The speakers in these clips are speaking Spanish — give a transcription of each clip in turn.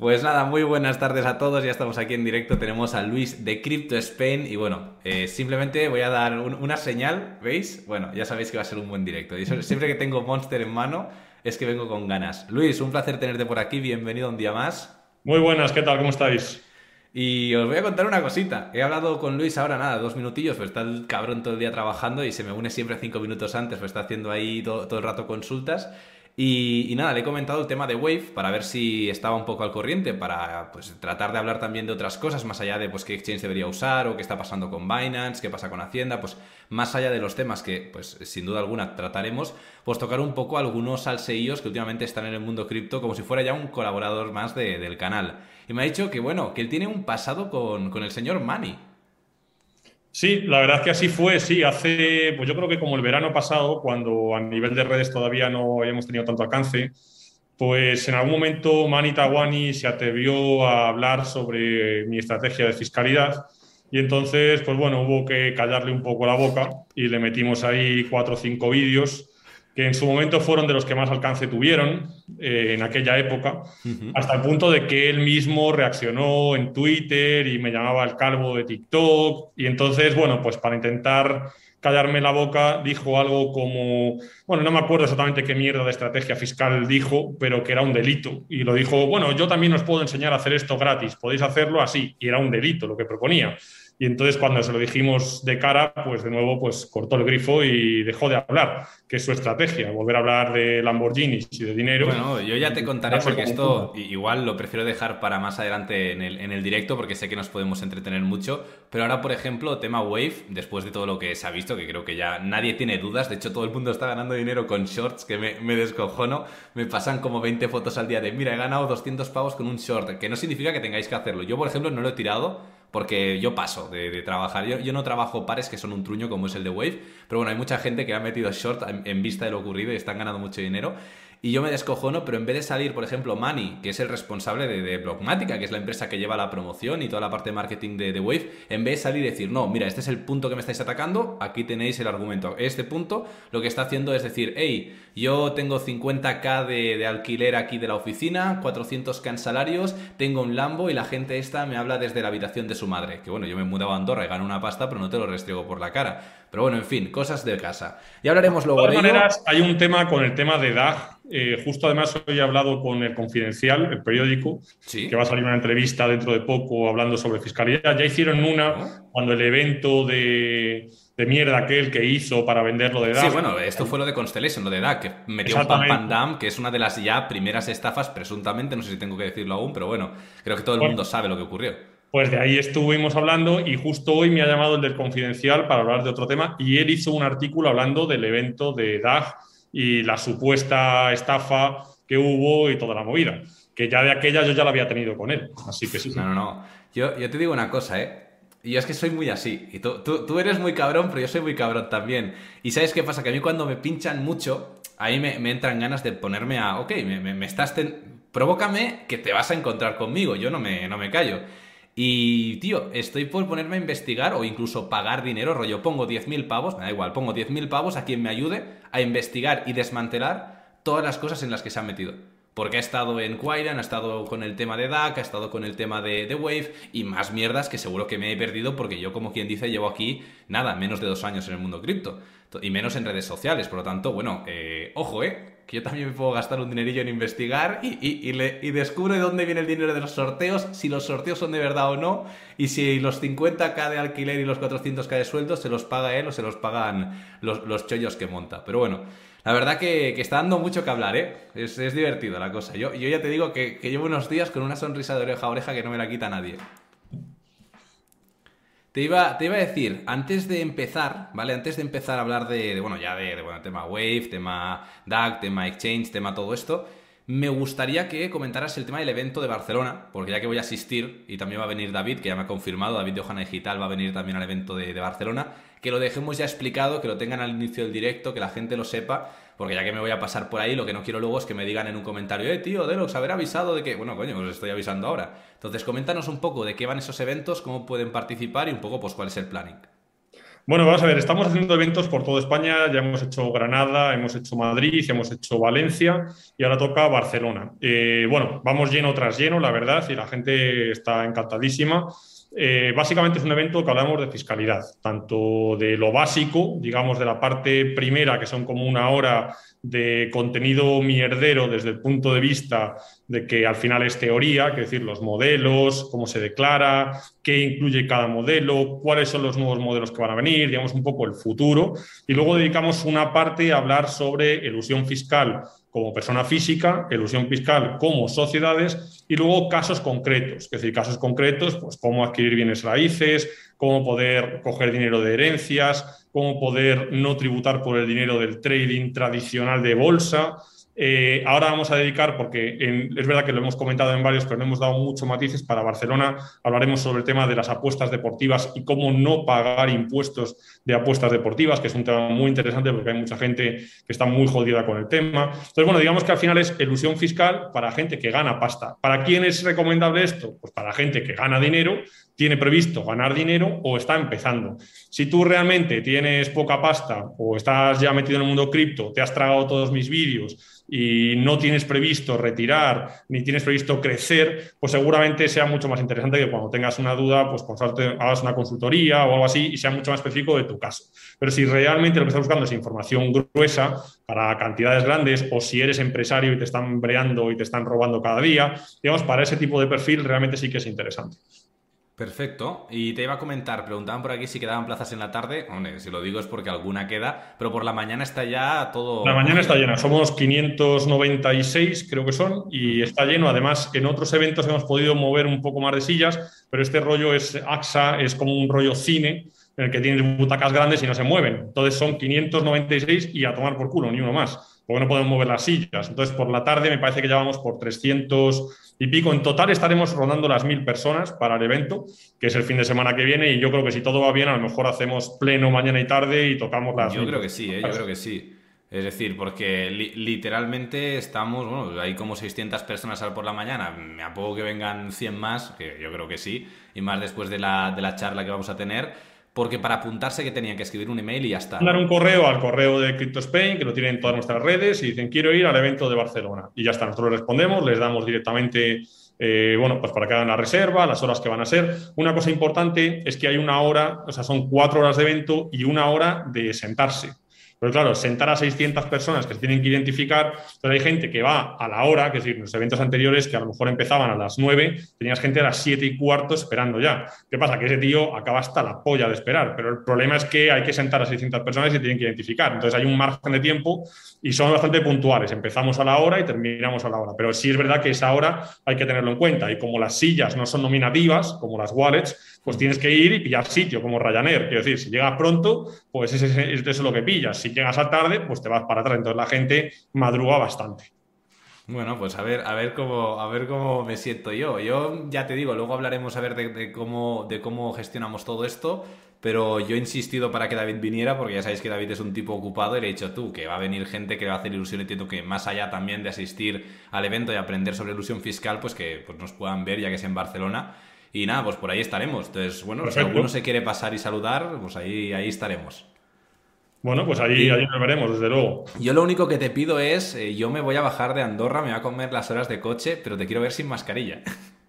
Pues nada, muy buenas tardes a todos. Ya estamos aquí en directo. Tenemos a Luis de Crypto Spain. Y bueno, eh, simplemente voy a dar una señal. ¿Veis? Bueno, ya sabéis que va a ser un buen directo. Y siempre que tengo Monster en mano, es que vengo con ganas. Luis, un placer tenerte por aquí. Bienvenido un día más. Muy buenas, ¿qué tal? ¿Cómo estáis? Y os voy a contar una cosita. He hablado con Luis ahora, nada, dos minutillos, pues está el cabrón todo el día trabajando y se me une siempre cinco minutos antes, pues está haciendo ahí todo, todo el rato consultas. Y, nada, le he comentado el tema de Wave para ver si estaba un poco al corriente, para pues, tratar de hablar también de otras cosas, más allá de pues, qué exchange debería usar o qué está pasando con Binance, qué pasa con Hacienda, pues más allá de los temas que pues sin duda alguna trataremos, pues tocar un poco algunos salseillos que últimamente están en el mundo cripto como si fuera ya un colaborador más del canal. Y me ha dicho que bueno, que él tiene un pasado con, con el señor Money. Sí, la verdad que así fue, sí, hace, pues yo creo que como el verano pasado, cuando a nivel de redes todavía no habíamos tenido tanto alcance, pues en algún momento Mani Tawani se atrevió a hablar sobre mi estrategia de fiscalidad y entonces, pues bueno, hubo que callarle un poco la boca y le metimos ahí cuatro o cinco vídeos que en su momento fueron de los que más alcance tuvieron eh, en aquella época, hasta el punto de que él mismo reaccionó en Twitter y me llamaba el calvo de TikTok. Y entonces, bueno, pues para intentar callarme la boca, dijo algo como, bueno, no me acuerdo exactamente qué mierda de estrategia fiscal dijo, pero que era un delito. Y lo dijo, bueno, yo también os puedo enseñar a hacer esto gratis, podéis hacerlo así. Y era un delito lo que proponía. Y entonces cuando se lo dijimos de cara, pues de nuevo pues cortó el grifo y dejó de hablar, que es su estrategia, volver a hablar de Lamborghinis y de dinero. Bueno, yo ya te contaré porque esto igual lo prefiero dejar para más adelante en el, en el directo porque sé que nos podemos entretener mucho, pero ahora por ejemplo tema Wave, después de todo lo que se ha visto, que creo que ya nadie tiene dudas, de hecho todo el mundo está ganando dinero con shorts, que me, me descojono, me pasan como 20 fotos al día de, mira, he ganado 200 pavos con un short, que no significa que tengáis que hacerlo. Yo por ejemplo no lo he tirado porque yo paso de, trabajar. Yo, no trabajo pares que son un truño como es el de Wave, pero bueno, hay mucha gente que ha metido short en, vista de lo ocurrido y están ganando mucho dinero. Y yo me descojono, pero en vez de salir, por ejemplo, Mani, que es el responsable de, de que es la empresa que lleva la promoción y toda la parte de marketing de, de, Wave, en vez de salir y decir, no, mira, este es el punto que me estáis atacando, aquí tenéis el argumento. Este punto lo que está haciendo es decir, hey, yo tengo 50k de, alquiler aquí de la oficina, 400k en salarios, tengo un Lambo y la gente esta me habla desde la habitación de su madre. Que bueno, yo me he mudado a Andorra y gano una pasta, pero no te lo restriego por la cara. Pero bueno, en fin, cosas de casa. Y hablaremos luego de todas maneras, hay un tema con el tema de DAG. Eh, justo además hoy he hablado con el Confidencial, el periódico, que va a salir una entrevista dentro de poco hablando sobre fiscalidad. Ya hicieron una ah. cuando el evento de, mierda aquel que hizo para venderlo de DAG. Sí, bueno, esto fue lo de Constellation, lo de DAG, que metió un pam pam dam, que es una de las ya primeras estafas, presuntamente, no sé si tengo que decirlo aún, pero bueno, creo que todo el mundo sabe lo que ocurrió. Pues de ahí estuvimos hablando y justo hoy me ha llamado el del Confidencial para hablar de otro tema y él hizo un artículo hablando del evento de DAG y la supuesta estafa que hubo y toda la movida. Que ya de aquella yo ya la había tenido con él. Así que sí. No, no, no. Yo, yo te digo una cosa, ¿eh? Y es que soy muy así. Y tú, tú, eres muy cabrón, pero yo soy muy cabrón también. Y ¿sabes qué pasa? Que a mí cuando me pinchan mucho, ahí me, me entran ganas de ponerme a, ok, me, me, me estás... Provócame que te vas a encontrar conmigo. Yo no me, no me callo. Y, tío, estoy por ponerme a investigar o incluso pagar dinero, rollo, pongo 10.000 pavos, me da igual, pongo 10.000 pavos a quien me ayude a investigar y desmantelar todas las cosas en las que se ha metido. Porque ha estado en Quairan, ha estado con el tema de DAC, ha estado con el tema de, de, Wave y más mierdas que seguro que me he perdido porque yo, como quien dice, llevo aquí, nada, menos de dos años en el mundo cripto y menos en redes sociales. Por lo tanto, bueno, eh, ojo, ¿eh? Que yo también me puedo gastar un dinerillo en investigar y, y, y, descubro de dónde viene el dinero de los sorteos, si los sorteos son de verdad o no, y si los 50k de alquiler y los 400k de sueldo se los paga él o se los pagan los, los chollos que monta. Pero bueno, la verdad que, está dando mucho que hablar, ¿eh? Es, divertido la cosa. Yo, yo ya te digo que, que llevo unos días con una sonrisa de oreja a oreja que no me la quita nadie. Te iba, te iba a decir, antes de empezar, ¿vale? Antes de empezar a hablar de, bueno, ya de, bueno, tema Wave, tema DAG, tema Exchange, tema todo esto, me gustaría que comentaras el tema del evento de Barcelona, porque ya que voy a asistir, y también va a venir David, que ya me ha confirmado, David de Ojana Digital va a venir también al evento de, de Barcelona, que lo dejemos ya explicado, que lo tengan al inicio del directo, que la gente lo sepa, porque ya que me voy a pasar por ahí, lo que no quiero luego es que me digan en un comentario, eh, tío, Delox, haber avisado de que, bueno, coño, os estoy avisando ahora. Entonces, coméntanos un poco de qué van esos eventos, cómo pueden participar y un poco, pues, cuál es el planning. Bueno, vamos a ver, estamos haciendo eventos por toda España, ya hemos hecho Granada, hemos hecho Madrid, hemos hecho Valencia y ahora toca Barcelona. Eh, bueno, vamos lleno tras lleno, la verdad, y la gente está encantadísima. Eh, básicamente es un evento que hablamos de fiscalidad, tanto de lo básico, digamos, de la parte primera, que son como una hora de contenido mierdero desde el punto de vista de que al final es teoría, que decir, los modelos, cómo se declara, qué incluye cada modelo, cuáles son los nuevos modelos que van a venir, digamos un poco el futuro. Y luego dedicamos una parte a hablar sobre ilusión fiscal como persona física, ilusión fiscal como sociedades y luego casos concretos, es decir, casos concretos, pues cómo adquirir bienes raíces, cómo poder coger dinero de herencias, cómo poder no tributar por el dinero del trading tradicional de bolsa, eh, ahora vamos a dedicar, porque es verdad que lo hemos comentado en varios, pero no hemos dado muchos matices. Para Barcelona hablaremos sobre el tema de las apuestas deportivas y cómo no pagar impuestos de apuestas deportivas, que es un tema muy interesante porque hay mucha gente que está muy jodida con el tema. Entonces, bueno, digamos que al final es ilusión fiscal para gente que gana pasta. ¿Para quién es recomendable esto? Pues para gente que gana dinero, tiene previsto ganar dinero o está empezando. Si tú realmente tienes poca pasta o estás ya metido en el mundo cripto, te has tragado todos mis vídeos, y no tienes previsto retirar ni tienes previsto crecer, pues seguramente sea mucho más interesante que cuando tengas una duda, pues hagas una consultoría o algo así y sea mucho más específico de tu caso. Pero si realmente lo que estás buscando es información gruesa para cantidades grandes o si eres empresario y te están breando y te están robando cada día, digamos, para ese tipo de perfil realmente sí que es interesante. Perfecto. Y te iba a comentar, preguntaban por aquí si quedaban plazas en la tarde. Hombre, si lo digo es porque alguna queda, pero por la mañana está ya todo. La mañana está llena, somos 596, creo que son, y está lleno. Además, en otros eventos hemos podido mover un poco más de sillas, pero este rollo es AXA, es como un rollo cine, en el que tienes butacas grandes y no se mueven. Entonces son 596 y a tomar por culo, ni uno más, porque no podemos mover las sillas. Entonces, por la tarde me parece que ya vamos por 300 y pico. En total estaremos rondando las mil personas para el evento, que es el fin de semana que viene. Y yo creo que si todo va bien, a lo mejor hacemos pleno mañana y tarde y tocamos las. Yo creo que sí, ¿eh? yo creo que sí. Es decir, porque literalmente estamos, bueno, hay como 600 personas por la mañana. Me apogo que vengan 100 más, que yo creo que sí, y más después de la, de la charla que vamos a tener porque para apuntarse que tenían que escribir un email y ya está. Mandar un correo al correo de Crypto Spain, que lo tienen en todas nuestras redes, y dicen quiero ir al evento de Barcelona. Y ya está, nosotros respondemos, les damos directamente, eh, bueno, pues para que hagan la reserva, las horas que van a ser. Una cosa importante es que hay una hora, o sea, son cuatro horas de evento y una hora de sentarse. Pero claro, sentar a 600 personas que se tienen que identificar, pero hay gente que va a la hora, que es decir, en los eventos anteriores que a lo mejor empezaban a las 9, tenías gente a las 7 y cuarto esperando ya. ¿Qué pasa? Que ese tío acaba hasta la polla de esperar, pero el problema es que hay que sentar a 600 personas y se tienen que identificar. Entonces hay un margen de tiempo y son bastante puntuales. Empezamos a la hora y terminamos a la hora. Pero sí es verdad que esa hora hay que tenerlo en cuenta. Y como las sillas no son nominativas, como las wallets, pues tienes que ir y pillar sitio, como Ryanair. Quiero decir, si llegas pronto, pues eso es lo que pillas. Si llegas a tarde, pues te vas para atrás. Entonces la gente madruga bastante. Bueno, pues a ver, a ver cómo, a ver cómo me siento yo. Yo ya te digo, luego hablaremos a ver de, cómo, de cómo gestionamos todo esto. Pero yo he insistido para que David viniera, porque ya sabéis que David es un tipo ocupado y le he dicho tú que va a venir gente que va a hacer ilusión. Entiendo que más allá también de asistir al evento y aprender sobre ilusión fiscal, pues que pues nos puedan ver ya que es en Barcelona. Y nada, pues por ahí estaremos. Entonces, bueno, si alguno se quiere pasar y saludar, pues ahí, ahí estaremos. Bueno, pues ahí, ahí, nos veremos, desde luego. Yo lo único que te pido es, eh, yo me voy a bajar de Andorra, me voy a comer las horas de coche, pero te quiero ver sin mascarilla.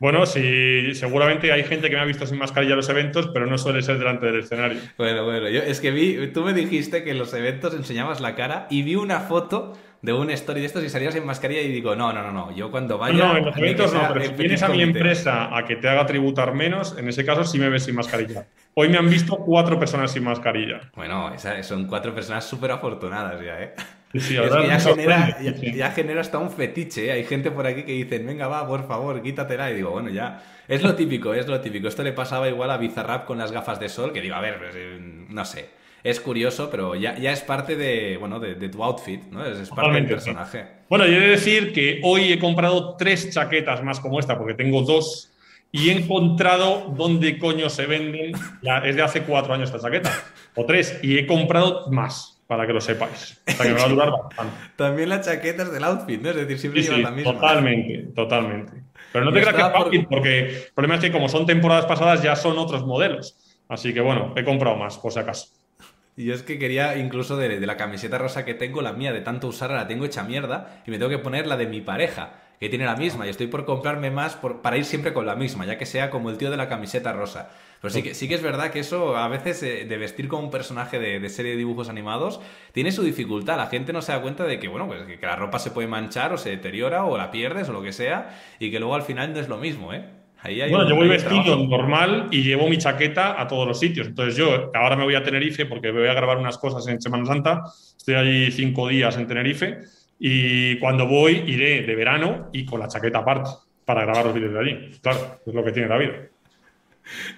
Bueno, sí, seguramente hay gente que me ha visto sin mascarilla en los eventos, pero no suele ser delante del escenario. Bueno, bueno, yo es que vi, tú me dijiste que en los eventos enseñabas la cara y vi una foto de un story de estos y salías en mascarilla y digo, no, no, no, no, yo cuando vaya... No, en los eventos no, pero si vienes a mi empresa a que te haga tributar menos, en ese caso sí me ves sin mascarilla. Hoy me han visto cuatro personas sin mascarilla. Bueno, son cuatro personas súper afortunadas ya, ¿eh? Sí, es que ya genera, ya, genera, hasta un fetiche. ¿eh? Hay gente por aquí que dicen, venga, va, por favor, quítatela. Y digo, bueno, ya. Es lo típico, es lo típico. Esto le pasaba igual a Bizarrap con las gafas de sol, que digo, a ver, pues, eh, no sé es curioso, pero ya, ya es parte de, bueno, de, tu outfit, ¿no? Es, parte del personaje. Bueno, yo he de decir que hoy he comprado tres chaquetas más como esta, porque tengo dos, y he encontrado dónde coño se venden, ya, es de hace cuatro años esta chaqueta, o tres, y he comprado más, para que lo sepáis, para que me va a durar bastante. También las chaquetas del outfit, ¿no? Es decir, siempre sí, la misma. Totalmente, totalmente. Pero no te creas que es fácil, porque el problema es que como son temporadas pasadas ya son otros modelos. Así que bueno, he comprado más, por si acaso. Y es que quería, incluso de, de, la camiseta rosa que tengo, la mía, de tanto usarla, la tengo hecha mierda y me tengo que poner la de mi pareja, que tiene la misma. Y estoy por comprarme más por, para ir siempre con la misma, ya que sea como el tío de la camiseta rosa. Pero sí que, sí que es verdad que eso, a veces, eh, de vestir como un personaje de, serie de dibujos animados, tiene su dificultad. La gente no se da cuenta de que, bueno, pues que la ropa se puede manchar o se deteriora o la pierdes o lo que sea, y que luego al final no es lo mismo, ¿eh? Bueno, yo voy vestido normal y llevo mi chaqueta a todos los sitios. Entonces yo ahora me voy a Tenerife porque voy a grabar unas cosas en Semana Santa. Estoy allí cinco días en Tenerife y cuando voy iré de verano y con la chaqueta aparte para grabar los vídeos de allí. Claro, es lo que tiene la vida.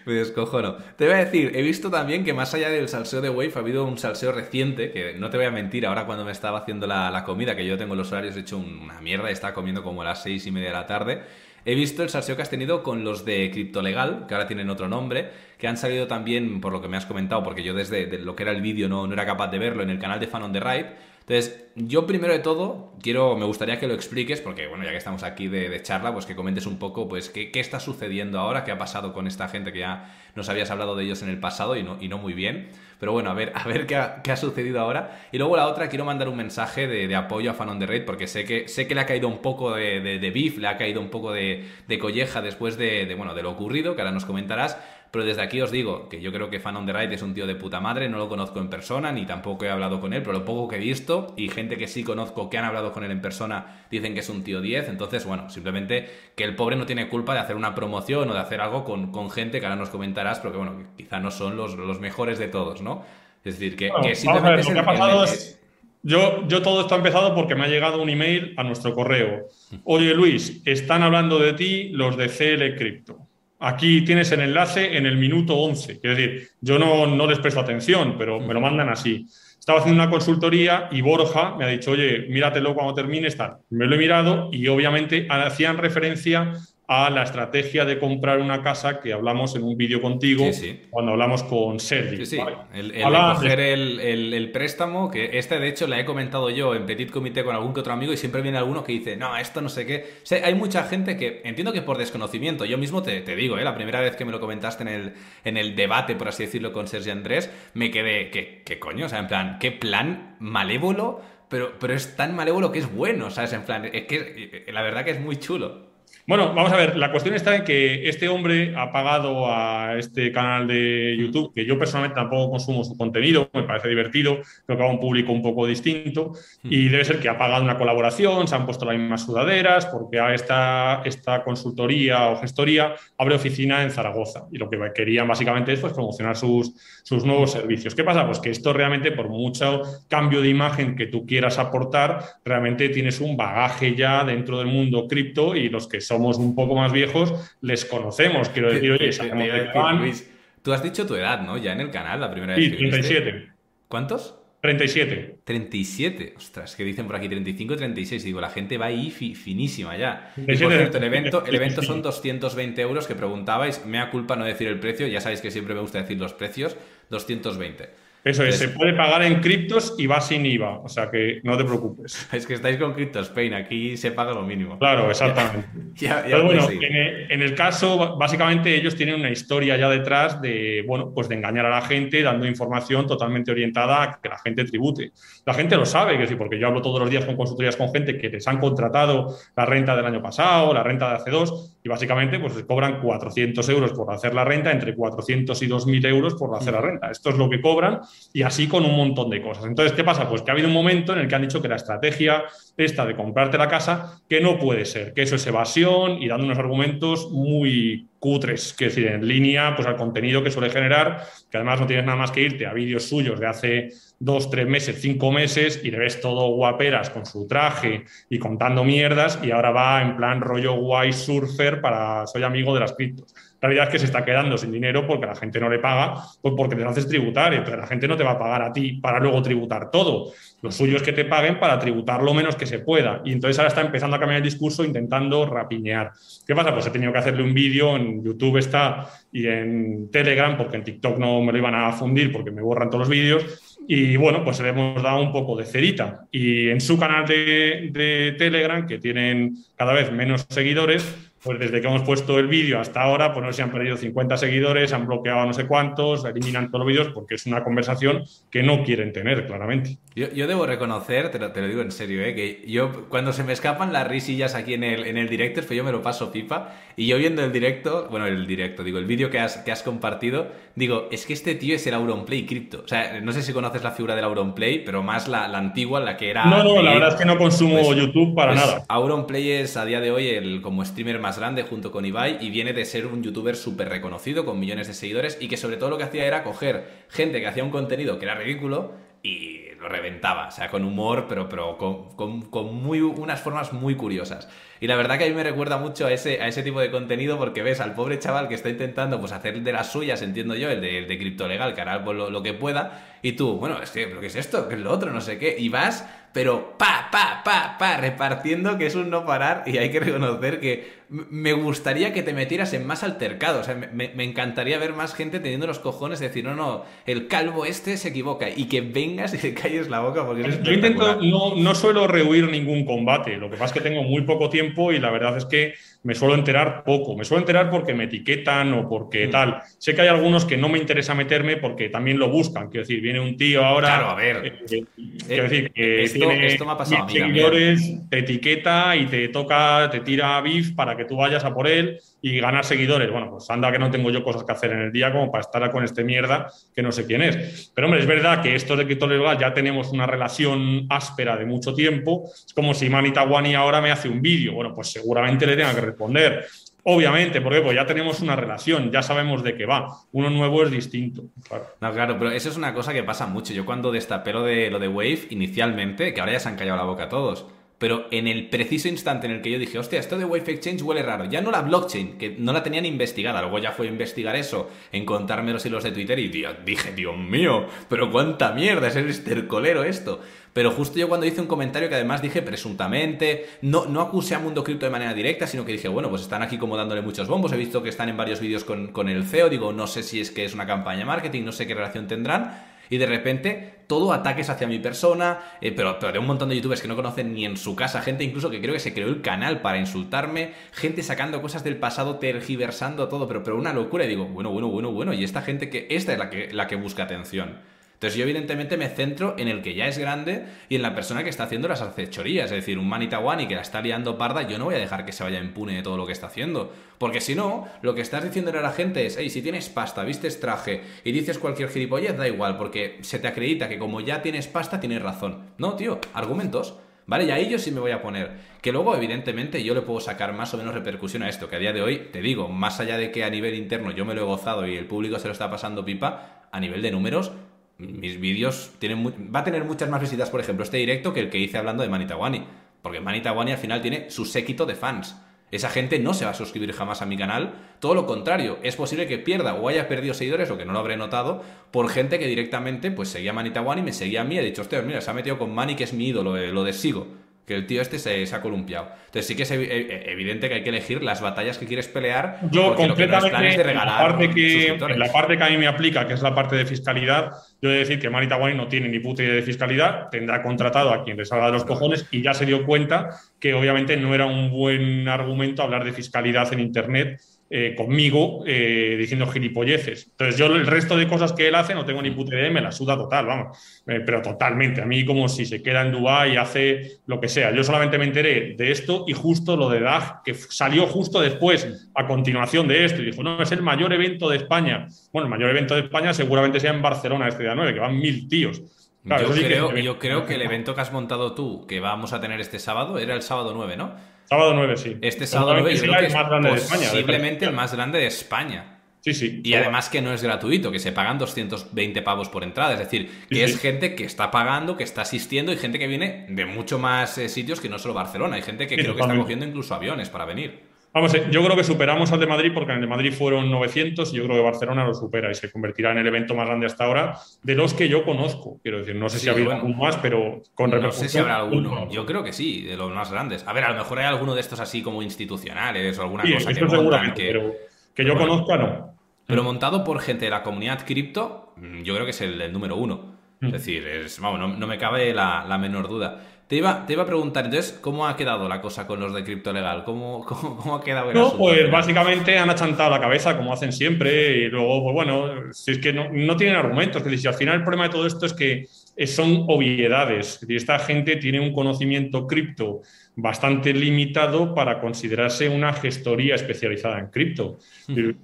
Me descojono. Te voy a decir, he visto también que más allá del salseo de Wave ha habido un salseo reciente, que no te voy a mentir, ahora cuando me estaba haciendo la, la comida, que yo tengo los horarios hecho una mierda y estaba comiendo como a las seis y media de la tarde, He visto el salseo que has tenido con los de Criptolegal, que ahora tienen otro nombre, que han salido también, por lo que me has comentado, porque yo desde lo que era el vídeo no, no era capaz de verlo en el canal de Fan on the Ride. Entonces, yo primero de todo, quiero, me gustaría que lo expliques, porque bueno, ya que estamos aquí de, charla, pues que comentes un poco, pues, qué, qué, está sucediendo ahora, qué ha pasado con esta gente que ya nos habías hablado de ellos en el pasado y no, y no muy bien. Pero bueno, a ver, a ver qué ha, qué ha sucedido ahora. Y luego la otra, quiero mandar un mensaje de, apoyo a Fan on the Raid, porque sé que, sé que le ha caído un poco de, de, de beef, le ha caído un poco de, colleja después de, bueno, de lo ocurrido, que ahora nos comentarás. Pero desde aquí os digo que yo creo que Fan on the Right es un tío de puta madre, no lo conozco en persona, ni tampoco he hablado con él, pero lo poco que he visto y gente que sí conozco que han hablado con él en persona dicen que es un tío 10. Entonces, bueno, simplemente que el pobre no tiene culpa de hacer una promoción o de hacer algo con, con gente que ahora nos comentarás, pero que bueno, quizá no son los, los mejores de todos, ¿no? Es decir, que, simplemente lo ha pasado es... Yo, yo, todo esto ha empezado porque me ha llegado un email a nuestro correo. Oye Luis, están hablando de ti los de CL Crypto. Aquí tienes el enlace en el minuto 11. Es decir, yo no, no les presto atención, pero me lo mandan así. Estaba haciendo una consultoría y Borja me ha dicho, oye, míratelo cuando termine, tal. Me lo he mirado y obviamente hacían referencia a la estrategia de comprar una casa que hablamos en un vídeo contigo cuando hablamos con Sergi. Sí, sí. El, coger el, préstamo, que este de hecho la he comentado yo en Petit Comité con algún que otro amigo y siempre viene alguno que dice, no, esto no sé qué. hay mucha gente que entiendo que por desconocimiento, yo mismo te, digo, ¿eh? la primera vez que me lo comentaste en el, en el debate, por así decirlo, con Sergi Andrés, me quedé, ¿qué, qué coño? O sea, en plan, ¿qué plan malévolo? Pero, pero es tan malévolo que es bueno, ¿sabes? En plan, es que la verdad que es muy chulo. Bueno, vamos a ver, la cuestión está en que este hombre ha pagado a este canal de YouTube, que yo personalmente tampoco consumo su contenido, me parece divertido, creo que va a un público un poco distinto, hmm. y debe ser que ha pagado una colaboración, se han puesto las mismas sudaderas, porque a esta, esta consultoría o gestoría abre oficina en Zaragoza, y lo que querían básicamente es pues, promocionar sus, sus nuevos servicios. ¿Qué pasa? Pues que esto realmente, por mucho cambio de imagen que tú quieras aportar, realmente tienes un bagaje ya dentro del mundo cripto y los que son somos un poco más viejos, les conocemos. Quiero decir, oye, sabemos de tú has dicho tu edad, ¿no? Ya en el canal, la primera vez. Sí, 37. ¿Cuántos? 37. 37. Ostras, que dicen por aquí 35 36. Digo, la gente va ahí finísima ya. Y por cierto, el evento, el evento son 220 euros que preguntabais. Me da culpa no decir el precio. Ya sabéis que siempre me gusta decir los precios. 220. Eso es, se puede pagar en criptos y va sin IVA, o sea que no te preocupes. Es que estáis con Spain, aquí se paga lo mínimo. Claro, exactamente. Pero bueno, en el, caso, básicamente ellos tienen una historia ya detrás de, bueno, pues de engañar a la gente dando información totalmente orientada a que la gente tribute. La gente lo sabe, decir, porque yo hablo todos los días con consultorías con gente que les han contratado la renta del año pasado, la renta de hace dos, y básicamente pues cobran 400 euros por hacer la renta, entre 400 y 2.000 euros por hacer la renta. Esto es lo que cobran y así con un montón de cosas. Entonces, ¿qué pasa? Pues que ha habido un momento en el que han dicho que la estrategia esta de comprarte la casa, que no puede ser, que eso es evasión y dando unos argumentos muy cutres, que decir, en línea pues al contenido que suele generar, que además no tienes nada más que irte a vídeos suyos de hace dos, tres meses, cinco meses y le ves todo guaperas con su traje y contando mierdas y ahora va en plan rollo guay surfer para soy amigo de las criptos. La realidad es que se está quedando sin dinero porque la gente no le paga, pues porque te lo haces tributar, entonces la gente no te va a pagar a ti para luego tributar todo. Lo suyo es que te paguen para tributar lo menos que se pueda. Y entonces ahora está empezando a cambiar el discurso intentando rapiñear. ¿Qué pasa? Pues he tenido que hacerle un vídeo, en YouTube está y en Telegram, porque en TikTok no me lo iban a fundir porque me borran todos los vídeos. Y bueno, pues le hemos dado un poco de cerita. Y en su canal de, de Telegram, que tienen cada vez menos seguidores, pues desde que hemos puesto el vídeo hasta ahora, pues no si han perdido 50 seguidores, han bloqueado a no sé cuántos, eliminan todos los vídeos porque es una conversación que no quieren tener, claramente. Yo, debo reconocer, te lo, te lo, digo en serio, ¿eh? que yo cuando se me escapan las risillas aquí en el, en el directo, es que yo me lo paso pipa, y yo viendo el directo, bueno, el directo, digo, el vídeo que has, que has compartido, digo, es que este tío es el Auronplay cripto. O sea, no sé si conoces la figura del Auronplay, pero más la, la antigua, la que era... No, no, la verdad es que no consumo pues, YouTube para pues nada. Auronplay es a día de hoy el como streamer más grande junto con Ibai y viene de ser un youtuber súper reconocido con millones de seguidores y que sobre todo lo que hacía era coger gente que hacía un contenido que era ridículo y lo reventaba, o sea, con humor, pero, pero con, con, muy, unas formas muy curiosas. Y la verdad que a mí me recuerda mucho a ese, a ese tipo de contenido porque ves al pobre chaval que está intentando pues, hacer de las suyas, entiendo yo, el de, el de cripto legal, que hará lo, lo, que pueda, y tú, bueno, es que, ¿qué es esto? ¿Qué es lo otro? No sé qué, y vas pero pa, pa, pa, pa, repartiendo, que es un no parar, y hay que reconocer que me gustaría que te metieras en más altercado, o sea, me, me, encantaría ver más gente teniendo los cojones de decir, no, no, el calvo este se equivoca, y que vengas y te calles la boca porque Yo intento, no, no suelo rehuir ningún combate, lo que pasa es que tengo muy poco tiempo y la verdad es que me suelo enterar poco. Me suelo enterar porque me etiquetan o porque mm. tal. Sé que hay algunos que no me interesa meterme porque también lo buscan. Quiero decir, viene un tío ahora. Claro, a ver. Eh, quiero decir, que esto, tiene esto me ha pasado seguidores, te etiqueta y te toca, te tira bif para que tú vayas a por él y ganar seguidores. Bueno, pues anda que no tengo yo cosas que hacer en el día como para estar con este mierda que no sé quién es. Pero hombre, es verdad que esto de legal ya tenemos una relación áspera de mucho tiempo. Es como si Manita Wani ahora me hace un vídeo. Bueno, pues seguramente le tenga que responder. Obviamente, porque pues ya tenemos una relación, ya sabemos de qué va. Uno nuevo es distinto. Claro. No, claro, pero eso es una cosa que pasa mucho. Yo cuando destapé lo de, lo de Wave inicialmente, que ahora ya se han callado la boca todos, pero en el preciso instante en el que yo dije, hostia, esto de Wave Exchange huele raro, ya no la blockchain, que no la tenían investigada, luego ya fue a investigar eso, encontrarme los hilos de Twitter y dije, Dios mío, pero cuánta mierda, es el estercolero esto. Pero justo yo cuando hice un comentario que además dije presuntamente, no, no acusé a Mundo Cripto de manera directa, sino que dije, bueno, pues están aquí como dándole muchos bombos, he visto que están en varios vídeos con, con el CEO, digo, no sé si es que es una campaña de marketing, no sé qué relación tendrán, y de repente todo ataques hacia mi persona, eh, pero, pero, de un montón de youtubers que no conocen ni en su casa, gente incluso que creo que se creó el canal para insultarme, gente sacando cosas del pasado, tergiversando todo, pero, pero una locura. Y digo, bueno, bueno, bueno, bueno, y esta gente que, esta es la que, la que busca atención. Entonces yo evidentemente me centro en el que ya es grande y en la persona que está haciendo las acechorías. Es decir, un Manitawani que la está liando parda, yo no voy a dejar que se vaya impune de todo lo que está haciendo. Porque si no, lo que estás diciendo a la gente es, hey, si tienes pasta, vistes traje y dices cualquier gilipollez, da igual, porque se te acredita que como ya tienes pasta, tienes razón. No, tío, argumentos. ¿Vale? Y ahí yo sí me voy a poner. Que luego, evidentemente, yo le puedo sacar más o menos repercusión a esto. Que a día de hoy, te digo, más allá de que a nivel interno yo me lo he gozado y el público se lo está pasando pipa, a nivel de números, mis vídeos tienen va a tener muchas más visitas, por ejemplo, este directo que el que hice hablando de Manitawani. Porque Manitawani al final tiene su séquito de fans. Esa gente no se va a suscribir jamás a mi canal. Todo lo contrario, es posible que pierda o haya perdido seguidores, o que no lo habré notado, por gente que directamente pues seguía a Manitawani, me seguía a mí y ha dicho, hostia, mira, se ha metido con Mani, que es mi ídolo, eh, lo desigo que el tío este se, ha columpiado. Entonces sí que es evidente que hay que elegir las batallas que quieres pelear. Yo completamente, de regalar la parte que, la parte que a mí me aplica, que es la parte de fiscalidad, yo he de decir que Manita Wine no tiene ni puta idea de fiscalidad, tendrá contratado a quien le salga de los cojones y ya se dio cuenta que obviamente no era un buen argumento hablar de fiscalidad en Internet eh, conmigo eh, diciendo gilipolleces. Entonces, yo el resto de cosas que él hace no tengo ni puta idea, me la suda total, vamos. Eh, pero totalmente. A mí, como si se queda en Dubái y hace lo que sea. Yo solamente me enteré de esto y justo lo de DAG, que salió justo después, a continuación de esto, y dijo: No, es el mayor evento de España. Bueno, el mayor evento de España seguramente sea en Barcelona este día 9, que van mil tíos. yo, creo, yo creo que el evento que has montado tú, que vamos a tener este sábado, era el sábado 9, ¿no? Sábado 9, sí. Este sábado 9 es el más grande de España. Posiblemente el más grande de España. Sí, sí. Y además que no es gratuito, que se pagan 220 pavos por entrada. Es decir, que es gente que está pagando, que está asistiendo y gente que viene de mucho más eh, sitios que no solo Barcelona. Hay gente que creo que está cogiendo incluso aviones para venir. Vamos, eh, yo creo que superamos al de Madrid porque en el de Madrid fueron 900 y yo creo que Barcelona lo supera y se convertirá en el evento más grande hasta ahora de los que yo conozco. Quiero decir, no sé si ha habido algún más, pero con No sé si habrá alguno. Yo creo que sí, de los más grandes. A ver, a lo mejor hay alguno de estos así como institucionales o alguna cosa que montan que... Pero que yo conozca, no. Pero montado por gente de la comunidad cripto, mm, yo creo que es el, número uno. Es mm. decir, es, vamos, no, me cabe la menor duda. Te iba, te iba a preguntar, entonces, ¿cómo ha quedado la cosa con los de cripto legal? ¿Cómo, cómo, ha quedado el No, pues básicamente han achantado la cabeza, como hacen siempre, y luego, pues bueno, si es que no, no tienen argumentos. Es decir, si al final el problema de todo esto es que son obviedades. esta gente tiene un conocimiento cripto bastante limitado para considerarse una gestoría especializada en cripto.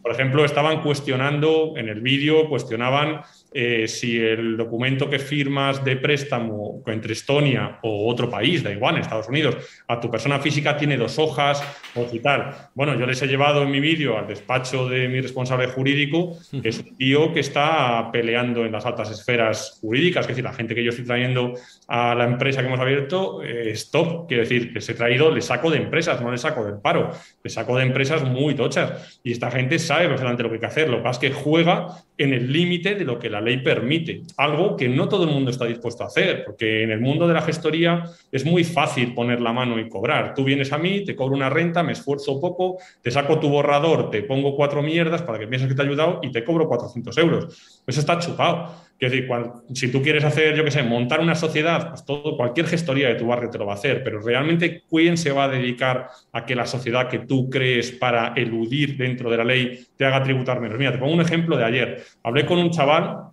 Por ejemplo, estaban cuestionando, en el vídeo, cuestionaban eh, si el documento que firmas de préstamo entre Estonia o otro país, da igual, Estados Unidos, a tu persona física tiene dos hojas o tal. Bueno, yo les he llevado en mi vídeo al despacho de mi responsable jurídico, que es un tío que está peleando en las altas esferas jurídicas, es decir, la gente que yo estoy trayendo a la empresa que hemos abierto, eh, stop, quiero decir, les he traído, les saco de empresas, no les saco del paro, les saco de empresas muy tochas y esta gente sabe perfectamente lo que hay que hacer, lo que pasa es que juega en el límite de lo que la ley permite, algo que no todo el mundo está dispuesto a hacer, porque en el mundo de la gestoría es muy fácil poner la mano y cobrar. Tú vienes a mí, te cobro una renta, me esfuerzo poco, te saco tu borrador, te pongo cuatro mierdas para que pienses que te he ayudado y te cobro 400 euros. Eso está chupado. Es decir, si tú quieres hacer, yo qué sé, montar una sociedad, pues todo, cualquier gestoría de tu barrio te lo va a hacer, pero realmente, ¿quién se va a dedicar a que la sociedad que tú crees para eludir dentro de la ley te haga tributar menos? Mira, te pongo un ejemplo de ayer. Hablé con un chaval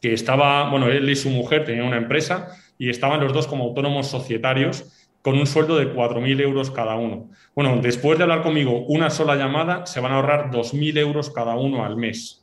que estaba, bueno, él y su mujer tenían una empresa y estaban los dos como autónomos societarios con un sueldo de 4.000 euros cada uno. Bueno, después de hablar conmigo una sola llamada, se van a ahorrar 2.000 euros cada uno al mes.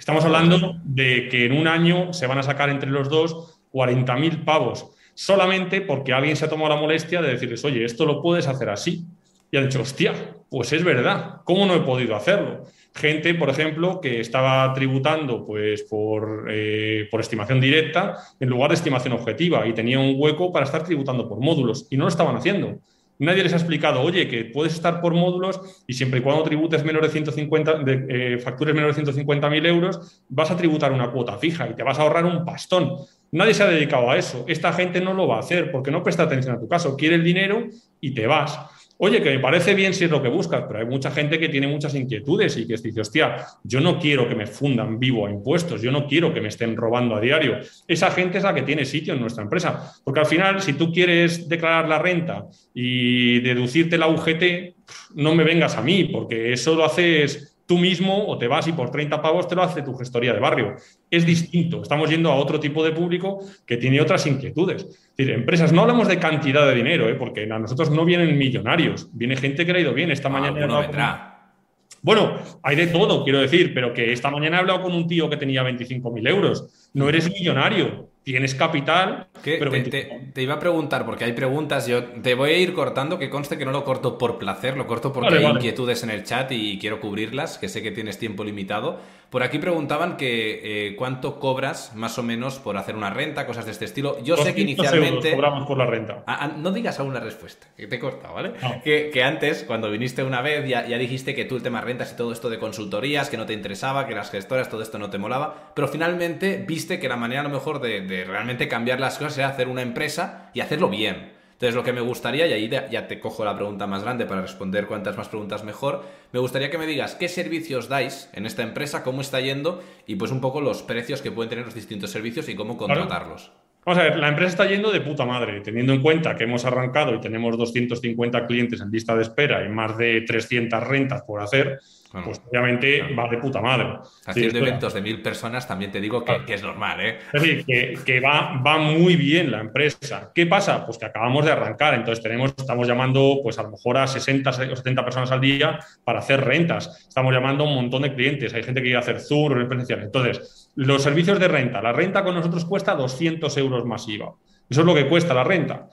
Estamos hablando de que en un año se van a sacar entre los dos 40.000 pavos, solamente porque alguien se ha tomado la molestia de decirles, oye, esto lo puedes hacer así. Y han dicho, hostia, pues es verdad, ¿cómo no he podido hacerlo? gente, por ejemplo, que estaba tributando pues, por, eh, por, estimación directa en lugar de estimación objetiva y tenía un hueco para estar tributando por módulos y no lo estaban haciendo. Nadie les ha explicado, oye, que puedes estar por módulos y siempre y cuando tributes menos de 150, de, eh, factures menos de 150.000 euros, vas a tributar una cuota fija y te vas a ahorrar un pastón. Nadie se ha dedicado a eso. Esta gente no lo va a hacer porque no presta atención a tu caso. Quiere el dinero y te vas. Oye, que me parece bien si es lo que buscas, pero hay mucha gente que tiene muchas inquietudes y que dice, hostia, yo no quiero que me fundan vivo a impuestos, yo no quiero que me estén robando a diario. Esa gente es la que tiene sitio en nuestra empresa. Porque al final, si tú quieres declarar la renta y deducirte la UGT, no me vengas a mí, porque eso lo haces tú mismo o te vas y por 30 pavos te lo hace tu gestoría de barrio. Es distinto. Estamos yendo a otro tipo de público que tiene otras inquietudes. Es decir, empresas, no hablamos de cantidad de dinero, ¿eh? porque a nosotros no vienen millonarios, viene gente que le ha ido bien. Esta ah, mañana. vendrá. Bueno, hay de todo, quiero decir, pero que esta mañana he hablado con un tío que tenía 25.000 euros. No eres millonario, tienes capital. Pero te, iba a preguntar, porque hay preguntas, yo te voy a ir cortando, que conste que no lo corto por placer, lo corto porque hay inquietudes en el chat y quiero cubrirlas, que sé que tienes tiempo limitado. Por aquí preguntaban que eh, cuánto cobras más o menos por hacer una renta, cosas de este estilo. Yo sé que inicialmente... cobramos por la renta. Ah, ah, no digas aún la respuesta, que te he cortado, ¿vale? Que, antes, cuando viniste una vez, ya, ya dijiste que tú el tema rentas y todo esto de consultorías, que no te interesaba, que las gestoras, todo esto no te molaba, pero finalmente viste que la manera a lo mejor de, de realmente cambiar las cosas era hacer una empresa y hacerlo bien. Entonces, lo que me gustaría, y ahí ya te cojo la pregunta más grande para responder cuantas más preguntas mejor, me gustaría que me digas qué servicios dais en esta empresa, cómo está yendo y pues un poco los precios que pueden tener los distintos servicios y cómo contratarlos. Vamos a ver, la empresa está yendo de puta madre, teniendo en cuenta que hemos arrancado y tenemos 250 clientes en lista de espera y más de 300 rentas por hacer pues obviamente va de puta madre. Haciendo eventos de mil personas también te digo que, es normal, ¿eh? Es decir, que, va, va muy bien la empresa. ¿Qué pasa? Pues que acabamos de arrancar, entonces tenemos, estamos llamando pues a lo mejor a 60 o 70 personas al día para hacer rentas. Estamos llamando a un montón de clientes, hay gente que quiere hacer Zoom, presenciales. Entonces, los servicios de renta, la renta con nosotros cuesta 200 euros masiva. Eso es lo que cuesta la renta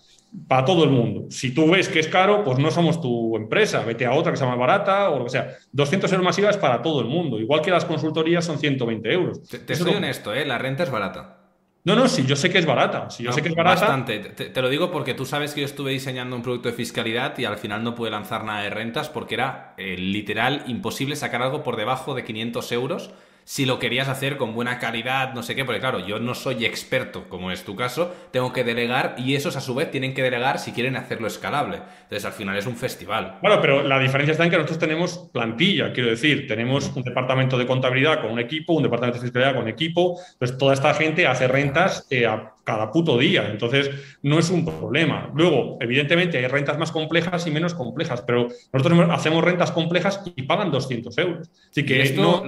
para todo el mundo. Si tú ves que es caro, pues no somos tu empresa, vete a otra que sea más barata o lo que sea. 200 euros masiva es para todo el mundo, igual que las consultorías son 120 euros. Te, soy honesto, ¿eh? la renta es barata. No, no, sí, yo sé que es barata. Si yo sé que es barata. Bastante. Te, lo digo porque tú sabes que yo estuve diseñando un producto de fiscalidad y al final no pude lanzar nada de rentas porque era eh, literal imposible sacar algo por debajo de 500 euros si lo querías hacer con buena calidad, no sé qué, porque claro, yo no soy experto, como es tu caso, tengo que delegar y esos a su vez tienen que delegar si quieren hacerlo escalable. Entonces al final es un festival. Bueno, pero la diferencia está en que nosotros tenemos plantilla, quiero decir, tenemos un departamento de contabilidad con un equipo, un departamento de fiscalidad con equipo, pues toda esta gente hace rentas eh, cada puto día. Entonces, no es un problema. Luego, evidentemente, hay rentas más complejas y menos complejas, pero nosotros hacemos rentas complejas y pagan 200 euros. Así que esto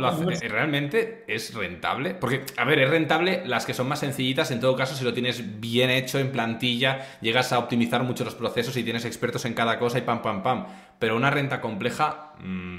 realmente es rentable. Porque, a ver, es rentable las que son más sencillitas. En todo caso, si lo tienes bien hecho en plantilla, llegas a optimizar mucho los procesos y tienes expertos en cada cosa y pam, pam, pam pero una renta compleja,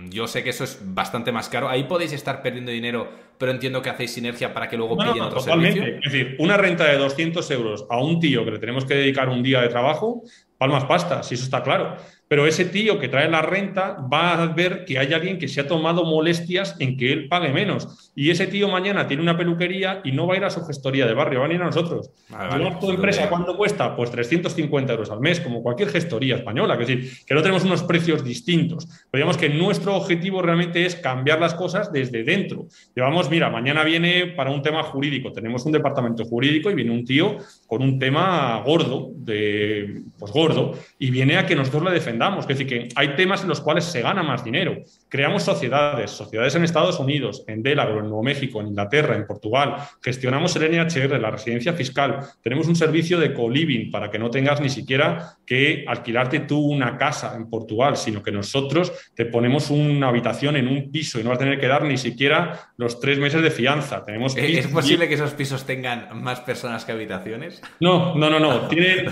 yo sé que eso es bastante más caro. Ahí podéis estar perdiendo dinero, pero entiendo que hacéis sinergia para que luego no, pillen otro totalmente. Es decir, una renta de 200 euros a un tío que le tenemos que dedicar un día de trabajo, palmas pasta, si eso está claro pero ese tío que trae la renta va a ver que hay alguien que se ha tomado molestias en que él pague menos. Y ese tío mañana tiene una peluquería y no va a ir a su gestoría de barrio, va a ir a nosotros. Vale, tu empresa cuánto cuesta? Pues 350 euros al mes, como cualquier gestoría española. Es decir, que no tenemos unos precios distintos. digamos que nuestro objetivo realmente es cambiar las cosas desde dentro. Llevamos, mira, mañana viene para un tema jurídico. Tenemos un departamento jurídico y viene un tío con un tema gordo, de, pues gordo, y viene a que nosotros le defendamos es decir, que hay temas en los cuales se gana más dinero. Creamos sociedades, sociedades en Estados Unidos, en Delaware, en Nuevo México, en Inglaterra, en Portugal. Gestionamos el NHR, la residencia fiscal. Tenemos un servicio de co-living para que no tengas ni siquiera que alquilarte tú una casa en Portugal, sino que nosotros te ponemos una habitación en un piso y no vas a tener que dar ni siquiera los tres meses de fianza. Tenemos ¿Es posible que esos pisos tengan más personas que habitaciones? No, no, no, no. Tiene,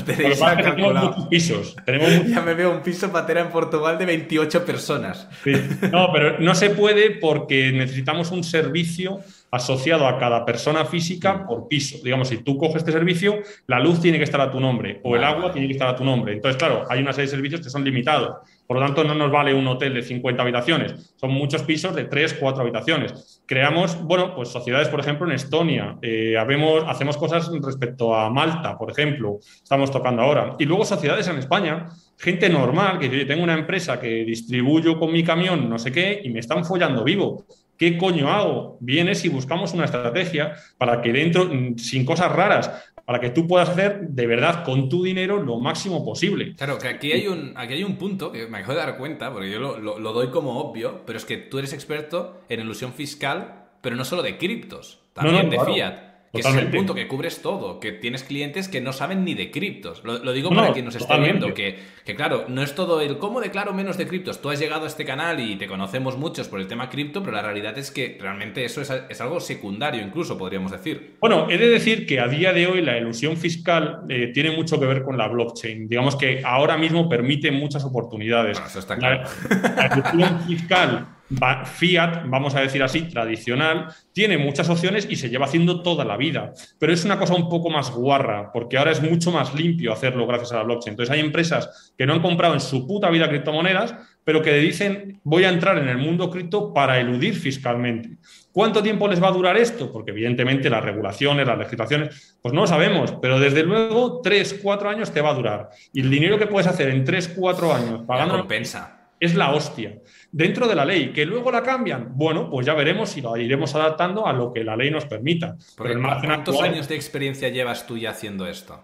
muchos pisos. Ya me veo un piso patera en Portugal de 28 personas. No, pero no se puede porque necesitamos un servicio asociado a cada persona física por piso. Digamos, si tú coges este servicio, la luz tiene que estar a tu nombre o el agua tiene que estar a tu nombre. Entonces, claro, hay una serie de servicios que son limitados. Por lo tanto, no nos vale un hotel de 50 habitaciones. Son muchos pisos de 3, 4 habitaciones. Creamos, bueno, pues sociedades, por ejemplo, en Estonia. Eh, hacemos cosas respecto a Malta, por ejemplo. Estamos tocando ahora. Y luego sociedades en España. Gente normal, que yo tengo una empresa que distribuyo con mi camión, no sé qué, y me están follando vivo. ¿Qué coño hago? Vienes y buscamos una estrategia para que dentro, mm, sin cosas raras, para que tú puedas hacer de verdad con tu dinero lo máximo posible. Claro, que aquí hay un, aquí hay un punto que me acabo de dar cuenta, porque yo lo, doy como obvio, pero es que tú eres experto en ilusión fiscal, pero no solo de criptos, también de fiat. Que es el punto, que cubres todo, que tienes clientes que no saben ni de criptos. Lo, digo para quien nos esté viendo, que, que, claro, no es todo el cómo declaro menos de criptos. Tú has llegado a este canal y te conocemos muchos por el tema cripto, pero la realidad es que realmente eso es, es, algo secundario, incluso podríamos decir. Bueno, he de decir que a día de hoy la ilusión fiscal eh, tiene mucho que ver con la blockchain. Digamos que ahora mismo permite muchas oportunidades. eso está claro. la ilusión fiscal Fiat, vamos a decir así, tradicional, tiene muchas opciones y se lleva haciendo toda la vida. Pero es una cosa un poco más guarra, porque ahora es mucho más limpio hacerlo gracias a la blockchain. Entonces hay empresas que no han comprado en su puta vida criptomonedas, pero que dicen voy a entrar en el mundo cripto para eludir fiscalmente. ¿Cuánto tiempo les va a durar esto? Porque evidentemente las regulaciones, las legislaciones, pues no lo sabemos, pero desde luego tres, cuatro años te va a durar. Y el dinero que puedes hacer en tres, cuatro años pagando... compensa es la hostia. Dentro de la ley, que luego la cambian, bueno, pues ya veremos si la iremos adaptando a lo que la ley nos permita. ¿Cuántos años de experiencia llevas tú ya haciendo esto?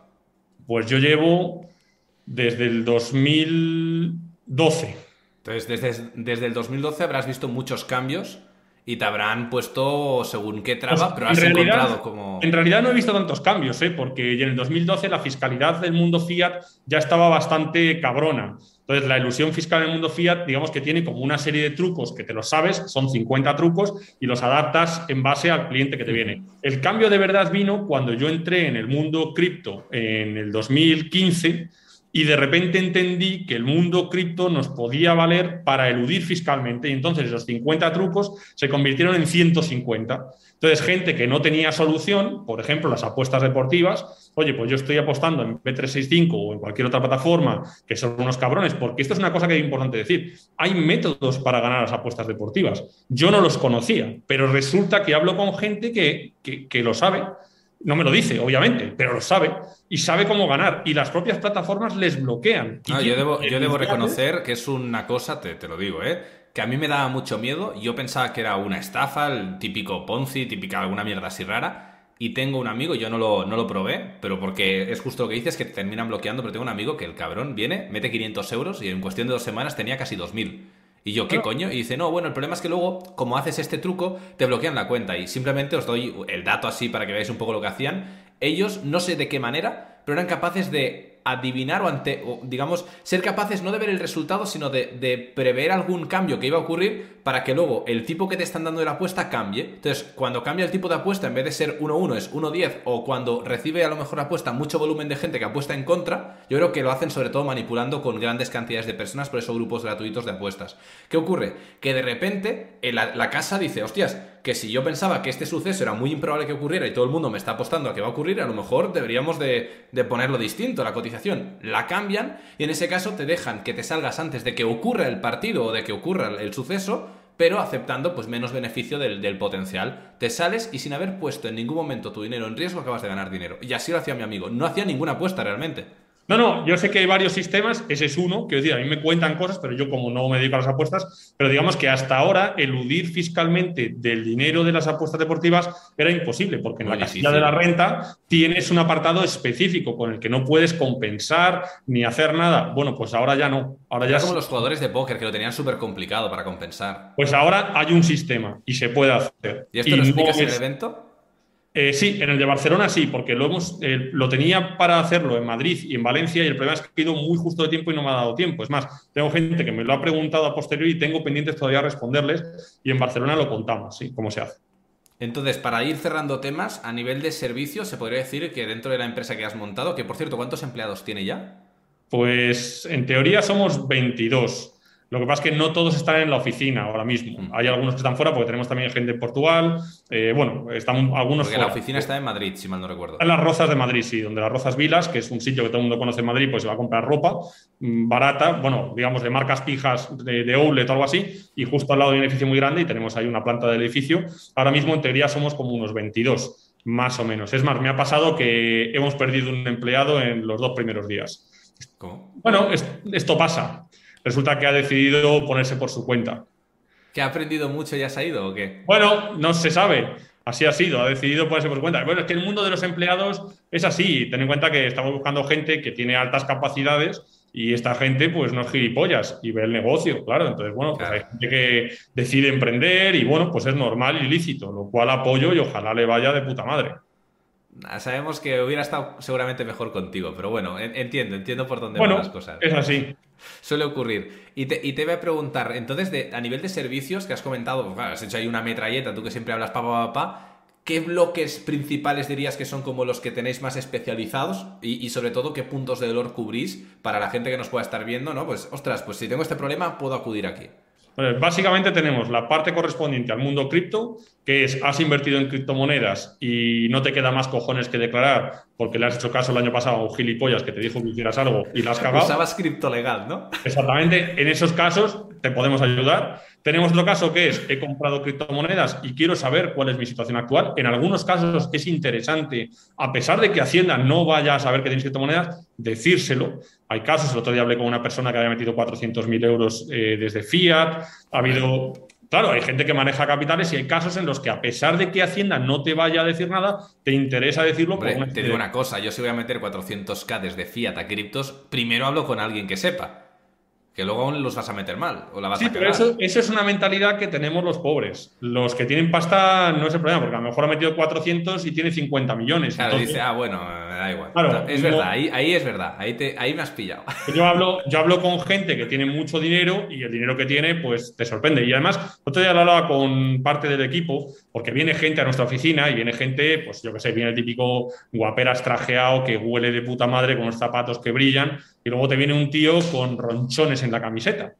Pues yo llevo desde el 2012. Entonces, desde, desde el 2012 habrás visto muchos cambios y te habrán puesto según qué traba, pues, pero has encontrado como. En realidad no he visto tantos cambios, ¿eh? porque en el 2012 la fiscalidad del mundo fiat ya estaba bastante cabrona. Entonces, la ilusión fiscal en el mundo fiat, digamos que tiene como una serie de trucos que te los sabes, son 50 trucos y los adaptas en base al cliente que te viene. El cambio de verdad vino cuando yo entré en el mundo cripto en el 2015 y de repente entendí que el mundo cripto nos podía valer para eludir fiscalmente y entonces esos 50 trucos se convirtieron en 150. Entonces, gente que no tenía solución, por ejemplo, las apuestas deportivas, oye, pues yo estoy apostando en B365 o en cualquier otra plataforma que son unos cabrones, porque esto es una cosa que es importante decir. Hay métodos para ganar las apuestas deportivas. Yo no los conocía, pero resulta que hablo con gente que, que lo sabe no me lo dice, obviamente, pero lo sabe y sabe cómo ganar. Y las propias plataformas les bloquean. yo debo, yo debo reconocer que es una cosa, te, te, lo digo, ¿eh? Que a mí me daba mucho miedo. Yo pensaba que era una estafa, el típico Ponzi, típica alguna mierda así rara. Y tengo un amigo, yo no lo, no lo probé, pero porque es justo lo que dices, que te terminan bloqueando, pero tengo un amigo que el cabrón viene, mete 500 euros y en cuestión de dos semanas tenía casi 2000. Y yo, ¿qué coño? Y dice, no, bueno, el problema es que luego, como haces este truco, te bloquean la cuenta. Y simplemente os doy el dato así para que veáis un poco lo que hacían. ellos, no sé de qué manera, pero eran capaces de adivinar o, ante, o digamos, ser capaces no de ver el resultado, sino de, prever algún cambio que iba a ocurrir para que luego el tipo que te están dando de la apuesta cambie. Entonces, cuando cambia el tipo de apuesta, en vez de ser 1-1 es 1-10, o cuando recibe a lo mejor apuesta mucho volumen de gente que apuesta en contra, yo creo que lo hacen sobre todo manipulando con grandes cantidades de personas, por eso grupos gratuitos de apuestas. ¿Qué ocurre? Que de repente la, la casa dice, hostias, que si yo pensaba que este suceso era muy improbable que ocurriera y todo el mundo me está apostando a que va a ocurrir, a lo mejor deberíamos de, de ponerlo distinto, la cotización. La cambian y en ese caso te dejan que te salgas antes de que ocurra el partido o de que ocurra el, suceso, pero aceptando pues menos beneficio del, del, potencial. Te sales y sin haber puesto en ningún momento tu dinero en riesgo acabas de ganar dinero. Y así lo hacía mi amigo. No hacía ninguna apuesta realmente. No, no, yo sé que hay varios sistemas, ese es uno, que decir, a mí me cuentan cosas, pero yo como no me dedico a las apuestas, pero digamos que hasta ahora eludir fiscalmente del dinero de las apuestas deportivas era imposible, porque en Muy la casilla de la renta tienes un apartado específico con el que no puedes compensar ni hacer nada. Bueno, pues ahora ya no. Ahora ya como es... los jugadores de póker que lo tenían súper complicado para compensar. Pues ahora hay un sistema y se puede hacer. ¿Y esto y lo explicas no en el evento? Eh, sí, en el de Barcelona sí, porque lo, hemos, eh, lo tenía para hacerlo en Madrid y en Valencia y el problema es que he ido muy justo de tiempo y no me ha dado tiempo. Es más, tengo gente que me lo ha preguntado a posteriori y tengo pendientes todavía responderles y en Barcelona lo contamos, ¿sí? ¿Cómo se hace? Entonces, para ir cerrando temas, a nivel de servicio, se podría decir que dentro de la empresa que has montado, que por cierto, ¿cuántos empleados tiene ya? Pues en teoría somos 22. Lo que pasa es que no todos están en la oficina ahora mismo. Mm. Hay algunos que están fuera porque tenemos también gente en Portugal. Eh, bueno, están algunos porque fuera. la oficina está en Madrid, si mal no recuerdo. En las Rozas de Madrid, sí, donde las Rozas Vilas, que es un sitio que todo el mundo conoce en Madrid, pues se va a comprar ropa mmm, barata, bueno, digamos de marcas pijas de, de outlet o algo así, y justo al lado hay un edificio muy grande y tenemos ahí una planta del edificio. Ahora mismo, en teoría, somos como unos 22, más o menos. Es más, me ha pasado que hemos perdido un empleado en los dos primeros días. ¿Cómo? Bueno, es, esto pasa resulta que ha decidido ponerse por su cuenta. ¿Que ha aprendido mucho y ha salido o qué? Bueno, no se sabe. Así ha sido, ha decidido ponerse por su cuenta. Bueno, es que el mundo de los empleados es así. Ten en cuenta que estamos buscando gente que tiene altas capacidades y esta gente pues no es gilipollas y ve el negocio, claro. Entonces, bueno, pues claro. hay gente que decide emprender y bueno, pues es normal y lícito, lo cual apoyo y ojalá le vaya de puta madre. Sabemos que hubiera estado seguramente mejor contigo, pero bueno, entiendo, entiendo por dónde bueno, van las cosas. Es así. Suele ocurrir. Y te, y te, voy a preguntar, entonces, de, a nivel de servicios que has comentado, claro, has hecho ahí una metralleta, tú que siempre hablas pa, pa, pa, pa ¿qué bloques principales dirías que son como los que tenéis más especializados? Y, y, sobre todo, ¿qué puntos de dolor cubrís para la gente que nos pueda estar viendo, ¿no? Pues, ostras, pues si tengo este problema, puedo acudir aquí. Bueno, básicamente tenemos la parte correspondiente al mundo cripto, que es has invertido en criptomonedas y no te queda más cojones que declarar porque le has hecho caso el año pasado a un gilipollas que te dijo que hicieras algo y la has cagado. Usabas cripto legal, ¿no? Exactamente. En esos casos te podemos ayudar. Tenemos otro caso que es he comprado criptomonedas y quiero saber cuál es mi situación actual. En algunos casos es interesante, a pesar de que Hacienda no vaya a saber que tienes criptomonedas, decírselo. Hay casos, el otro día hablé con una persona que había metido 400.000 euros eh, desde Fiat. Ha habido Claro, hay gente que maneja capitales y hay casos en los que, a pesar de que Hacienda no te vaya a decir nada, te interesa decirlo. Hombre, por una te digo una cosa: yo si voy a meter 400k desde fiat a criptos, primero hablo con alguien que sepa. Que luego aún los vas a meter mal o la vas sí, a pero eso, eso, es una mentalidad que tenemos los pobres. Los que tienen pasta no es el problema, porque a lo mejor ha metido 400 y tiene 50 millones. Claro, entonces... dice, ah, bueno, me da igual. Claro, es no... verdad, ahí, ahí, es verdad, ahí, te, ahí me has pillado. Yo hablo, yo hablo con gente que tiene mucho dinero y el dinero que tiene, pues te sorprende. Y además, otro día hablaba con parte del equipo, porque viene gente a nuestra oficina y viene gente, pues yo qué sé, viene el típico guaperas trajeado que huele de puta madre con los zapatos que brillan y luego te viene un tío con ronchones en la camiseta.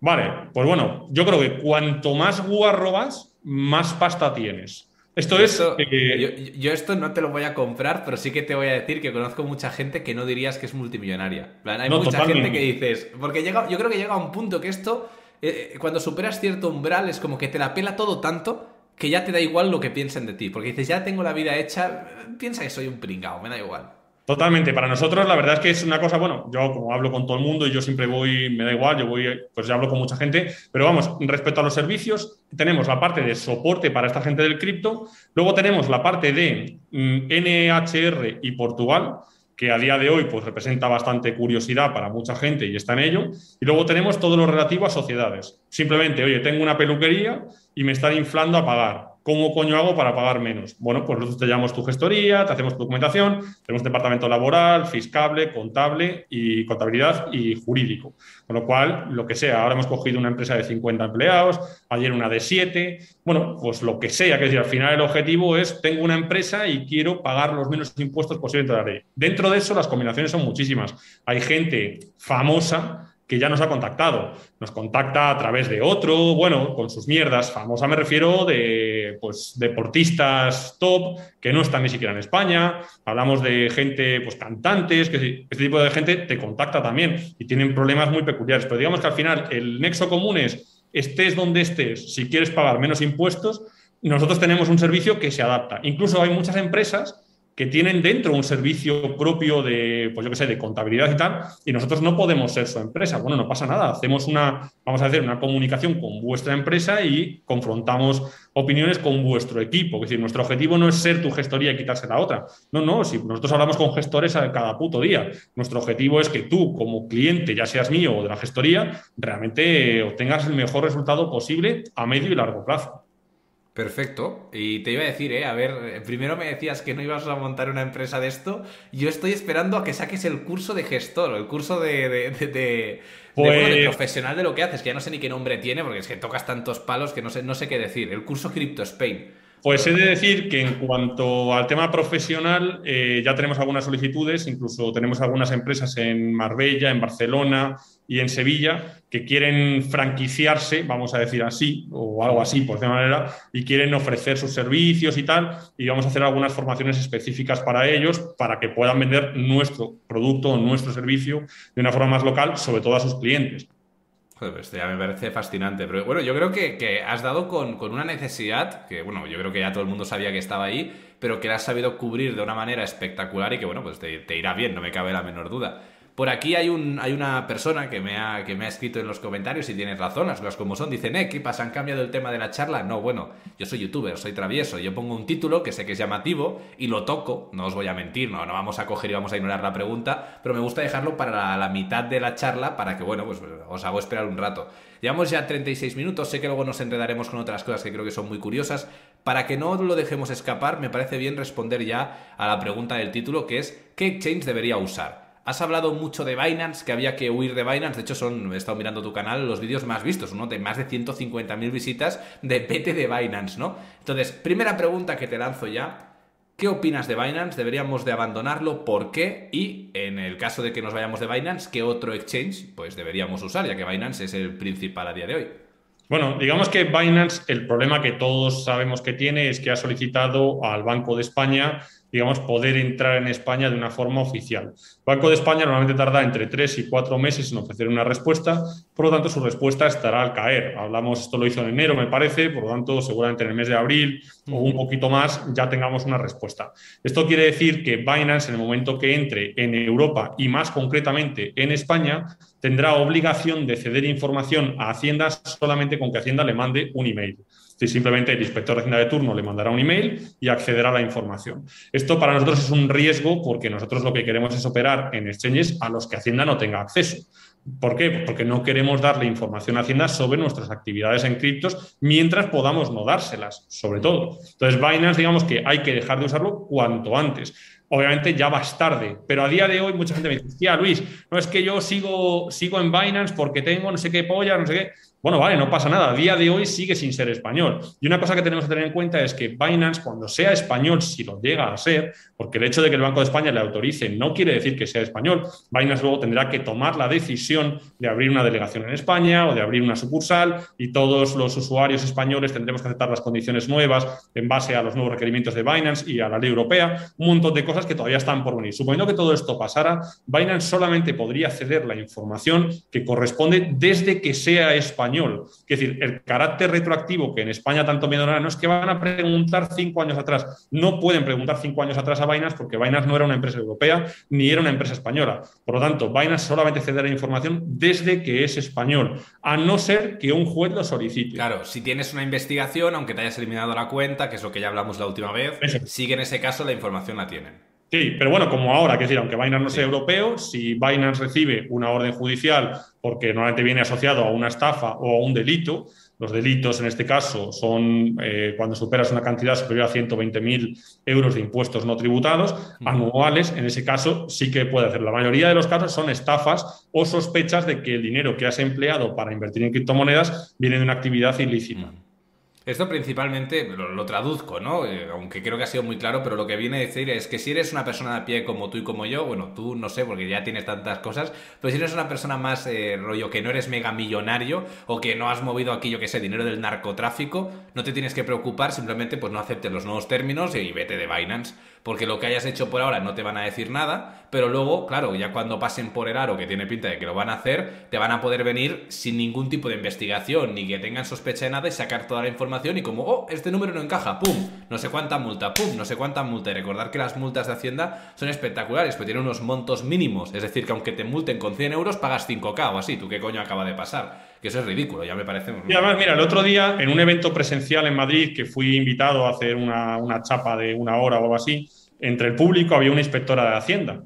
Vale, pues bueno, yo creo que cuanto más guarro vas, más pasta tienes. Esto es. Eh, yo, yo, esto no te lo voy a comprar, pero sí que te voy a decir que conozco mucha gente que no dirías que es multimillonaria. Hay no, mucha totalmente. gente que dices. Porque llega, yo creo que llega a un punto que esto, eh, cuando superas cierto umbral, es como que te la pela todo tanto que ya te da igual lo que piensen de ti. Porque dices, ya tengo la vida hecha, piensa que soy un pringao, me da igual. Totalmente. Para nosotros, la verdad es que es una cosa, bueno, yo como hablo con todo el mundo y yo siempre voy, me da igual, yo voy, pues ya hablo con mucha gente, pero vamos, respecto a los servicios, tenemos la parte de soporte para esta gente del cripto, luego tenemos la parte de mm, NHR y Portugal, que a día de hoy pues representa bastante curiosidad para mucha gente y está en ello, y luego tenemos todo lo relativo a sociedades. Simplemente, oye, tengo una peluquería y me están inflando a pagar ¿Cómo coño hago para pagar menos? Bueno, pues nosotros te llamamos tu gestoría, te hacemos tu documentación, tenemos departamento laboral, fiscable, contable y contabilidad y jurídico. Con lo cual, lo que sea, ahora hemos cogido una empresa de 50 empleados, ayer una de 7, bueno, pues lo que sea, que decir, al final el objetivo es, tengo una empresa y quiero pagar los menos impuestos posibles de la ley. Dentro de eso, las combinaciones son muchísimas. Hay gente famosa que ya nos ha contactado. Nos contacta a través de otro, bueno, con sus mierdas. Famosa me refiero de pues, deportistas top que no están ni siquiera en España. Hablamos de gente, pues cantantes, que este tipo de gente te contacta también y tienen problemas muy peculiares. Pero digamos que al final el nexo común es, estés donde estés, si quieres pagar menos impuestos, nosotros tenemos un servicio que se adapta. Incluso hay muchas empresas que tienen dentro un servicio propio de, pues yo qué sé, de contabilidad y tal, y nosotros no podemos ser su empresa. Bueno, no pasa nada, hacemos una, vamos a hacer una comunicación con vuestra empresa y confrontamos opiniones con vuestro equipo. Es decir, nuestro objetivo no es ser tu gestoría y quitarse la otra. No, no, si nosotros hablamos con gestores cada puto día, nuestro objetivo es que tú, como cliente, ya seas mío o de la gestoría, realmente obtengas el mejor resultado posible a medio y largo plazo. Perfecto. Y te iba a decir, ¿eh? A ver, primero me decías que no ibas a montar una empresa de esto. Yo estoy esperando a que saques el curso de gestor, el curso de, de, de, pues profesional de lo que haces, que ya no sé ni qué nombre tiene, porque es que tocas tantos palos que no sé, no sé qué decir. El curso Crypto Spain. Pues he de decir que en cuanto al tema profesional, eh, ya tenemos algunas solicitudes, incluso tenemos algunas empresas en Marbella, en Barcelona y en Sevilla que quieren franquiciarse, vamos a decir así, o algo así, por de manera, y quieren ofrecer sus servicios y tal, y vamos a hacer algunas formaciones específicas para ellos, para que puedan vender nuestro producto o nuestro servicio de una forma más local, sobre todo a sus clientes. Joder, esto ya me parece fascinante. Pero bueno, yo creo que, has dado con, una necesidad que, bueno, yo creo que ya todo el mundo sabía que estaba ahí, pero que la has sabido cubrir de una manera espectacular y que, bueno, pues te irá bien, no me cabe la menor duda. Por aquí hay, un, hay una persona que me, ha, que me ha escrito en los comentarios y tienes razón, las cosas como son. Dicen, eh, ¿qué pasa? ¿Han cambiado el tema de la charla? No, bueno, yo soy youtuber, soy travieso. Yo pongo un título que sé que es llamativo y lo toco. No os voy a mentir, no, no vamos a coger y vamos a ignorar la pregunta, pero me gusta dejarlo para la, mitad de la charla para que, bueno, pues os hago esperar un rato. Llevamos ya 36 minutos, sé que luego nos enredaremos con otras cosas que creo que son muy curiosas. Para que no lo dejemos escapar, me parece bien responder ya a la pregunta del título, que es ¿qué exchange debería usar? Has hablado mucho de Binance, que había que huir de Binance. De hecho, son, he estado mirando tu canal, los vídeos más vistos, uno de más de 150.000 visitas de PT de Binance, ¿no? Entonces, primera pregunta que te lanzo ya. ¿Qué opinas de Binance? ¿Deberíamos de abandonarlo? ¿Por qué? Y en el caso de que nos vayamos de Binance, ¿qué otro exchange pues deberíamos usar? Ya que Binance es el principal a día de hoy. Bueno, digamos que Binance, el problema que todos sabemos que tiene es que ha solicitado al Banco de España digamos, poder entrar en España de una forma oficial. Banco de España normalmente tarda entre tres y cuatro meses en ofrecer una respuesta, por lo tanto su respuesta estará al caer. Hablamos, esto lo hizo en enero, me parece, por lo tanto seguramente en el mes de abril o un poquito más ya tengamos una respuesta. Esto quiere decir que Binance en el momento que entre en Europa y más concretamente en España, tendrá obligación de ceder información a Hacienda solamente con que Hacienda le mande un email. Si simplemente el inspector de Hacienda de turno le mandará un email y accederá a la información. Esto para nosotros es un riesgo porque nosotros lo que queremos es operar en exchanges a los que Hacienda no tenga acceso. ¿Por qué? Porque no queremos darle información a Hacienda sobre nuestras actividades en criptos mientras podamos no dárselas, sobre todo. Entonces, Binance, digamos que hay que dejar de usarlo cuanto antes. Obviamente ya vas tarde, pero a día de hoy mucha gente me dice, tía Luis, no es que yo sigo, sigo en Binance porque tengo no sé qué polla, no sé qué. Bueno, vale, no pasa nada. A día de hoy sigue sin ser español. Y una cosa que tenemos que tener en cuenta es que Binance, cuando sea español, si lo llega a ser, porque el hecho de que el Banco de España le autorice no quiere decir que sea español, Binance luego tendrá que tomar la decisión de abrir una delegación en España o de abrir una sucursal y todos los usuarios españoles tendremos que aceptar las condiciones nuevas en base a los nuevos requerimientos de Binance y a la ley europea, un montón de cosas que todavía están por venir. Suponiendo que todo esto pasara, Binance solamente podría ceder la información que corresponde desde que sea español es decir, el carácter retroactivo que en España tanto miedo no es que van a preguntar cinco años atrás. No pueden preguntar cinco años atrás a Binance porque Binance no era una empresa europea ni era una empresa española. Por lo tanto, Binance solamente cederá información desde que es español, a no ser que un juez lo solicite. Claro, si tienes una investigación, aunque te hayas eliminado la cuenta, que es lo que ya hablamos la última vez, sigue en ese caso la información la tienen. Sí, pero bueno, como ahora, que decir, aunque Binance no sea europeo, si Binance recibe una orden judicial porque normalmente viene asociado a una estafa o a un delito, los delitos en este caso son eh, cuando superas una cantidad superior a 120.000 euros de impuestos no tributados anuales, en ese caso sí que puede hacerlo. La mayoría de los casos son estafas o sospechas de que el dinero que has empleado para invertir en criptomonedas viene de una actividad ilícita. Esto principalmente lo, traduzco, ¿no? Eh, aunque creo que ha sido muy claro, pero lo que viene a decir es que si eres una persona a pie como tú y como yo, bueno, tú no sé, porque ya tienes tantas cosas, pero si eres una persona más eh, rollo que no eres mega millonario o que no has movido aquí, yo que sé, dinero del narcotráfico, no te tienes que preocupar, simplemente pues no aceptes los nuevos términos y vete de Binance porque lo que hayas hecho por ahora no te van a decir nada, pero luego, claro, ya cuando pasen por el aro, que tiene pinta de que lo van a hacer, te van a poder venir sin ningún tipo de investigación, ni que tengan sospecha de nada y sacar toda la información y como, oh, este número no encaja, pum, no sé cuánta multa, pum, no sé cuánta multa. Y recordar que las multas de Hacienda son espectaculares, pero tienen unos montos mínimos, es decir, que aunque te multen con 100 euros, pagas 5K o así, ¿tú qué coño acaba de pasar? Que eso es ridículo, ya me parece. Y además, mira, el otro día, en un evento presencial en Madrid, que fui invitado a hacer una, una chapa de una hora o algo así, entre el público había una inspectora de Hacienda.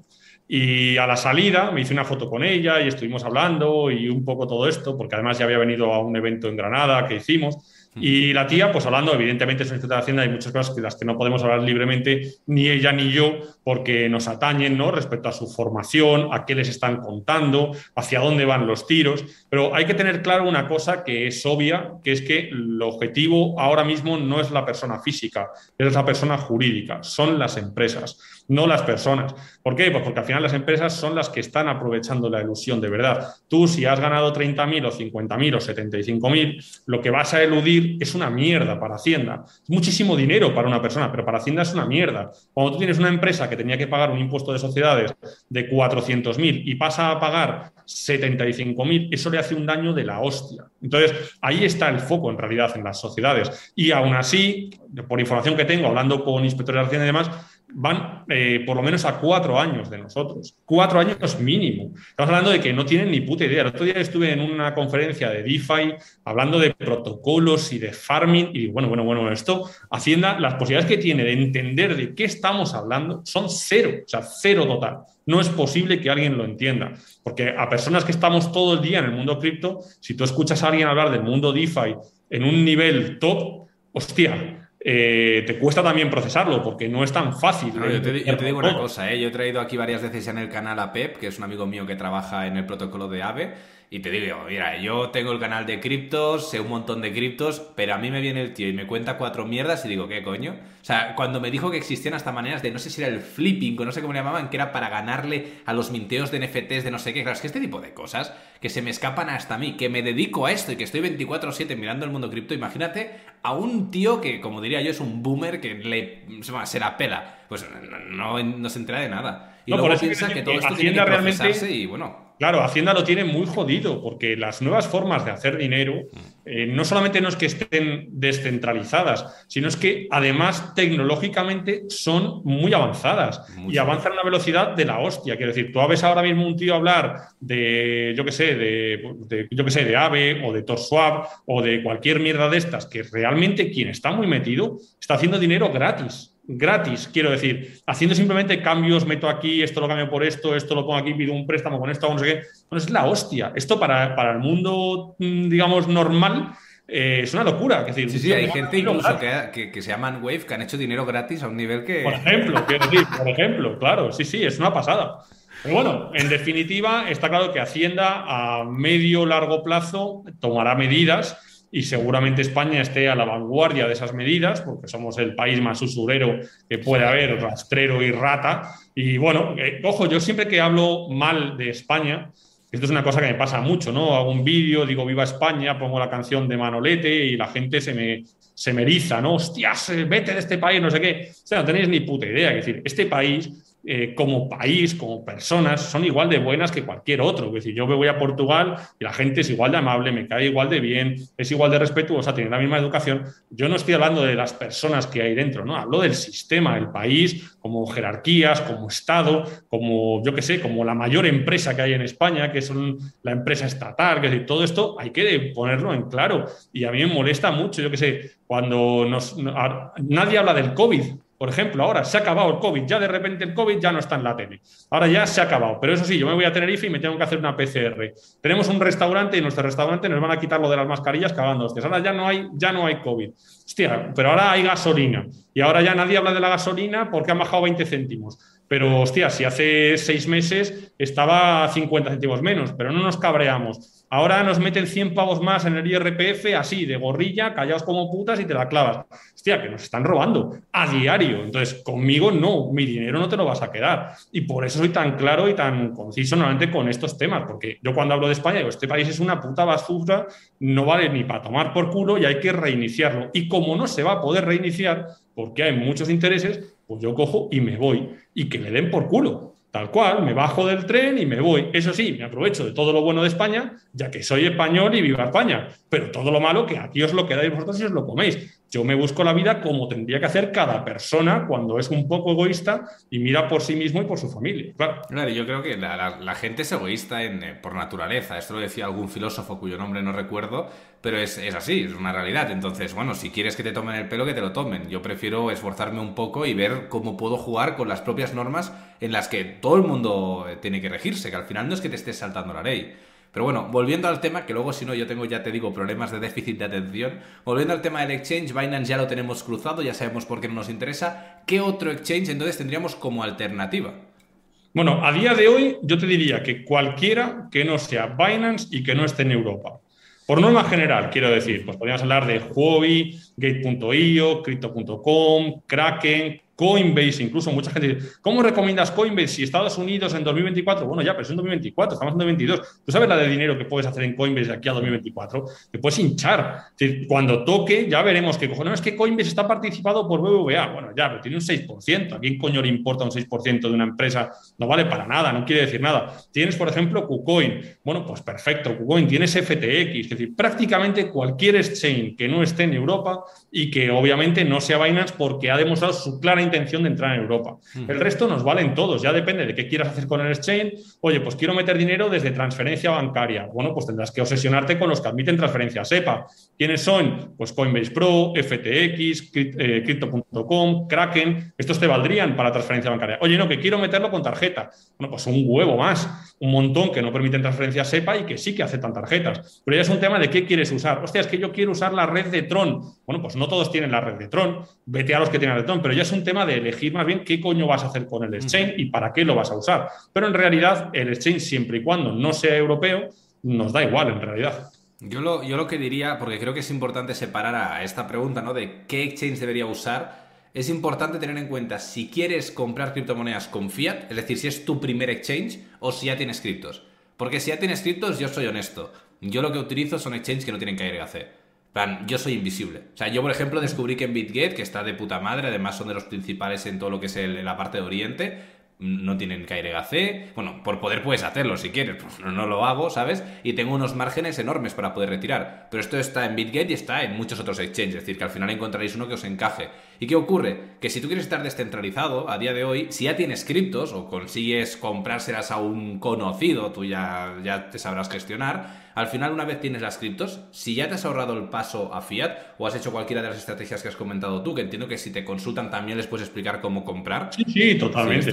Y a la salida me hice una foto con ella y estuvimos hablando y un poco todo esto, porque además ya había venido a un evento en Granada que hicimos. Y la tía, pues hablando, evidentemente es una de Hacienda, hay muchas cosas que las que no podemos hablar libremente, ni ella ni yo, porque nos atañen, ¿no? Respecto a su formación, a qué les están contando, hacia dónde van los tiros. Pero hay que tener claro una cosa que es obvia, que es que el objetivo ahora mismo no es la persona física, es la persona jurídica, son las empresas no las personas. ¿Por qué? Pues porque al final las empresas son las que están aprovechando la ilusión de verdad. Tú, si has ganado 30.000 o 50.000 o 75.000, lo que vas a eludir es una mierda para Hacienda. Es muchísimo dinero para una persona, pero para Hacienda es una mierda. Cuando tú tienes una empresa que tenía que pagar un impuesto de sociedades de 400.000 y pasa a pagar 75.000, eso le hace un daño de la hostia. Entonces, ahí está el foco en realidad en las sociedades. Y aún así, por información que tengo, hablando con inspectores de Hacienda y demás, van eh, por lo menos a cuatro años de nosotros. Cuatro años mínimo. Estamos hablando de que no tienen ni puta idea. El otro día estuve en una conferencia de DeFi hablando de protocolos y de farming y bueno, bueno, bueno, esto, Hacienda, las posibilidades que tiene de entender de qué estamos hablando son cero, o sea, cero total. No es posible que alguien lo entienda, porque a personas que estamos todo el día en el mundo cripto, si tú escuchas a alguien hablar del mundo DeFi en un nivel top, hostia, eh, te cuesta también procesarlo porque no es tan fácil. yo, te, digo una cosa, ¿eh? yo he traído aquí varias veces en el canal a Pep, que es un amigo mío que trabaja en el protocolo de AVE, y te digo, mira, yo tengo el canal de criptos, sé un montón de criptos, pero a mí me viene el tío y me cuenta cuatro mierdas y digo, ¿qué coño? O sea, cuando me dijo que existían hasta maneras de, no sé si era el flipping o no sé cómo le llamaban, que era para ganarle a los minteos de NFTs de no sé qué, claro, es que este tipo de cosas que se me escapan hasta a mí, que me dedico a esto y que estoy 24/7 mirando el mundo cripto, imagínate a un tío que, como diría yo, es un boomer que le, se la pela, pues no, no, se entera de nada. Y luego piensa que, todo esto tiene que realmente... y bueno... Claro, Hacienda lo tiene muy jodido porque las nuevas formas de hacer dinero eh, no solamente no es que estén descentralizadas, sino es que además tecnológicamente son muy avanzadas y avanzan a una velocidad de la hostia. Quiero decir, tú ves ahora mismo un tío hablar de, yo qué sé, de, yo que sé, de AVE o de TorSwap o de cualquier mierda de estas, que realmente quien está muy metido está haciendo dinero gratis gratis, quiero decir, haciendo simplemente cambios, meto aquí, esto lo cambio por esto, esto lo pongo aquí, pido un préstamo con esto, no sé qué. Bueno, es la hostia. Esto para, para el mundo, mm, digamos, normal. Eh, es una locura. decir, sí, sí, hay gente incluso que, que, se llaman Wave que han hecho dinero gratis a un nivel que. Por ejemplo, quiero decir, por ejemplo, claro, sí, sí, es una pasada. Pero bueno, en definitiva, está claro que Hacienda a medio largo plazo tomará medidas y seguramente España esté a la vanguardia de esas medidas, porque somos el país más usurero que puede haber, rastrero y rata. Y bueno, eh, ojo, yo siempre que hablo mal de España, esto es una cosa que me pasa mucho, ¿no? Hago un vídeo, digo viva España, pongo la canción de Manolete y la gente se me, se me eriza, ¿no? Hostias, vete de este país, no sé qué. O sea, no tenéis ni puta idea. Es decir, este país eh, como país, como personas, son igual de buenas que cualquier otro. Es decir, yo me voy a Portugal y la gente es igual de amable, me cae igual de bien, es igual de respetuosa, tiene la misma educación. Yo no estoy hablando de las personas que hay dentro, no, hablo del sistema, el país, como jerarquías, como Estado, como, yo qué sé, como la mayor empresa que hay en España, que es la empresa estatal, que es decir, todo esto hay que ponerlo en claro. Y a mí me molesta mucho, yo qué sé, cuando nos, nadie habla del COVID por ejemplo, ahora se ha acabado el COVID, ya de repente el COVID ya no está en la tele. Ahora ya se ha acabado. Pero eso sí, yo me voy a Tenerife y me tengo que hacer una PCR. Tenemos un restaurante y en nuestro restaurante nos van a quitar lo de las mascarillas cagando hostias. Ahora ya no hay, ya no hay COVID. Hostia, pero ahora hay gasolina. Y ahora ya nadie habla de la gasolina porque han bajado 20 céntimos. Pero, hostia, si hace seis meses estaba a 50 céntimos menos, pero no nos cabreamos. Ahora nos meten 100 pavos más en el IRPF, así, de gorrilla, callados como putas y te la clavas. Hostia, que nos están robando a diario. Entonces, conmigo no, mi dinero no te lo vas a quedar. Y por eso soy tan claro y tan conciso normalmente con estos temas, porque yo cuando hablo de España digo, este país es una puta basura, no vale ni para tomar por culo y hay que reiniciarlo. Y como no se va a poder reiniciar, porque hay muchos intereses, pues yo cojo y me voy y que le den por culo. Tal cual, me bajo del tren y me voy. Eso sí, me aprovecho de todo lo bueno de España, ya que soy español y viva España. Pero todo lo malo que aquí os lo quedáis vosotros y os lo coméis. Yo me busco la vida como tendría que hacer cada persona cuando es un poco egoísta y mira por sí mismo y por su familia. Claro, yo creo que la, gente es egoísta eh, por naturaleza. Esto lo decía algún filósofo cuyo nombre no recuerdo, pero es, es, así, es una realidad. Entonces, bueno, si quieres que te tomen el pelo, que te lo tomen. Yo prefiero esforzarme un poco y ver cómo puedo jugar con las propias normas en las que todo el mundo eh, tiene que regirse, que al final no es que te estés saltando la ley. Pero bueno, volviendo al tema, que luego si no yo tengo, ya te digo, problemas de déficit de atención. Volviendo al tema del exchange, Binance ya lo tenemos cruzado, ya sabemos por qué no nos interesa. ¿Qué otro exchange entonces tendríamos como alternativa? Bueno, a día de hoy yo te diría que cualquiera que no sea Binance y que no esté en Europa. Por norma general, quiero decir, pues podríamos hablar de Huobi, Gate.io, Crypto.com, Kraken, Coinbase, incluso mucha gente ¿cómo recomiendas Coinbase si Estados Unidos en 2024? Bueno, ya, pero es en 2024, estamos en 2022. ¿Tú sabes la de dinero que puedes hacer en Coinbase de aquí a 2024? Te puedes hinchar. cuando toque, ya veremos que no es que Coinbase está participado por BBVA. Bueno, ya, pero tiene un 6%. ¿A quién coño le importa un 6% de una empresa? No vale para nada, no quiere decir nada. Tienes, por ejemplo, KuCoin. Bueno, pues perfecto, KuCoin. Tienes FTX. Es decir, prácticamente cualquier exchange que no esté en Europa y que obviamente no sea Binance porque ha demostrado su clara intención de entrar en Europa. El resto nos valen todos, ya depende de qué quieras hacer con el exchange. Oye, pues quiero meter dinero desde transferencia bancaria. Bueno, pues tendrás que obsesionarte con los que admiten transferencia SEPA. ¿Quiénes son? Pues Coinbase Pro, FTX, eh, Crypto.com, Kraken. Estos te valdrían para transferencia bancaria. Oye, no, que quiero meterlo con tarjeta. Bueno, pues un huevo más, un montón que no permiten transferencia SEPA y que sí que aceptan tarjetas. Pero ya es un tema de qué quieres usar. Hostia, es que yo quiero usar la red de Tron. Bueno, pues no todos tienen la red de Tron. Vete a los que tienen la de Tron, pero ya es un tema de elegir más bien qué coño vas a hacer con el exchange y para qué lo vas a usar. Pero en realidad el exchange, siempre y cuando no sea europeo, nos da igual en realidad. Yo lo, yo lo que diría, porque creo que es importante separar a esta pregunta, ¿no? De qué exchange debería usar. Es importante tener en cuenta si quieres comprar criptomonedas con fiat, es decir, si es tu primer exchange o si ya tienes criptos. Porque si ya tienes criptos, yo soy honesto. Yo lo que utilizo son exchanges que no tienen KRGC yo soy invisible. O sea, yo, por ejemplo, descubrí que en BitGate, que está de puta madre, además son de los principales en todo lo que es la parte de Oriente, no tienen KRGC. Bueno, por poder puedes hacerlo si quieres, pues no, lo hago, ¿sabes? Y tengo unos márgenes enormes para poder retirar. Pero esto está en BitGate y está en muchos otros exchanges, es decir, que al final encontraréis uno que os encaje. ¿Y qué ocurre? Que si tú quieres estar descentralizado a día de hoy, si ya tienes criptos o consigues comprárselas a un conocido, tú ya, ya te sabrás gestionar, al final una vez tienes las criptos, si ya te has ahorrado el paso a fiat o has hecho cualquiera de las estrategias que has comentado tú, que entiendo que si te consultan también les puedes explicar cómo comprar. Sí, sí, totalmente.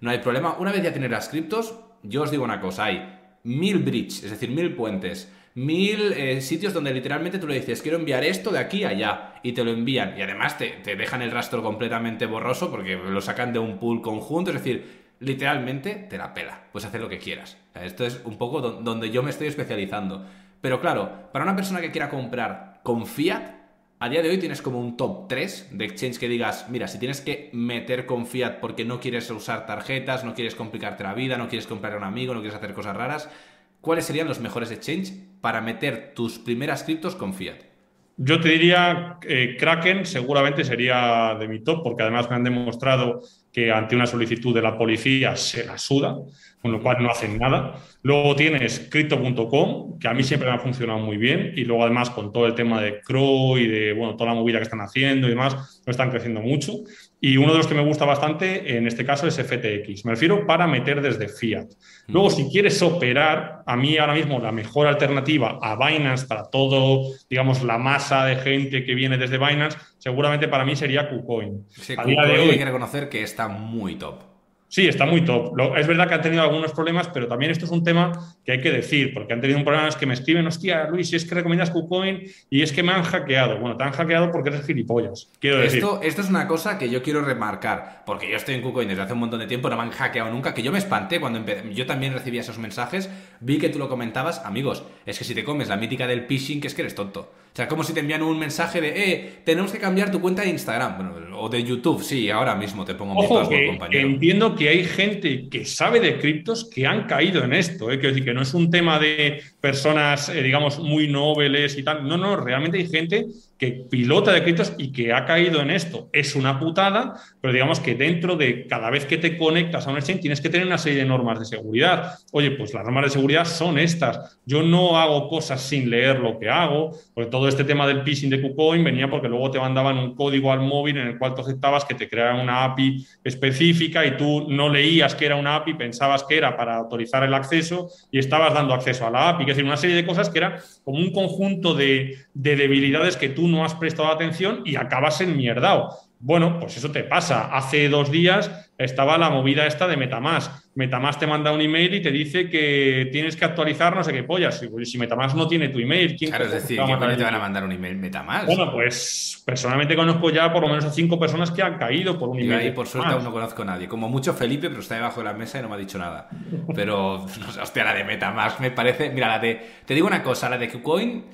No hay problema. Una vez ya tienes las criptos, yo os digo una cosa, hay mil bridges, es decir, mil puentes, mil eh, sitios donde literalmente tú le dices, quiero enviar esto de aquí a allá, y te lo envían. Y además te, dejan el rastro completamente borroso porque lo sacan de un pool conjunto, es decir, literalmente te la pela, puedes hacer lo que quieras. Esto es un poco donde yo me estoy especializando. Pero claro, para una persona que quiera comprar con fiat, a día de hoy tienes como un top 3 de exchange que digas, mira, si tienes que meter con fiat porque no quieres usar tarjetas, no quieres complicarte la vida, no quieres comprar a un amigo, no quieres hacer cosas raras, ¿cuáles serían los mejores exchange para meter tus primeras criptos con fiat? Yo te diría eh, Kraken seguramente sería de mi top porque además me han demostrado que ante una solicitud de la policía se la suda, con lo cual no hacen nada. Luego tienes crypto.com, que a mí siempre me ha funcionado muy bien, y luego además con todo el tema de Crow y de bueno, toda la movida que están haciendo y demás, no están creciendo mucho. Y uno de los que me gusta bastante, en este caso, es FTX. Me refiero para meter desde fiat. Luego, si quieres operar, a mí ahora mismo la mejor alternativa a Binance para todo, digamos, la masa de gente que viene desde Binance, seguramente para mí sería KuCoin. Sí, KuCoin hay que reconocer que está muy top. Sí, está muy top. es verdad que han tenido algunos problemas, pero también esto es un tema que hay que decir, porque han tenido un problema es que me escriben, hostia, Luis, si es que recomiendas KuCoin y es que me han hackeado. Bueno, te han hackeado porque eres gilipollas. Esto, es una cosa que yo quiero remarcar, porque yo estoy en KuCoin desde hace un montón de tiempo, no me han hackeado nunca, que yo me espanté cuando yo también recibía esos mensajes, vi que tú lo comentabas, amigos, es que si te comes la mítica del phishing, que es que eres tonto. O sea, como si te envían un mensaje de, eh, tenemos que cambiar tu cuenta de Instagram o de YouTube. Sí, ahora mismo te pongo mi password, compañero. entiendo que hay gente que sabe de criptos que han caído en esto. ¿eh? Quiero decir que no es un tema de personas, eh, digamos, muy nobles y tal. No, no, realmente hay gente que pilota de criptos y que ha caído en esto. Es una putada, pero digamos que dentro de cada vez que te conectas a un exchange tienes que tener una serie de normas de seguridad. Oye, pues las normas de seguridad son estas. Yo no hago cosas sin leer lo que hago, porque todo este tema del phishing de KuCoin venía porque luego te mandaban un código al móvil en el cual tú aceptabas que te crearan una API específica y tú no leías que era una API, pensabas que era para autorizar el acceso y estabas dando acceso a la API. Es decir, una serie de cosas que era como un conjunto de, de debilidades que tú no has prestado atención y acabas en mierdao. Bueno, pues eso te pasa. Hace dos días estaba la movida esta de Metamask. Metamask te manda un email y te dice que tienes que actualizar no sé qué pollas. Si, si Metamask no tiene tu email, ¿quién claro, es decir, ¿qué te van a mandar un email Metamask? Bueno, pues personalmente conozco ya por lo menos a cinco personas que han caído por un email. Y ahí, por suerte, aún no conozco a nadie. Como mucho Felipe, pero está debajo de la mesa y no me ha dicho nada. Pero, no sé, hostia, la de Metamask me parece. Mira, la de. Te digo una cosa, la de KuCoin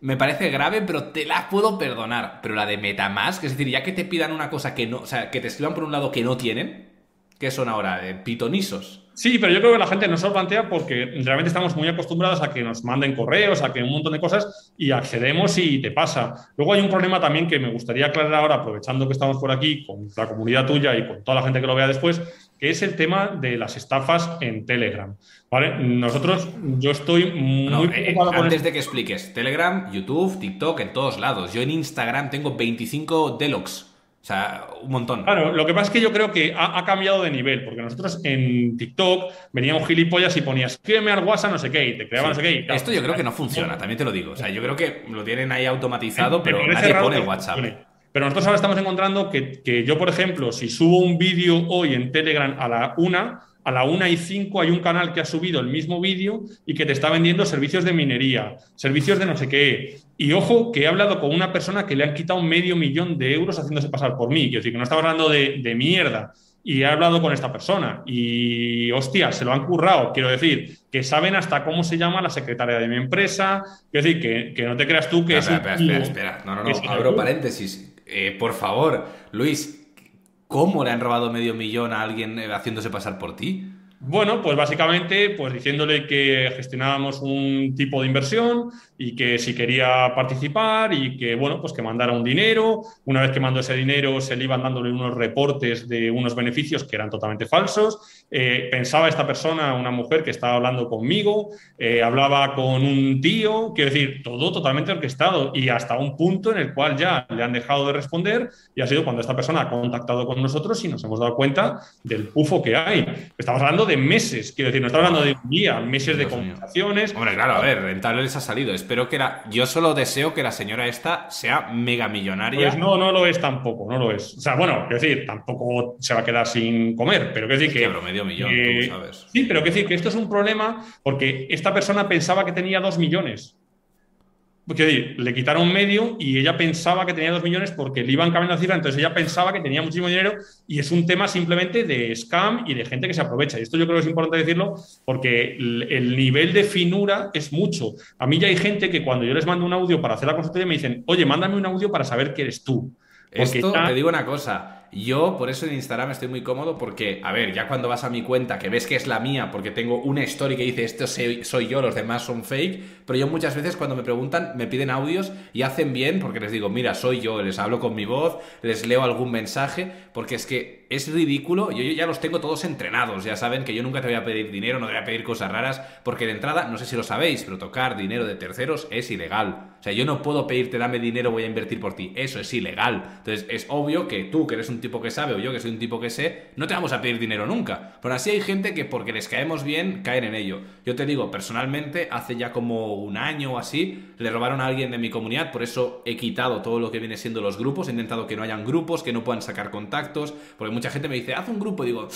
me parece grave, pero te la puedo perdonar. Pero la de Metamask, es decir, ya que te pidan una cosa que no, o sea, que te escriban por un lado que no tienen, ¿qué son ahora? pitonisos. Sí, pero yo creo que la gente no se lo plantea porque realmente estamos muy acostumbrados a que nos manden correos, a que un montón de cosas y accedemos y te pasa. Luego hay un problema también que me gustaría aclarar ahora, aprovechando que estamos por aquí con la comunidad tuya y con toda la gente que lo vea después, que es el tema de las estafas en Telegram. ¿Vale? Nosotros, yo estoy muy eh, Antes de que expliques, Telegram, YouTube, TikTok, en todos lados. Yo en Instagram tengo 25 Deluxe. O sea, un montón. Claro, lo que pasa es que yo creo que ha, cambiado de nivel, porque nosotros en TikTok veníamos gilipollas y ponías, escríbeme al WhatsApp, no sé qué, y te creaban no sé qué. Esto yo creo que no funciona, también te lo digo. O sea, yo creo que lo tienen ahí automatizado, pero nadie pone el WhatsApp. Pero nosotros ahora estamos encontrando que, yo, por ejemplo, si subo un vídeo hoy en Telegram a la una, a la una y cinco hay un canal que ha subido el mismo vídeo y que te está vendiendo servicios de minería, servicios de no sé qué. Y ojo, que he hablado con una persona que le han quitado medio millón de euros haciéndose pasar por mí. Quiero decir, que no estamos hablando de, mierda. Y he hablado con esta persona y, hostia, se lo han currado. Quiero decir, que saben hasta cómo se llama la secretaria de mi empresa. Quiero decir, que, no te creas tú que es. Espera, espera, espera. No, no, no. Abro paréntesis eh, por favor, Luis, ¿cómo le han robado medio millón a alguien eh, haciéndose pasar por ti? Bueno, pues básicamente, pues diciéndole que gestionábamos un tipo de inversión y que si quería participar y que, bueno, pues que mandara un dinero. Una vez que mandó ese dinero, se le iban dándole unos reportes de unos beneficios que eran totalmente falsos. Eh, pensaba esta persona, una mujer que estaba hablando conmigo, eh, hablaba con un tío, quiero decir, todo totalmente orquestado y hasta un punto en el cual ya le han dejado de responder y ha sido cuando esta persona ha contactado con nosotros y nos hemos dado cuenta del pufo que hay. Estamos hablando de meses, quiero decir, no estamos hablando de un día, meses de conversaciones. Hombre, claro, a ver, rentable les ha salido. Espero que la. Yo solo deseo que la señora esta sea mega millonaria. Pues no, no lo es tampoco, no lo es. O sea, bueno, quiero decir, tampoco se va a quedar sin comer, pero quiero decir que. medio millón, tú sabes. Sí, pero quiero decir que esto es un problema porque esta persona pensaba que tenía dos millones. Porque le quitaron medio y ella pensaba que tenía dos millones porque le iban cambiando la cifra, entonces ella pensaba que tenía muchísimo dinero y es un tema simplemente de scam y de gente que se aprovecha. Y esto yo creo que es importante decirlo porque el, nivel de finura es mucho. A mí ya hay gente que cuando yo les mando un audio para hacer la consultoría me dicen, oye, mándame un audio para saber que eres tú. Esto, te digo una cosa, yo por eso en Instagram estoy muy cómodo porque, a ver, ya cuando vas a mi cuenta, que ves que es la mía, porque tengo una story que dice esto soy yo, los demás son fake, pero yo muchas veces cuando me preguntan me piden audios y hacen bien porque les digo, mira, soy yo, les hablo con mi voz, les leo algún mensaje, porque es que es ridículo, yo, ya los tengo todos entrenados, ya saben que yo nunca te voy a pedir dinero, no te voy a pedir cosas raras, porque de entrada, no sé si lo sabéis, pero tocar dinero de terceros es ilegal. O sea, yo no puedo pedirte dame dinero, voy a invertir por ti, eso es ilegal. Entonces es obvio que tú, que eres un tipo que sabe, o yo, que soy un tipo que sé, no te vamos a pedir dinero nunca. Pero así hay gente que porque les caemos bien, caen en ello. Yo te digo, personalmente, hace ya como un año o así, le robaron a alguien de mi comunidad, por eso he quitado todo lo que viene siendo los grupos, he intentado que no hayan grupos, que no puedan sacar contactos, porque mucha gente me dice, haz un grupo, y digo,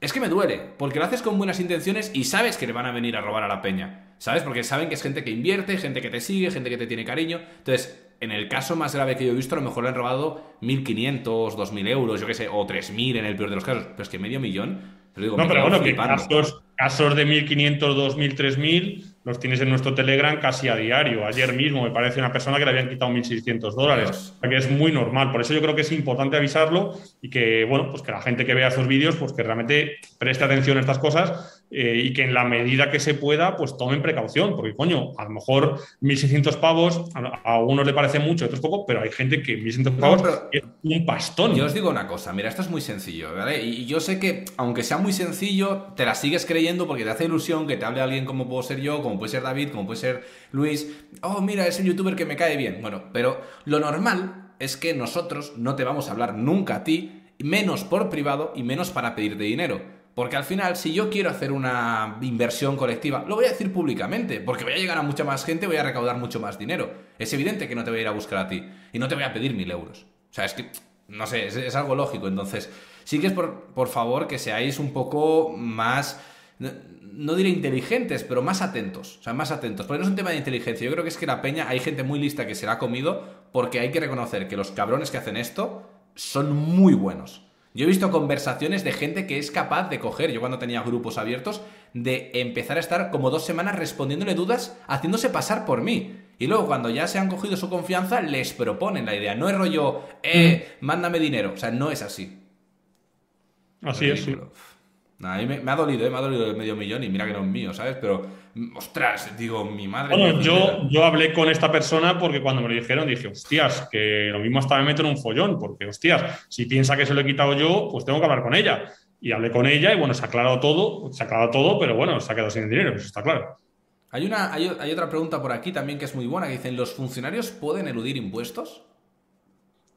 es que me duele, porque lo haces con buenas intenciones y sabes que le van a venir a robar a la peña. ¿Sabes? Porque saben que es gente que invierte, gente que te sigue, gente que te tiene cariño. Entonces, en el caso más grave que yo he visto, a lo mejor le han robado 1.500, 2.000 euros, yo qué sé, o 3.000 en el peor de los casos. Pero es que medio millón. no, pero bueno, que casos, casos de 1.500, 2.000, 3.000 los tienes en nuestro Telegram casi a diario. Ayer mismo me parece una persona que le habían quitado 1.600 dólares. O sea, que es muy normal. Por eso yo creo que es importante avisarlo y que, bueno, pues que la gente que vea estos vídeos, pues que realmente preste atención a estas cosas eh, y que en la medida que se pueda, pues tomen precaución. Porque, coño, a lo mejor 1.600 pavos a, a unos le parece mucho, a otros poco, pero hay gente que 1.600 pavos es un pastón. Yo os digo una cosa, mira, esto es muy sencillo, ¿vale? Y yo sé que, aunque sea muy sencillo, te la sigues creyendo porque te hace ilusión que te hable alguien como puedo ser yo, como puede ser David, como puede ser Luis, oh, mira, es el youtuber que me cae bien. Bueno, pero lo normal es que nosotros no te vamos a hablar nunca a ti, menos por privado y menos para pedirte dinero. Porque al final, si yo quiero hacer una inversión colectiva, lo voy a decir públicamente, porque voy a llegar a mucha más gente, voy a recaudar mucho más dinero. Es evidente que no te voy a ir a buscar a ti y no te voy a pedir mil euros. O sea, es que, no sé, es, algo lógico. Entonces, sí que es por, por favor que seáis un poco más no, diré inteligentes, pero más atentos. O sea, más atentos. Porque no es un tema de inteligencia. Yo creo que es que la peña, hay gente muy lista que se la ha comido porque hay que reconocer que los cabrones que hacen esto son muy buenos. Yo he visto conversaciones de gente que es capaz de coger, yo cuando tenía grupos abiertos, de empezar a estar como dos semanas respondiéndole dudas, haciéndose pasar por mí. Y luego cuando ya se han cogido su confianza, les proponen la idea. No es rollo, eh, mm. mándame dinero. O sea, no es así. Así es. A mí me, ha dolido, ¿eh? me ha dolido el medio millón y mira que no es mío, ¿sabes? Pero, ostras, digo, mi madre. Bueno, yo, yo hablé con esta persona porque cuando me lo dijeron dije, hostias, que lo mismo hasta me meto en un follón, porque, hostias, si piensa que se lo he quitado yo, pues tengo que hablar con ella. Y hablé con ella y bueno, se ha aclarado todo, se ha aclarado todo, pero bueno, se ha quedado sin dinero, eso está claro. Hay, una, hay, hay otra pregunta por aquí también que es muy buena, que dicen, ¿los funcionarios pueden eludir impuestos?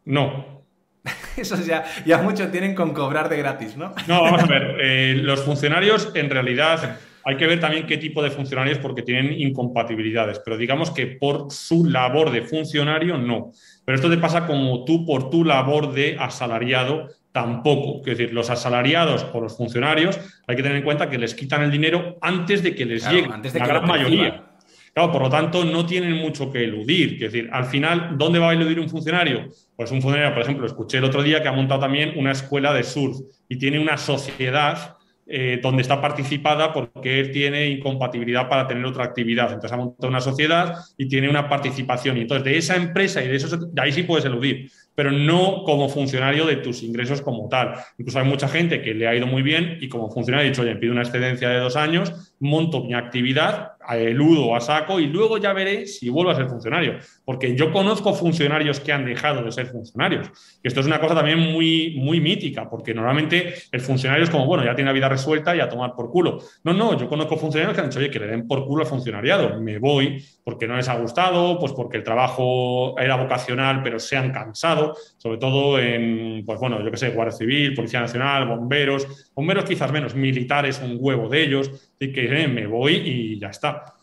No, Eso ya, ya mucho tienen con cobrar de gratis, ¿no? No, vamos a ver. Eh, los funcionarios, en realidad, hay que ver también qué tipo de funcionarios porque tienen incompatibilidades, pero digamos que por su labor de funcionario, no. Pero esto te pasa como tú por tu labor de asalariado, tampoco. Es decir, los asalariados o los funcionarios, hay que tener en cuenta que les quitan el dinero antes de que les llegue, antes de la que gran mayoría. Claro, por lo tanto, no tienen mucho que eludir. Es decir, al final, ¿dónde va a eludir un funcionario? Pues un funcionario, por ejemplo, escuché el otro día que ha montado también una escuela de surf y tiene una sociedad eh, donde está participada porque él tiene incompatibilidad para tener otra actividad. Entonces ha montado una sociedad y tiene una participación. Y entonces de esa empresa y de eso, de ahí sí puedes eludir pero no como funcionario de tus ingresos como tal. Incluso hay mucha gente que le ha ido muy bien y como funcionario ha dicho, oye, pido una excedencia de dos años, monto mi actividad, eludo a saco y luego ya veré si vuelvo a ser funcionario. Porque yo conozco funcionarios que han dejado de ser funcionarios. Y esto es una cosa también muy, muy mítica, porque normalmente el funcionario es como, bueno, ya tiene la vida resuelta y a tomar por culo. No, no, yo conozco funcionarios que han dicho, oye, que le den por culo al funcionariado. Me voy porque no les ha gustado, pues porque el trabajo era vocacional, pero se han cansado sobre todo en, pues bueno, yo que sé, Guardia Civil, Policía Nacional, bomberos, bomberos quizás menos, militares, un huevo de ellos, y que eh, me voy y ya está.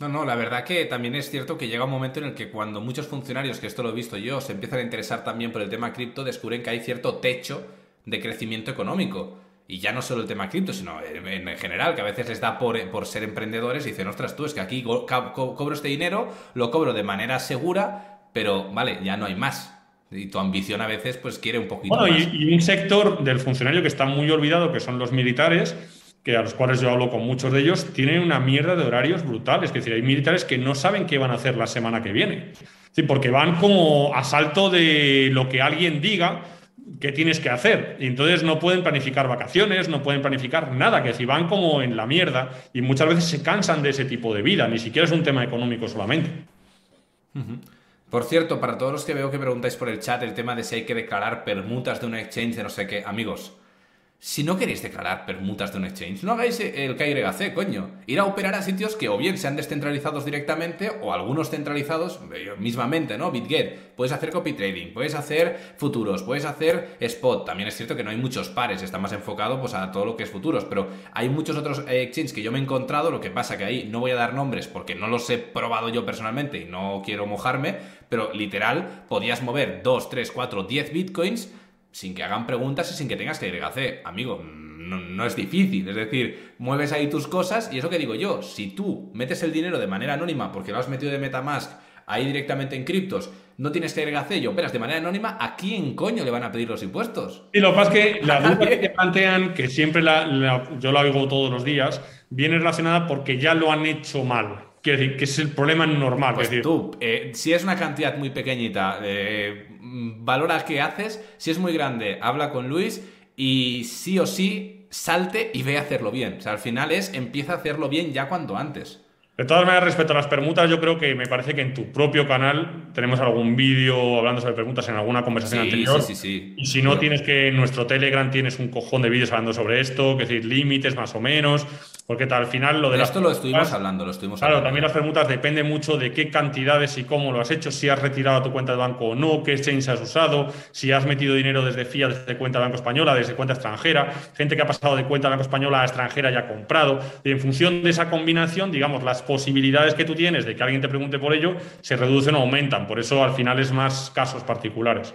No, no, la verdad que también es cierto que llega un momento en el que cuando muchos funcionarios, que esto lo he visto yo, se empiezan a interesar también por el tema cripto, descubren que hay cierto techo de crecimiento económico. Y ya no solo el tema cripto, sino en, general, que a veces les da por, por ser emprendedores y dicen, ostras, tú es que aquí cobro este dinero, lo cobro de manera segura pero vale, ya no hay más. Y tu ambición a veces pues quiere un poquito bueno, Y, un sector del funcionario que está muy olvidado, que son los militares, que a los cuales yo hablo con muchos de ellos, tienen una mierda de horarios brutales. Es decir, hay militares que no saben qué van a hacer la semana que viene. Sí, porque van como a salto de lo que alguien diga qué tienes que hacer. Y entonces no pueden planificar vacaciones, no pueden planificar nada, que si van como en la mierda y muchas veces se cansan de ese tipo de vida, ni siquiera es un tema económico solamente. Por cierto, para todos los que veo que preguntáis por el chat el tema de si hay que declarar permutas de un exchange de no sé qué, amigos, si no queréis declarar permutas de un exchange, no hagáis el KYC, coño. Ir a operar a sitios que o bien sean descentralizados directamente o algunos centralizados eh, mismamente, ¿no? BitGet. Puedes hacer copy trading, puedes hacer futuros, puedes hacer spot. También es cierto que no hay muchos pares, está más enfocado pues, a todo lo que es futuros, pero hay muchos otros eh, exchanges que yo me he encontrado. Lo que pasa que ahí no voy a dar nombres porque no los he probado yo personalmente y no quiero mojarme, pero literal podías mover 2, 3, 4, 10 bitcoins sin que hagan preguntas y sin que tengas que ir Amigo, no, es difícil. Es decir, mueves ahí tus cosas y eso que digo yo, si tú metes el dinero de manera anónima porque lo has metido de Metamask ahí directamente en criptos, no tienes que ir y operas de manera anónima, ¿a quién coño le van a pedir los impuestos? Y lo que pasa es que la duda que plantean, que siempre yo la oigo todos los días, viene relacionada porque ya lo han hecho mal. Quiero decir, que es el problema normal. Pues decir, tú, eh, si es una cantidad muy pequeñita, eh, valoras qué haces, si es muy grande, habla con Luis y sí o sí salte y ve a hacerlo bien. O sea, al final es empieza a hacerlo bien ya cuanto antes. De todas maneras, respecto a las permutas, yo creo que me parece que en tu propio canal tenemos algún vídeo hablando sobre permutas en alguna conversación anterior. Sí, sí, sí. Y si no, tienes que en nuestro Telegram tienes un cojón de vídeos hablando sobre esto, que decir, límites más o menos. Porque al final lo de Esto lo estuvimos hablando, lo estuvimos claro, hablando. también las permutas depende mucho de qué cantidades y cómo lo has hecho, si has retirado tu cuenta de banco o no, qué exchange has usado, si has metido dinero desde FIA, desde cuenta de banco española, desde cuenta extranjera, gente que ha pasado de cuenta de banco española a extranjera y ha comprado. Y en función de esa combinación, digamos, las posibilidades que tú tienes de que alguien te pregunte por ello se reducen o aumentan. Por eso al final es más casos particulares.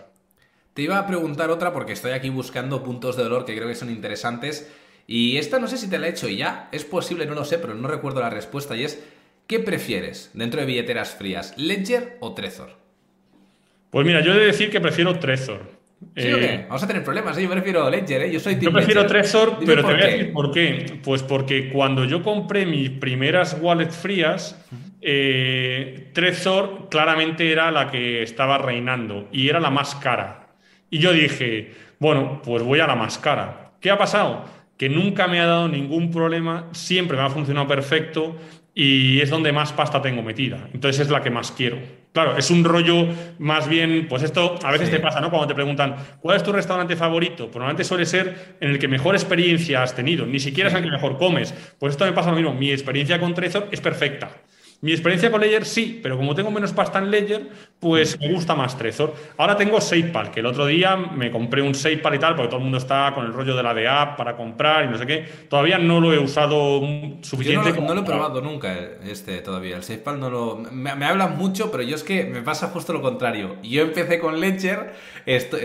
Te iba a preguntar otra porque estoy aquí buscando puntos de dolor que creo que son interesantes. Y esta no sé si te la he hecho ya, es posible, no lo sé, pero no recuerdo la respuesta y es, ¿qué prefieres dentro de billeteras frías, Ledger o Trezor? Pues mira, yo he de decir que prefiero Trezor. ¿Sí o qué? Eh, Vamos a tener problemas, ¿eh? yo prefiero Ledger, ¿eh? yo soy Yo prefiero Trezor, pero te voy a decir por qué. Pues porque cuando yo compré mis primeras wallets frías, eh, Trezor claramente era la que estaba reinando y era la más cara. Y yo dije, bueno, pues voy a la más cara. ¿Qué ha pasado? que nunca me ha dado ningún problema, siempre me ha funcionado perfecto y es donde más pasta tengo metida. Entonces es la que más quiero. Claro, es un rollo más bien, pues esto a veces te pasa, ¿no? Cuando te preguntan, ¿cuál es tu restaurante favorito? Pues normalmente suele ser en el que mejor experiencia has tenido, ni siquiera es en el que mejor comes. Pues esto me pasa lo mismo, mi experiencia con Trezor es perfecta. Mi experiencia con Ledger sí, pero como tengo menos pasta en Ledger, pues me gusta más Trezor. Ahora tengo SafePal, que el otro día me compré un SafePal y tal, porque todo el mundo está con el rollo de la de app para comprar y no sé qué. Todavía no lo he usado suficiente. Yo no, lo he probado nunca este todavía. El SafePal no lo. Me, me, hablan mucho, pero yo es que me pasa justo lo contrario. Yo empecé con Ledger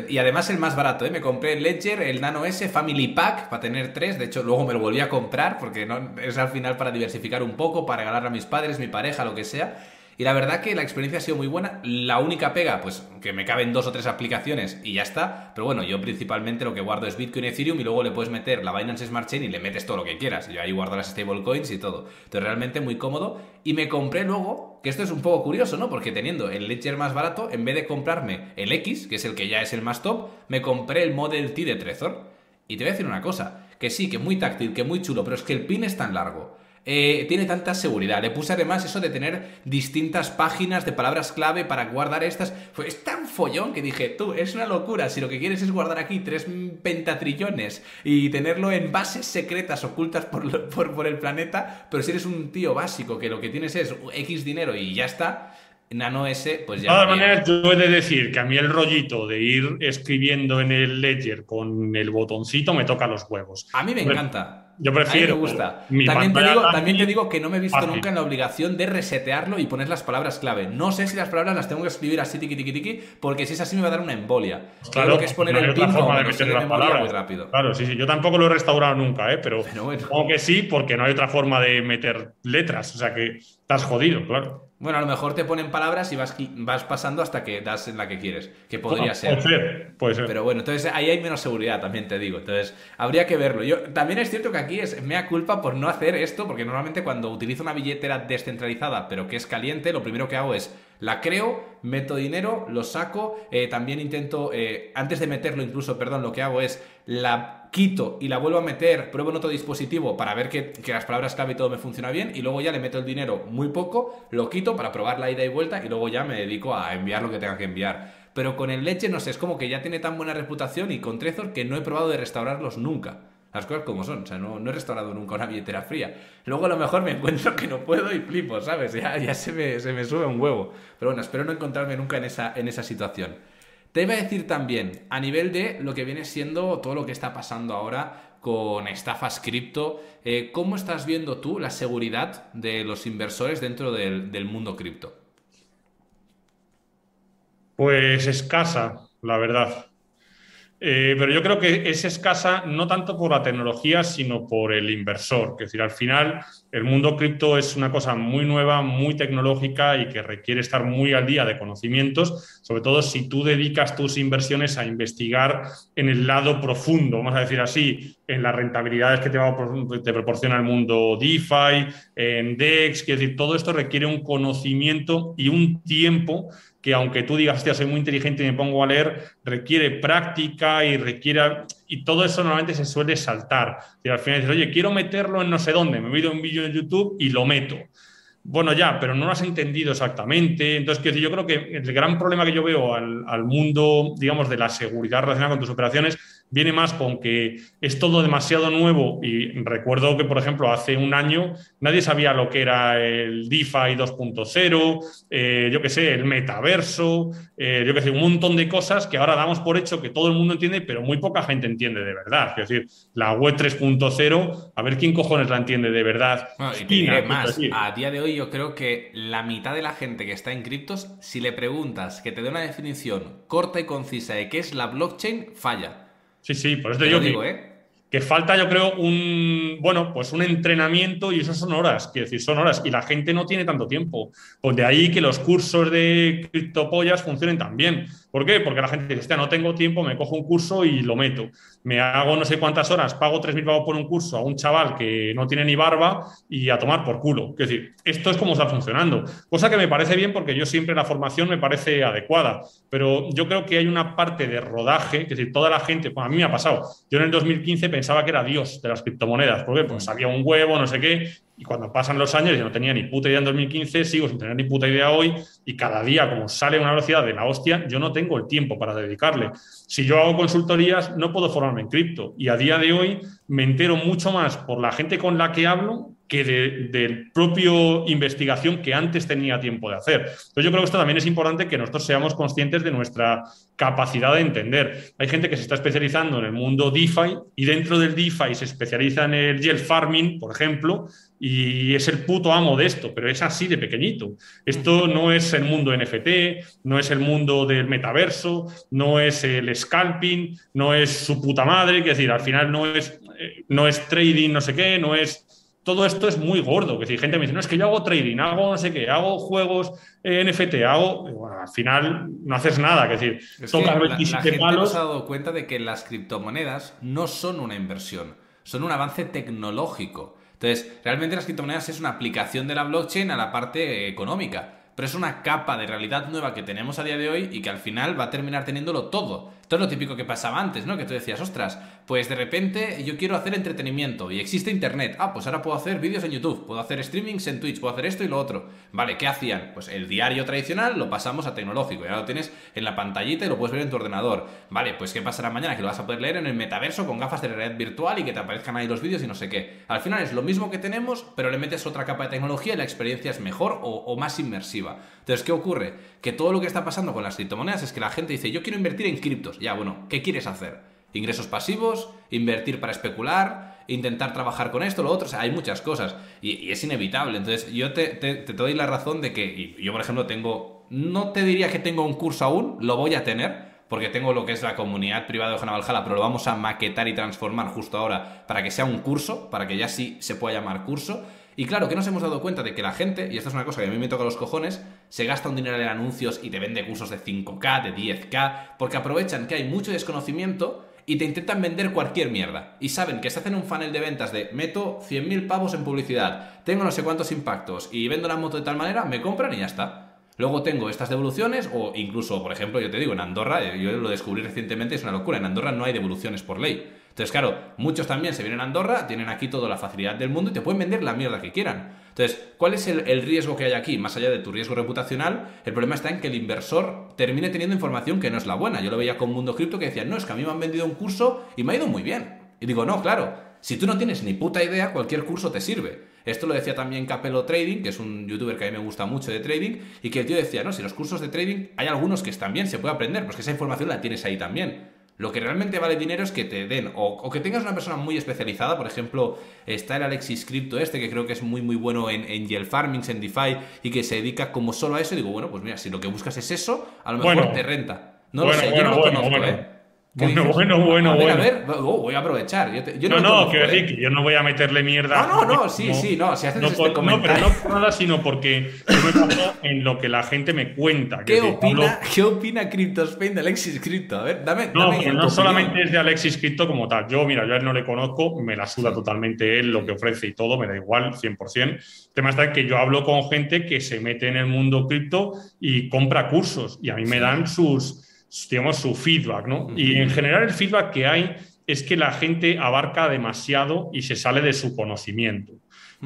y además el más barato, ¿eh? Me compré el Ledger, el Nano S Family Pack para tener tres. De hecho, luego me lo volví a comprar porque no, es al final para diversificar un poco, para regalar a mis padres, mi pareja lo que sea. Y la verdad que la experiencia ha sido muy buena. La única pega, pues que me caben dos o tres aplicaciones y ya está. Pero bueno, yo principalmente lo que guardo es Bitcoin, Ethereum y luego le puedes meter la Binance Smart Chain y le metes todo lo que quieras. Yo ahí guardo las stablecoins y todo. Entonces realmente muy cómodo. Y me compré luego, que esto es un poco curioso, ¿no? Porque teniendo el Ledger más barato, en vez de comprarme el X, que es el que ya es el más top, me compré el Model T de Trezor. Y te voy a decir una cosa, que sí, que muy táctil, que muy chulo, pero es que el pin es tan largo eh, tiene tanta seguridad. Le puse además eso de tener distintas páginas de palabras clave para guardar estas. Fue, es tan follón que dije, tú, es una locura. Si lo que quieres es guardar aquí tres pentatrillones y tenerlo en bases secretas ocultas por, por, el planeta, pero si eres un tío básico que lo que tienes es X dinero y ya está, Nano S, pues ya. De todas maneras, yo he de decir que a mí el rollito de ir escribiendo en el Ledger con el botoncito me toca los huevos. A mí me encanta. Yo prefiero. me gusta. también, te digo, también te digo que no me he visto nunca en la obligación de resetearlo y poner las palabras clave. No sé si las palabras las tengo que escribir así, tiqui, tiqui, tiqui, porque si es así me va a dar una embolia. Pues claro, lo que es poner el pin forma de meter las palabras. muy rápido. Claro, sí, sí. Yo tampoco lo he restaurado nunca, ¿eh? pero, pero bueno. supongo que sí, porque no hay otra forma de meter letras. O sea que estás jodido, claro. Bueno, a lo mejor te ponen palabras y vas, vas pasando hasta que das en la que quieres, que podría ser. Puede ser, puede ser. Pero bueno, entonces ahí hay menos seguridad, también te digo. Entonces, habría que verlo. Yo También es cierto que aquí es mea culpa por no hacer esto, porque normalmente cuando utilizo una billetera descentralizada, pero que es caliente, lo primero que hago es La creo, meto dinero, lo saco, eh, también intento, eh, antes de meterlo incluso, perdón, lo que hago es la quito y la vuelvo a meter, pruebo en otro dispositivo para ver que, que, las palabras clave y todo me funciona bien y luego ya le meto el dinero muy poco, lo quito para probar la ida y vuelta y luego ya me dedico a enviar lo que tenga que enviar. Pero con el leche, no sé, es como que ya tiene tan buena reputación y con Trezor que no he probado de restaurarlos nunca. Las cosas como son, o sea, no, he restaurado nunca una billetera fría. Luego a lo mejor me encuentro que no puedo y flipo, ¿sabes? Ya, ya se, me, se, me, sube un huevo. Pero bueno, espero no encontrarme nunca en esa, en esa situación. Te iba a decir también, a nivel de lo que viene siendo todo lo que está pasando ahora con estafas cripto, eh, ¿cómo estás viendo tú la seguridad de los inversores dentro del, del mundo cripto? Pues escasa, la verdad. Eh, pero yo creo que es escasa no tanto por la tecnología, sino por el inversor. Es decir, al final el mundo cripto es una cosa muy nueva, muy tecnológica y que requiere estar muy al día de conocimientos, sobre todo si tú dedicas tus inversiones a investigar en el lado profundo, vamos a decir así, en las rentabilidades que te, proporciona el mundo DeFi, en DEX. Es decir, todo esto requiere un conocimiento y un tiempo que aunque tú digas, hostia, soy muy inteligente y me pongo a leer, requiere práctica y requiere... Y todo eso normalmente se suele saltar. Al final dices, oye, quiero meterlo en no sé dónde, me veo un vídeo en YouTube y lo meto. Bueno, ya, pero no lo has entendido exactamente. Entonces, yo creo que el gran problema que yo veo al, al mundo, digamos, de la seguridad relacionada con tus operaciones viene más con que es todo demasiado nuevo y recuerdo que, por ejemplo, hace un año nadie sabía lo que era el DeFi 2.0, eh, yo qué sé, el metaverso, eh, yo qué sé, un montón de cosas que ahora damos por hecho que todo el mundo entiende, pero muy poca gente entiende de verdad. Es decir, la web 3.0, a ver quién cojones la entiende de verdad. y más, a día de hoy yo creo que la mitad de la gente que está en criptos, si le preguntas que te dé una definición corta y concisa de qué es la blockchain, falla. Sí, sí, por eso te, digo, digo que, ¿eh? que, falta, yo creo, un bueno, pues un entrenamiento y eso son horas, quiero decir, son horas, y la gente no tiene tanto tiempo. Pues de ahí que los cursos de criptopollas funcionen tan bien. ¿Por qué? Porque la gente dice, no tengo tiempo, me cojo un curso y lo meto. Me hago no sé cuántas horas, pago 3.000 pavos por un curso a un chaval que no tiene ni barba y a tomar por culo. Es decir, esto es como está funcionando. Cosa que me parece bien porque yo siempre la formación me parece adecuada. Pero yo creo que hay una parte de rodaje, es decir, toda la gente, a mí me ha pasado. Yo en el 2015 pensaba que era Dios de las criptomonedas. ¿Por qué? Pues había un huevo, no sé qué, y cuando pasan los años, yo no tenía ni puta idea en 2015, sigo sin tener ni puta idea hoy, y cada día, como sale una velocidad de la hostia, yo no tengo el tiempo para dedicarle. Si yo hago consultorías, no puedo formarme en cripto. Y a día de hoy me entero mucho más por la gente con la que hablo que de, del propio investigación que antes tenía tiempo de hacer. Entonces yo creo que esto también es importante que nosotros seamos conscientes de nuestra capacidad de entender. Hay gente que se está especializando en el mundo DeFi y dentro del DeFi se especializa en el yield farming, por ejemplo, y es el puto amo de esto, pero es así de pequeñito. Esto no es el mundo NFT, no es el mundo del metaverso, no es el scalping, no es su puta madre, es decir, al final no es, eh, no es trading, no sé qué, no es todo esto es muy gordo. Que si gente me dice, no, es que yo hago trading, hago no sé qué, hago juegos eh, NFT, hago. Bueno, al final no haces nada. Que decir, es que la, la gente palos. se ha dado cuenta de que las criptomonedas no son una inversión, son un avance tecnológico. Entonces, realmente las criptomonedas es una aplicación de la blockchain a la parte económica pero es una capa de realidad nueva que tenemos a día de hoy y que al final va a terminar teniéndolo todo. Esto es lo típico que pasaba antes, ¿no? Que tú decías, ostras, pues de repente yo quiero hacer entretenimiento y existe internet. Ah, pues ahora puedo hacer vídeos en YouTube, puedo hacer streamings en Twitch, puedo hacer esto y lo otro. Vale, ¿qué hacían? Pues el diario tradicional lo pasamos a tecnológico y ahora lo tienes en la pantallita y lo puedes ver en tu ordenador. Vale, pues ¿qué pasará mañana? Que lo vas a poder leer en el metaverso con gafas de realidad virtual y que te aparezcan ahí los vídeos y no sé qué. Al final es lo mismo que tenemos, pero le metes otra capa de tecnología y la experiencia es mejor o más inmersiva. Entonces, ¿qué ocurre? Que todo lo que está pasando con las criptomonedas es que la gente dice, yo quiero invertir en criptos. Ya, bueno, ¿qué quieres hacer? Ingresos pasivos, invertir para especular, intentar trabajar con esto, lo otro, o sea, hay muchas cosas y, es inevitable. Entonces, yo te, doy la razón de que, yo por ejemplo tengo, no te diría que tengo un curso aún, lo voy a tener, porque tengo lo que es la comunidad privada de Ojana Valhalla, pero lo vamos a maquetar y transformar justo ahora para que sea un curso, para que ya sí se pueda llamar curso. Y claro, que nos hemos dado cuenta de que la gente, y esto es una cosa que a mí me toca los cojones, se gasta un dinero en anuncios y te vende cursos de 5K, de 10K, porque aprovechan que hay mucho desconocimiento y te intentan vender cualquier mierda. Y saben que se hacen un funnel de ventas de meto 100.000 pavos en publicidad, tengo no sé cuántos impactos y vendo la moto de tal manera, me compran y ya está. Luego tengo estas devoluciones, o incluso, por ejemplo, yo te digo, en Andorra, eh, yo lo descubrí recientemente, es una locura. En Andorra no hay devoluciones por ley. Entonces, claro, muchos también se vienen a Andorra, tienen aquí toda la facilidad del mundo y te pueden vender la mierda que quieran. Entonces, ¿cuál es el, riesgo que hay aquí? Más allá de tu riesgo reputacional, el problema está en que el inversor termine teniendo información que no es la buena. Yo lo veía con Mundo Cripto que decían, no, es que a mí me han vendido un curso y me ha ido muy bien. Y digo, no, claro, si tú no tienes ni puta idea, cualquier curso te sirve. Esto lo decía también Capelo Trading, que es un youtuber que a mí me gusta mucho de trading, y que el tío decía, no, si los cursos de trading hay algunos que están bien, se puede aprender, pues que esa información la tienes ahí también. Lo que realmente vale dinero es que te den, o, que tengas una persona muy especializada, por ejemplo, está el Alexis Crypto este, que creo que es muy muy bueno en, en Yield Farming, en DeFi, y que se dedica como solo a eso, y digo, bueno, pues mira, si lo que buscas es eso, a lo mejor te renta. No lo sé, yo no lo conozco, ¿eh? Bueno, bueno, bueno, a ver, A ver, oh, voy a aprovechar. Yo, no, no, quiero decir que yo no voy a meterle mierda. No, no, no, sí, sí, no. Si haces no, este comentario... no, pero no por nada, sino porque yo me baso en lo que la gente me cuenta. ¿Qué, opina, ¿Qué opina CryptoSpain de Alexis Crypto? A ver, dame. No, dame no solamente es de Alexis Crypto como tal. Yo, mira, yo a él no le conozco, me la suda totalmente él, lo que ofrece y todo, me da igual, 100%. El tema está en que yo hablo con gente que se mete en el mundo cripto y compra cursos y a mí me dan sus digamos, su feedback, ¿no? Y en general el feedback que hay es que la gente abarca demasiado y se sale de su conocimiento.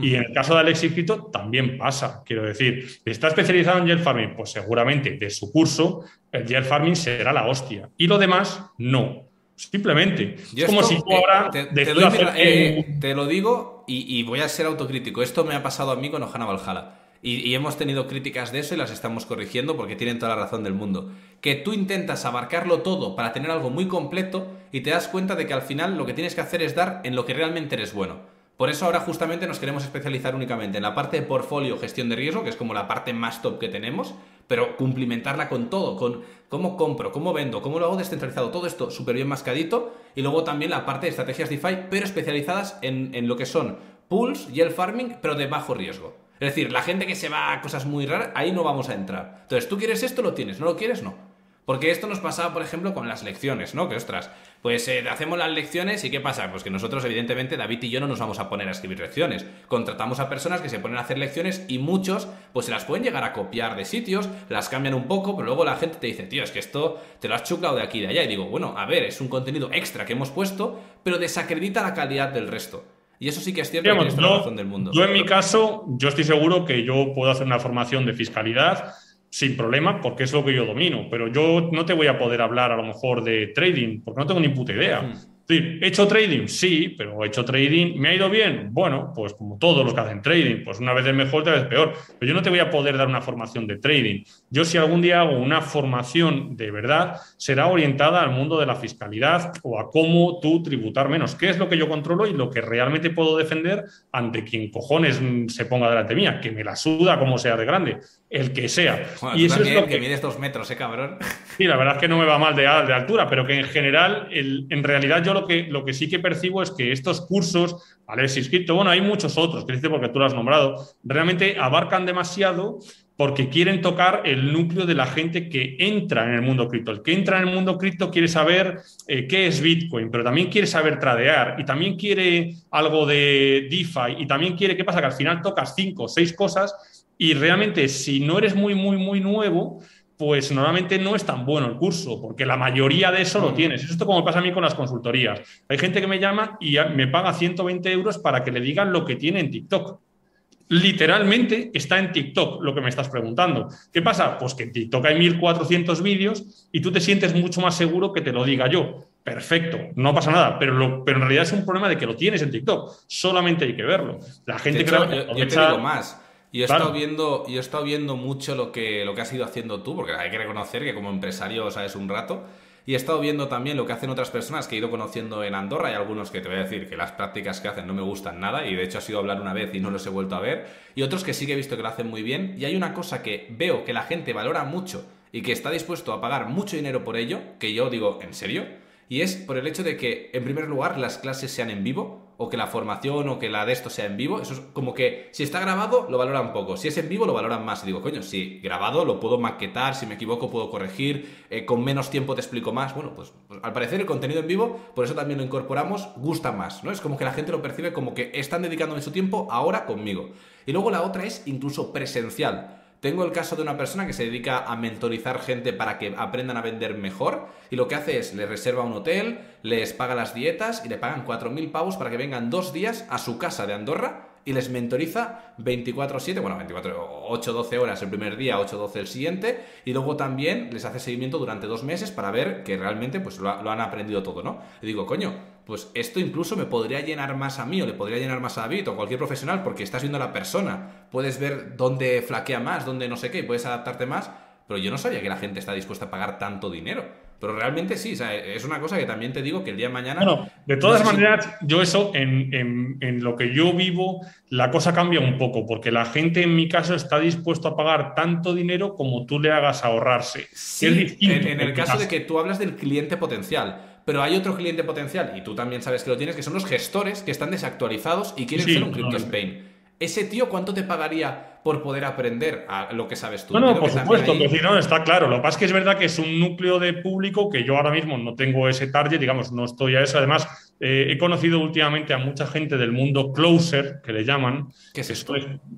Y en el caso de Alexis Crito también pasa. Quiero decir, ¿está especializado en gel farming? Pues seguramente de su curso el gel farming será la hostia. Y lo demás, no. Simplemente. es como si tú ahora te, eh, te, lo digo y, y, voy a ser autocrítico. Esto me ha pasado a mí con Ojana Valhalla. Y, hemos tenido críticas de eso y las estamos corrigiendo porque tienen toda la razón del mundo. Que tú intentas abarcarlo todo para tener algo muy completo y te das cuenta de que al final lo que tienes que hacer es dar en lo que realmente eres bueno. Por eso ahora justamente nos queremos especializar únicamente en la parte de portfolio, gestión de riesgo, que es como la parte más top que tenemos, pero cumplimentarla con todo, con cómo compro, cómo vendo, cómo lo hago descentralizado, todo esto súper bien mascadito, y luego también la parte de estrategias DeFi, pero especializadas en, en lo que son pools y el farming, pero de bajo riesgo. Es decir, la gente que se va a cosas muy raras, ahí no vamos a entrar. Entonces, tú quieres esto, lo tienes, no lo quieres, no. Porque esto nos pasaba, por ejemplo, con las lecciones, ¿no? Que ostras, pues eh, hacemos las lecciones y ¿qué pasa? Pues que nosotros, evidentemente, David y yo no nos vamos a poner a escribir lecciones. Contratamos a personas que se ponen a hacer lecciones y muchos, pues se las pueden llegar a copiar de sitios, las cambian un poco, pero luego la gente te dice, tío, es que esto te lo has chucado de aquí y de allá. Y digo, bueno, a ver, es un contenido extra que hemos puesto, pero desacredita la calidad del resto. Y eso sí que es cierto que la razón del mundo. Yo en mi caso, yo estoy seguro que yo puedo hacer una formación de fiscalidad sin problema, porque es lo que yo domino, pero yo no te voy a poder hablar a lo mejor de trading, porque no tengo ni puta idea. ¿He hecho trading? Sí, pero he hecho trading. ¿Me ha ido bien? Bueno, pues como todos los que hacen trading, pues una vez es mejor, otra vez peor. Pero yo no te voy a poder dar una formación de trading. Yo si algún día hago una formación de verdad, será orientada al mundo de la fiscalidad o a cómo tú tributar menos. ¿Qué es lo que yo controlo y lo que realmente puedo defender ante quien cojones se ponga delante mía? Que me la suda como sea de grande el que sea. y eso es lo que... mide estos metros, ¿eh, cabrón? Sí, la verdad es que no me va mal de, de altura, pero que en general, en realidad yo lo que, lo que sí que percibo es que estos cursos, Alexis Cripto, bueno, hay muchos otros, que dice porque tú lo has nombrado, realmente abarcan demasiado porque quieren tocar el núcleo de la gente que entra en el mundo cripto. El que entra en el mundo cripto quiere saber eh, qué es Bitcoin, pero también quiere saber tradear y también quiere algo de DeFi y también quiere, ¿qué pasa? Que al final tocas cinco o seis cosas y realmente, si no eres muy, muy, muy nuevo, pues normalmente no es tan bueno el curso, porque la mayoría de eso lo mm. tienes. Esto como pasa a mí con las consultorías. Hay gente que me llama y me paga 120 euros para que le digan lo que tiene en TikTok. Literalmente está en TikTok lo que me estás preguntando. ¿Qué pasa? Pues que en TikTok hay 1400 vídeos y tú te sientes mucho más seguro que te lo diga yo. Perfecto, no pasa nada, pero, pero en realidad es un problema de que lo tienes en TikTok. Solamente hay que verlo. La gente cree que yo, te digo más y he, estado viendo, y he estado viendo mucho lo que, lo que has ido haciendo tú, porque hay que reconocer que como empresario sabes un rato. Y he estado viendo también lo que hacen otras personas que he ido conociendo en Andorra. Hay algunos que te voy a decir que las prácticas que hacen no me gustan nada y de hecho ha sido hablar una vez y no los he vuelto a ver. Y otros que sí que he visto que lo hacen muy bien. Y hay una cosa que veo que la gente valora mucho y que está dispuesto a pagar mucho dinero por ello, que yo digo, ¿en serio? Y es por el hecho de que, en primer lugar, las clases sean en vivo o que la formación o que la de esto sea en vivo, eso es como que si está grabado lo valoran poco, si es en vivo lo valoran más. Y digo, coño, si grabado lo puedo maquetar, si me equivoco puedo corregir, eh, con menos tiempo te explico más. Bueno, pues, pues, al parecer el contenido en vivo, por eso también lo incorporamos, gusta más, ¿no? Es como que la gente lo percibe como que están dedicándome su tiempo ahora conmigo. Y luego la otra es incluso presencial. Tengo el caso de una persona que se dedica a mentorizar gente para que aprendan a vender mejor y lo que hace es les reserva un hotel, les paga las dietas y le pagan 4.000 pavos para que vengan dos días a su casa de Andorra y les mentoriza 24-7, bueno, 24, 8-12 horas el primer día, 8-12 el siguiente, y luego también les hace seguimiento durante dos meses para ver que realmente pues, lo, han aprendido todo, ¿no? Y digo, coño, pues esto incluso me podría llenar más a mí o le podría llenar más a David o cualquier profesional porque estás viendo a la persona, puedes ver dónde flaquea más, dónde no sé qué, puedes adaptarte más, pero yo no sabía que la gente está dispuesta a pagar tanto dinero. Pero realmente sí, o sea, es una cosa que también te digo que el día de mañana. Bueno, de todas maneras, yo eso, en, lo que yo vivo, la cosa cambia un poco, porque la gente en mi caso está dispuesto a pagar tanto dinero como tú le hagas ahorrarse. Sí, en, el caso de que tú hablas del cliente potencial. Pero hay otro cliente potencial, y tú también sabes que lo tienes, que son los gestores que están desactualizados y quieren ser un Crypto Spain. Ese tío, ¿cuánto te pagaría por poder aprender a lo que sabes tú? No, no, por supuesto, no, está claro. Lo que pasa es que es verdad que es un núcleo de público que yo ahora mismo no tengo ese target, digamos, no estoy a eso. Además, eh, he conocido últimamente a mucha gente del mundo closer, que le llaman. ¿Qué es esto?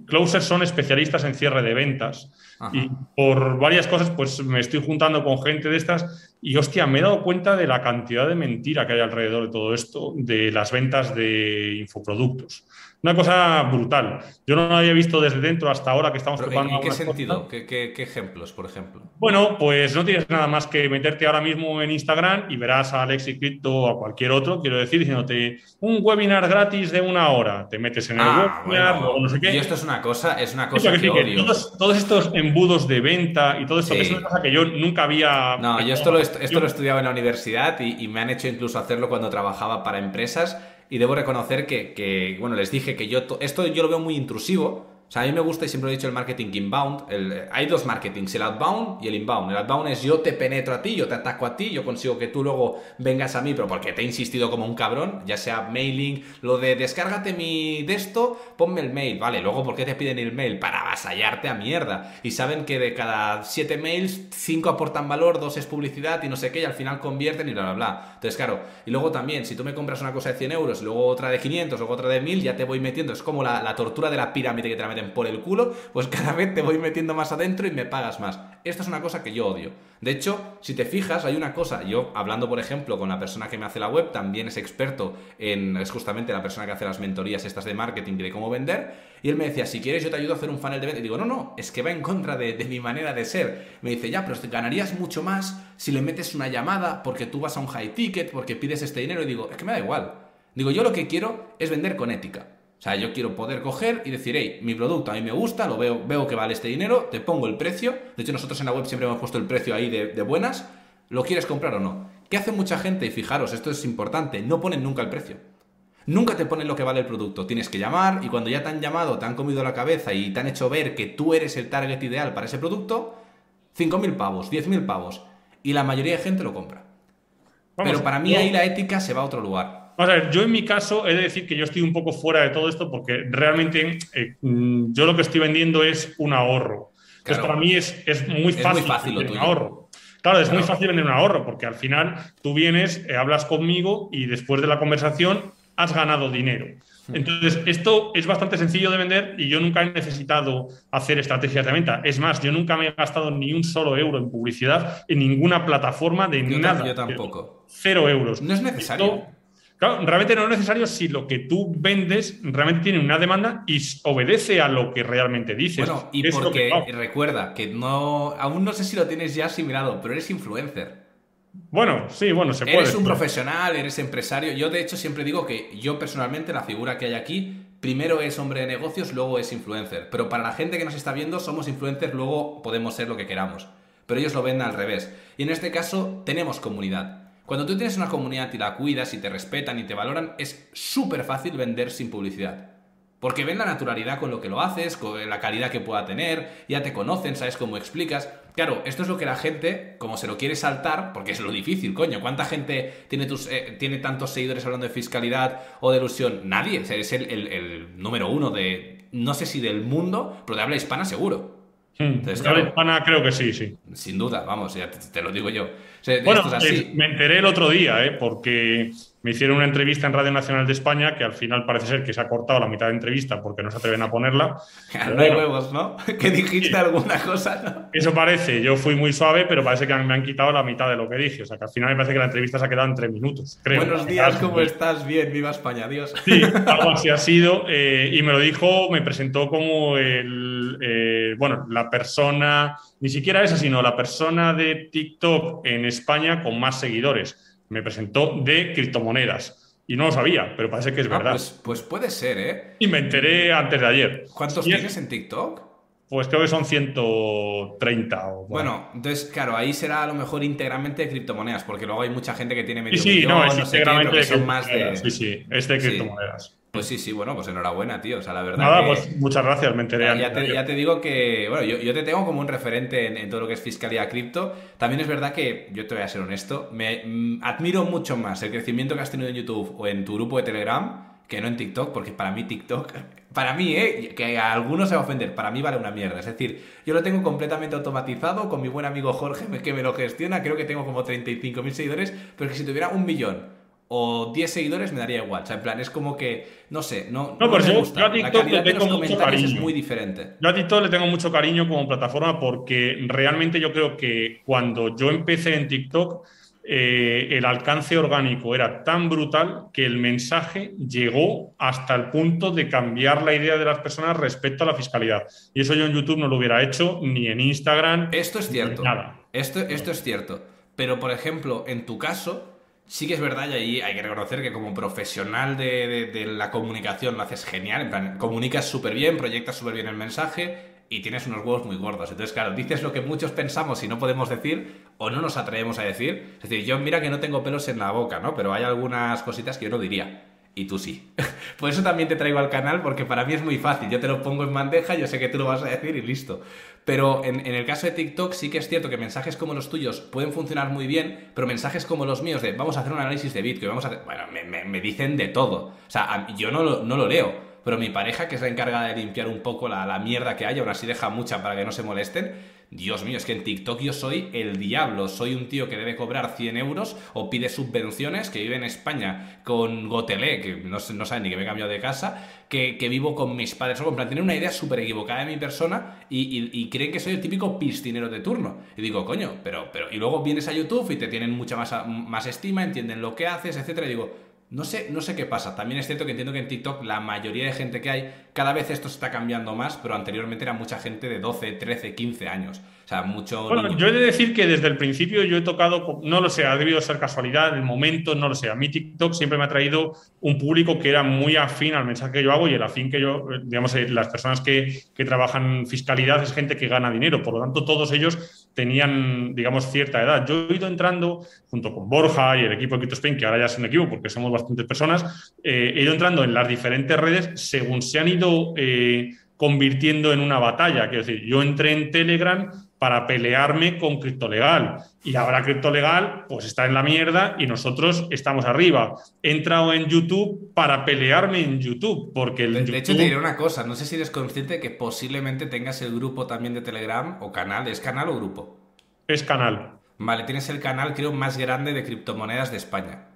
Closer son especialistas en cierre de ventas. Y por varias cosas, pues me estoy juntando con gente de estas y, hostia, me he dado cuenta de la cantidad de mentira que hay alrededor de todo esto, de las ventas de infoproductos. Una cosa brutal. Yo no lo había visto desde dentro hasta ahora que estamos preparando. ¿En qué sentido? ¿Qué, ejemplos, por ejemplo? Bueno, pues no tienes nada más que meterte ahora mismo en Instagram y verás a Alexi Crypto o a cualquier otro, quiero decir, diciéndote un webinar gratis de una hora. Te metes en el ah, webinar o no sé qué. Y esto es una cosa, es una cosa que, odio. todos, estos embudos de venta y todo esto, es una cosa que yo nunca había. No, yo esto lo, esto lo he estudiado en la universidad y, y me han hecho incluso hacerlo cuando trabajaba para empresas y debo reconocer que, bueno, les dije que yo, esto yo lo veo muy intrusivo, o sea, a mí me gusta y siempre he dicho el marketing inbound. hay dos marketings, el outbound y el inbound. El outbound es yo te penetro a ti, yo te ataco a ti, yo consigo que tú luego vengas a mí, pero porque te he insistido como un cabrón, ya sea mailing, lo de descárgate mi de esto, ponme el mail, vale, luego ¿por qué te piden el mail? Para avasallarte a mierda. Y saben que de cada siete mails, cinco aportan valor, dos es publicidad y no sé qué, y al final convierten y bla, bla, bla. Entonces, claro, y luego también, si tú me compras una cosa de 100 euros, luego otra de 500, luego otra de 1000, ya te voy metiendo, es como la, la tortura de la pirámide que te la meten por el culo, pues cada vez te voy metiendo más adentro y me pagas más. Esto es una cosa que yo odio. De hecho, si te fijas, hay una cosa, yo hablando por ejemplo con la persona que me hace la web, también es experto en, es justamente la persona que hace las mentorías estas de marketing y de cómo vender, y él me decía, si quieres yo te ayudo a hacer un funnel de venta. Y digo, no, no, es que va en contra de, mi manera de ser. Me dice, ya, pero ganarías mucho más si le metes una llamada porque tú vas a un high ticket, porque pides este dinero. Y digo, es que me da igual. Digo, yo lo que quiero es vender con ética. O sea, yo quiero poder coger y decir, hey, mi producto a mí me gusta, lo veo, veo que vale este dinero, te pongo el precio. De hecho, nosotros en la web siempre hemos puesto el precio ahí de, de buenas. ¿Lo quieres comprar o no? ¿Qué hace mucha gente? Y fijaros, esto es importante, no ponen nunca el precio. Nunca te ponen lo que vale el producto. Tienes que llamar y cuando ya te han llamado, te han comido la cabeza y te han hecho ver que tú eres el target ideal para ese producto, 5.000 pavos, 10.000 pavos. Y la mayoría de gente lo compra. Pero para mí ahí la ética se va a otro lugar. Vamos a ver, yo en mi caso he de decir que yo estoy un poco fuera de todo esto porque realmente eh, mm, yo lo que estoy vendiendo es un ahorro. Entonces, para mí es, es muy fácil, fácil vender un ahorro. Claro, es muy fácil vender un ahorro porque al final tú vienes, eh, hablas conmigo y después de la conversación has ganado dinero. Hmm. Entonces, esto es bastante sencillo de vender y yo nunca he necesitado hacer estrategias de venta. Es más, yo nunca me he gastado ni un solo euro en publicidad en ninguna plataforma de nada. Yo tampoco. Cero euros. No es necesario. Claro, realmente no es necesario si lo que tú vendes realmente tiene una demanda y obedece a lo que realmente dices. Bueno, y porque recuerda que no, aún no sé si lo tienes ya asimilado, pero eres influencer. Bueno, sí, bueno, se puede. Eres un profesional, eres empresario. Yo, de hecho, siempre digo que yo personalmente, la figura que hay aquí, primero es hombre de negocios, luego es influencer. Pero para la gente que nos está viendo, somos influencers, luego podemos ser lo que queramos. Pero ellos lo ven al revés. Y en este caso, tenemos comunidad. Cuando tú tienes una comunidad y la cuidas y te respetan y te valoran, es súper fácil vender sin publicidad. Porque ven la naturalidad con lo que lo haces, con la calidad que pueda tener, ya te conocen, sabes cómo explicas. Claro, esto es lo que la gente, como se lo quiere saltar, porque es lo difícil, coño. ¿Cuánta gente tiene, tus, eh, tiene tantos seguidores hablando de fiscalidad o de ilusión? Nadie. es el, el, número uno de, no sé si del mundo, pero de habla hispana seguro. Hmm. hispana creo que sí, sí. Sin duda, vamos, ya te lo digo yo bueno, me enteré el otro día, ¿eh? porque me hicieron una entrevista en Radio Nacional de España que al final parece ser que se ha cortado la mitad de entrevista porque no se atreven a ponerla. no hay huevos, ¿no? Que dijiste alguna cosa, ¿no? Eso parece, yo fui muy suave, pero parece que me han quitado la mitad de lo que dije. O sea, que al final me parece que la entrevista se ha quedado en tres minutos. Creo. Buenos días, ¿cómo estás? Bien, viva España, Dios. Sí, algo así ha sido. Eh, y me lo dijo, me presentó como el, eh, bueno, la persona, ni siquiera esa, sino la persona de TikTok en España con más seguidores me presentó de criptomonedas. Y no lo sabía, pero parece que es ah, verdad. Pues, pues, puede ser, ¿eh? Y me enteré antes de ayer. ¿Cuántos tienes en TikTok? Pues creo que son 130. O, bueno. entonces, claro, ahí será a lo mejor íntegramente de criptomonedas, porque luego hay mucha gente que tiene medio Sí, sí, no, es íntegramente de criptomonedas. Sí, sí, es de criptomonedas. Pues sí, sí, bueno, pues enhorabuena, tío. O sea, la verdad. Nada, pues muchas gracias, me enteré. Ya, te, digo que, bueno, yo, te tengo como un referente en, todo lo que es fiscalía cripto. También es verdad que, yo te voy a ser honesto, me mm, admiro mucho más el crecimiento que has tenido en YouTube o en tu grupo de Telegram que no en TikTok, porque para mí TikTok, para mí, ¿eh? que a algunos se va a ofender, para mí vale una mierda. Es decir, yo lo tengo completamente automatizado con mi buen amigo Jorge, que me lo gestiona, creo que tengo como 35.000 seguidores, pero que si tuviera un millón o 10 seguidores me daría igual. O sea, en plan, es como que, no sé, no, no, me gusta. Yo a TikTok le tengo mucho cariño. es muy diferente. Yo a TikTok le tengo mucho cariño como plataforma porque realmente yo creo que cuando yo empecé en TikTok, eh, el alcance orgánico era tan brutal que el mensaje llegó hasta el punto de cambiar la idea de las personas respecto a la fiscalidad. Y eso yo en YouTube no lo hubiera hecho, ni en Instagram. Esto es cierto. Nada. Esto, esto es cierto. Pero, por ejemplo, en tu caso, Sí que es verdad, y ahí hay que reconocer que como profesional de, la comunicación lo haces genial, en plan, comunicas súper bien, proyectas súper bien el mensaje y tienes unos huevos muy gordos. Entonces, claro, dices lo que muchos pensamos y no podemos decir o no nos atrevemos a decir. Es decir, yo mira que no tengo pelos en la boca, ¿no? Pero hay algunas cositas que yo no diría. Y tú sí. Por eso también te traigo al canal, porque para mí es muy fácil. Yo te lo pongo en bandeja, yo sé que tú lo vas a decir y listo. Pero en, el caso de TikTok sí que es cierto que mensajes como los tuyos pueden funcionar muy bien, pero mensajes como los míos de vamos a hacer un análisis de Bitcoin, vamos a hacer... Bueno, me, dicen de todo. O sea, yo no lo, no lo leo, pero mi pareja, que es la encargada de limpiar un poco la, la mierda que hay, aún así deja mucha para que no se molesten, Dios mío, es que en TikTok yo soy el diablo. Soy un tío que debe cobrar 100 euros o pide subvenciones, que vive en España con Gotelé, que no, no sabe ni que me he cambiado de casa, que, vivo con mis padres. O en plan, tiene una idea súper equivocada de mi persona y, creen que soy el típico piscinero de turno. Y digo, coño, pero, pero. Y luego vienes a YouTube y te tienen mucha más, más estima, entienden lo que haces, etcétera. Y digo, no sé, no sé qué pasa. También es cierto que entiendo que en TikTok la mayoría de gente que hay, cada vez esto se está cambiando más, pero anteriormente era mucha gente de 12, 13, 15 años. O sea, mucho. Bueno, yo he de decir que desde el principio yo he tocado, no lo sé, ha debido ser casualidad, el momento, no lo sé. A mí TikTok siempre me ha traído un público que era muy afín al mensaje que yo hago y el afín que yo, digamos, eh, las personas que, que trabajan fiscalidad es gente que gana dinero. Por lo tanto, todos ellos tenían, digamos, cierta edad. Yo he ido entrando junto con Borja y el equipo de CryptoSpain, que ahora ya es un equipo porque somos bastantes personas, eh, he ido entrando en las diferentes redes según se han ido eh, convirtiendo en una batalla. Quiero decir, yo entré en Telegram para pelearme con Criptolegal y ahora Criptolegal pues está en la mierda y nosotros estamos arriba. He entrado en YouTube para pelearme en YouTube porque el de, hecho te diré una cosa, no sé si eres consciente de que posiblemente tengas el grupo también de Telegram o canal, ¿es canal o grupo? Es canal. Vale, tienes el canal creo más grande de criptomonedas de España.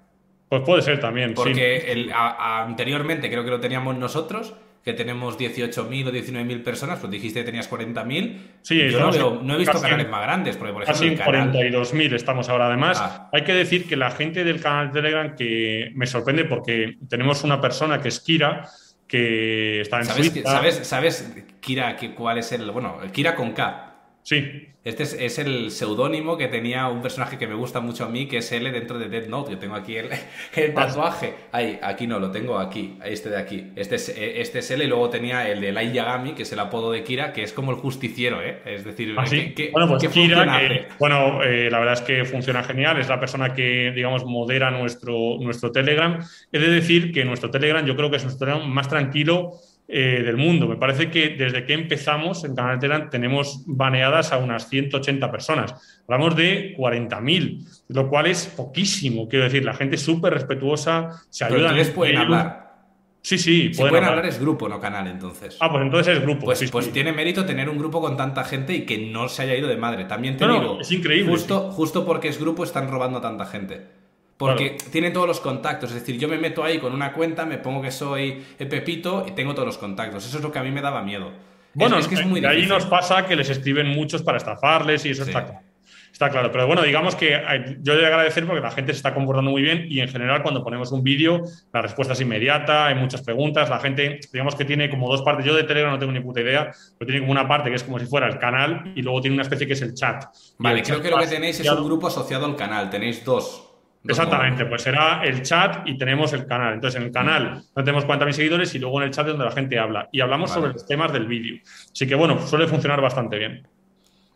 Pues puede ser también. Porque El, anteriormente creo que lo teníamos nosotros, que tenemos 18.000 o 19.000 personas, pues dijiste que tenías 40.000. Sí, yo no, he visto canales más grandes, porque por ejemplo. Casi 42.000 estamos ahora. Además, ah. hay que decir que la gente del canal de Telegram que me sorprende porque tenemos una persona que es Kira, que está en ¿Sabes, Suiza. ¿Sabes, ¿Sabes, Kira, cuál es el. Bueno, Kira con K. Sí. Este es, el seudónimo que tenía un personaje que me gusta mucho a mí, que es L dentro de Dead Note. Yo tengo aquí el, tatuaje. Ahí, aquí no, lo tengo aquí, este de aquí. Este es, este es L y luego tenía el de Light Yagami, que es el apodo de Kira, que es como el justiciero, ¿eh? Es decir, ¿Ah, bueno, pues Kira, bueno, eh, la verdad es que funciona genial. Es la persona que, digamos, modera nuestro, nuestro Telegram. He de decir que nuestro Telegram yo creo que es nuestro Telegram más tranquilo eh, del mundo. Me parece que desde que empezamos en Canal Telegram tenemos baneadas a unas 180 personas. Hablamos de 40.000, lo cual es poquísimo. Quiero decir, la gente es súper respetuosa, se ayuda. Pero pueden hablar. Sí, sí. Si pueden, hablar. es grupo, no canal, entonces. Ah, pues entonces es grupo. Pues, pues tiene mérito tener un grupo con tanta gente y que no se haya ido de madre. También te digo. es increíble. Justo, justo porque es grupo están robando a tanta gente. Porque tienen todos los contactos, es decir, yo me meto ahí con una cuenta, me pongo que soy Pepito y tengo todos los contactos. Eso es lo que a mí me daba miedo. Bueno, es, que es muy ahí nos pasa que les escriben muchos para estafarles y eso está claro. Está claro, pero bueno, digamos que yo le agradecer porque la gente se está comportando muy bien y en general cuando ponemos un vídeo la respuesta es inmediata, hay muchas preguntas, la gente digamos que tiene como dos partes, yo de Telegram no tengo ni puta idea, pero tiene como una parte que es como si fuera el canal y luego tiene una especie que es el chat. Vale, creo que lo que tenéis es un grupo asociado al canal, tenéis dos. Exactamente, pues será el chat y tenemos el canal. Entonces, en el canal no tenemos 40.000 seguidores y luego en el chat donde la gente habla. Y hablamos sobre los temas del vídeo. Así que, bueno, suele funcionar bastante bien.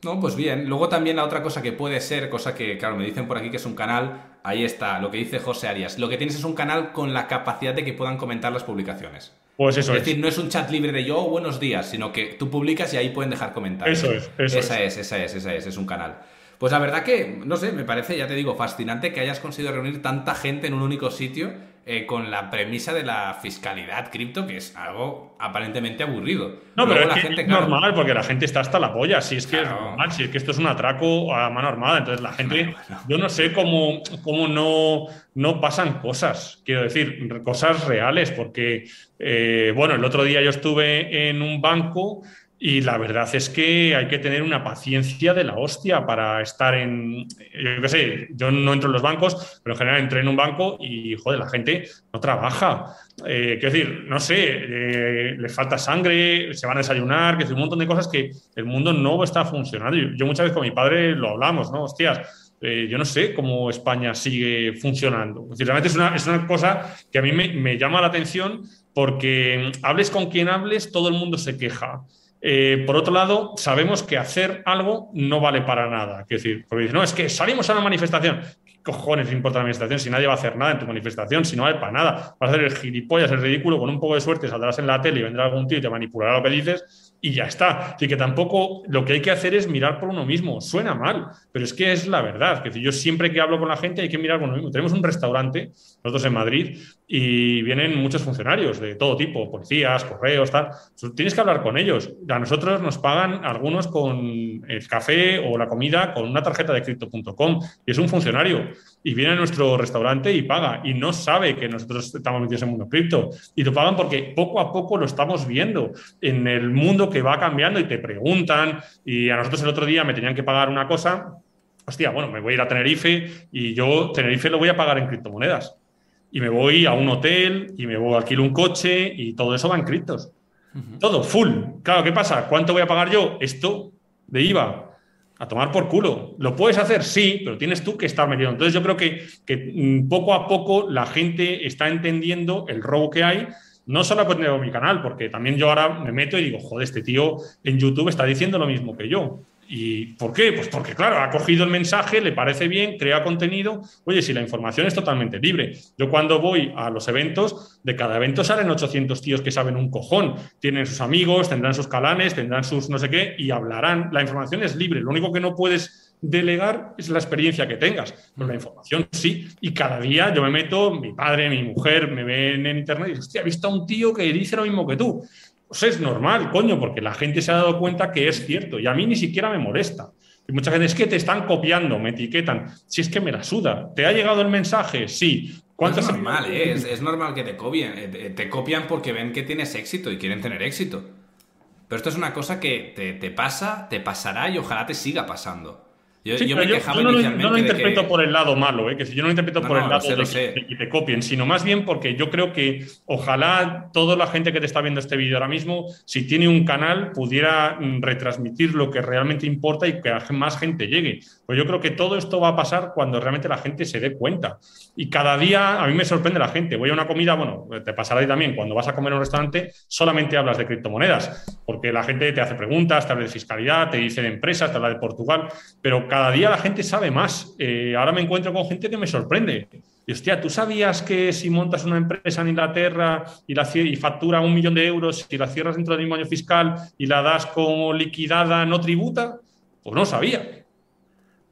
No, pues bien. Luego también la otra cosa que puede ser, cosa que, claro, me dicen por aquí que es un canal, ahí está, lo que dice José Arias. Lo que tienes es un canal con la capacidad de que puedan comentar las publicaciones. Pues eso es. decir, no es un chat libre de yo, buenos días, sino que tú publicas y ahí pueden dejar comentarios. Eso es, eso esa es. Esa es, esa es, es un canal. Pues la verdad que, no sé, me parece, ya te digo, fascinante que hayas conseguido reunir tanta gente en un único sitio eh, con la premisa de la fiscalidad cripto, que es algo aparentemente aburrido. No, pero es, la gente, es normal, porque la gente está hasta la polla. Si es que es normal, si es que esto es un atraco a mano armada. Entonces la gente, yo no sé cómo, cómo no, no pasan cosas, quiero decir, cosas reales, porque, eh, bueno, el otro día yo estuve en un banco y la verdad es que hay que tener una paciencia de la hostia para estar en. Yo qué sé, yo no entro en los bancos, pero en general entré en un banco y, joder, la gente no trabaja. Eh, quiero decir, no sé, eh, les falta sangre, se van a desayunar, que decir, un montón de cosas que el mundo no está funcionando. Yo, muchas veces con mi padre lo hablamos, ¿no? Hostias, eh, yo no sé cómo España sigue funcionando. Es decir, realmente es una, es una cosa que a mí me, me llama la atención porque hables con quien hables, todo el mundo se queja. Eh, por otro lado, sabemos que hacer algo no vale para nada. Es decir, porque no, es que salimos a una manifestación. ¿Qué cojones importa la manifestación si nadie va a hacer nada en tu manifestación? Si no vale para nada. Vas a hacer el gilipollas, el ridículo, con un poco de suerte saldrás en la tele y vendrá algún tío y te manipulará lo que dices y ya está. Así que tampoco lo que hay que hacer es mirar por uno mismo. Suena mal, pero es que es la verdad. Que yo siempre que hablo con la gente hay que mirar por uno mismo. Tenemos un restaurante, nosotros en Madrid, y vienen muchos funcionarios de todo tipo, policías, correos, tal. Tienes que hablar con ellos. A nosotros nos pagan algunos con el café o la comida con una tarjeta de crypto.com y es un funcionario y viene a nuestro restaurante y paga y no sabe que nosotros estamos metidos en el mundo cripto y lo pagan porque poco a poco lo estamos viendo en el mundo que va cambiando y te preguntan y a nosotros el otro día me tenían que pagar una cosa hostia, bueno, me voy a ir a Tenerife y yo Tenerife lo voy a pagar en criptomonedas y me voy a un hotel y me voy a alquilar un coche y todo eso va en criptos. Todo, full. Claro, ¿qué pasa? ¿Cuánto voy a pagar yo? Esto de IVA. A tomar por culo. ¿Lo puedes hacer? Sí, pero tienes tú que estar metido. Entonces yo creo que, que mm, poco a poco la gente está entendiendo el robo que hay no solo por mi canal, porque también yo ahora me meto y digo, joder, este tío en YouTube está diciendo lo mismo que yo. ¿Y por qué? Pues porque, claro, ha cogido el mensaje, le parece bien, crea contenido. Oye, si la información es totalmente libre. Yo cuando voy a los eventos, de cada evento salen 800 tíos que saben un cojón. Tienen sus amigos, tendrán sus calanes, tendrán sus no sé qué y hablarán. La información es libre. Lo único que no puedes delegar es la experiencia que tengas. Pero la información sí. Y cada día yo me meto, mi padre, mi mujer me ven en internet y dicen, hostia, he visto a un tío que dice lo mismo que tú. Pues es normal, coño, porque la gente se ha dado cuenta que es cierto y a mí ni siquiera me molesta. Y mucha gente es que te están copiando, me etiquetan. Si es que me la suda. ¿Te ha llegado el mensaje? Sí. ¿Cuánto es normal, eh, es, normal que te copien. Eh, te, copian porque ven que tienes éxito y quieren tener éxito. Pero esto es una cosa que te, te pasa, te pasará y ojalá te siga pasando. Yo, me quejaba no, no, lo interpreto por el lado malo, ¿eh? que si yo no lo interpreto por el lado de que, te copien, sino más bien porque yo creo que ojalá toda la gente que te está viendo este vídeo ahora mismo, si tiene un canal, pudiera mm, retransmitir lo que realmente importa y que más gente llegue. Pues yo creo que todo esto va a pasar cuando realmente la gente se dé cuenta. Y cada día a mí me sorprende la gente. Voy a una comida, bueno, te pasará ahí también, cuando vas a comer en un restaurante, solamente hablas de criptomonedas, porque la gente te hace preguntas, te habla de fiscalidad, te dice de empresas, te habla de Portugal, pero cada día la gente sabe más. Eh, ahora me encuentro con gente que me sorprende. Y hostia, ¿tú sabías que si montas una empresa en Inglaterra y, la, y factura un millón de euros y la cierras dentro del mismo año fiscal y la das como liquidada, no tributa? Pues no sabía.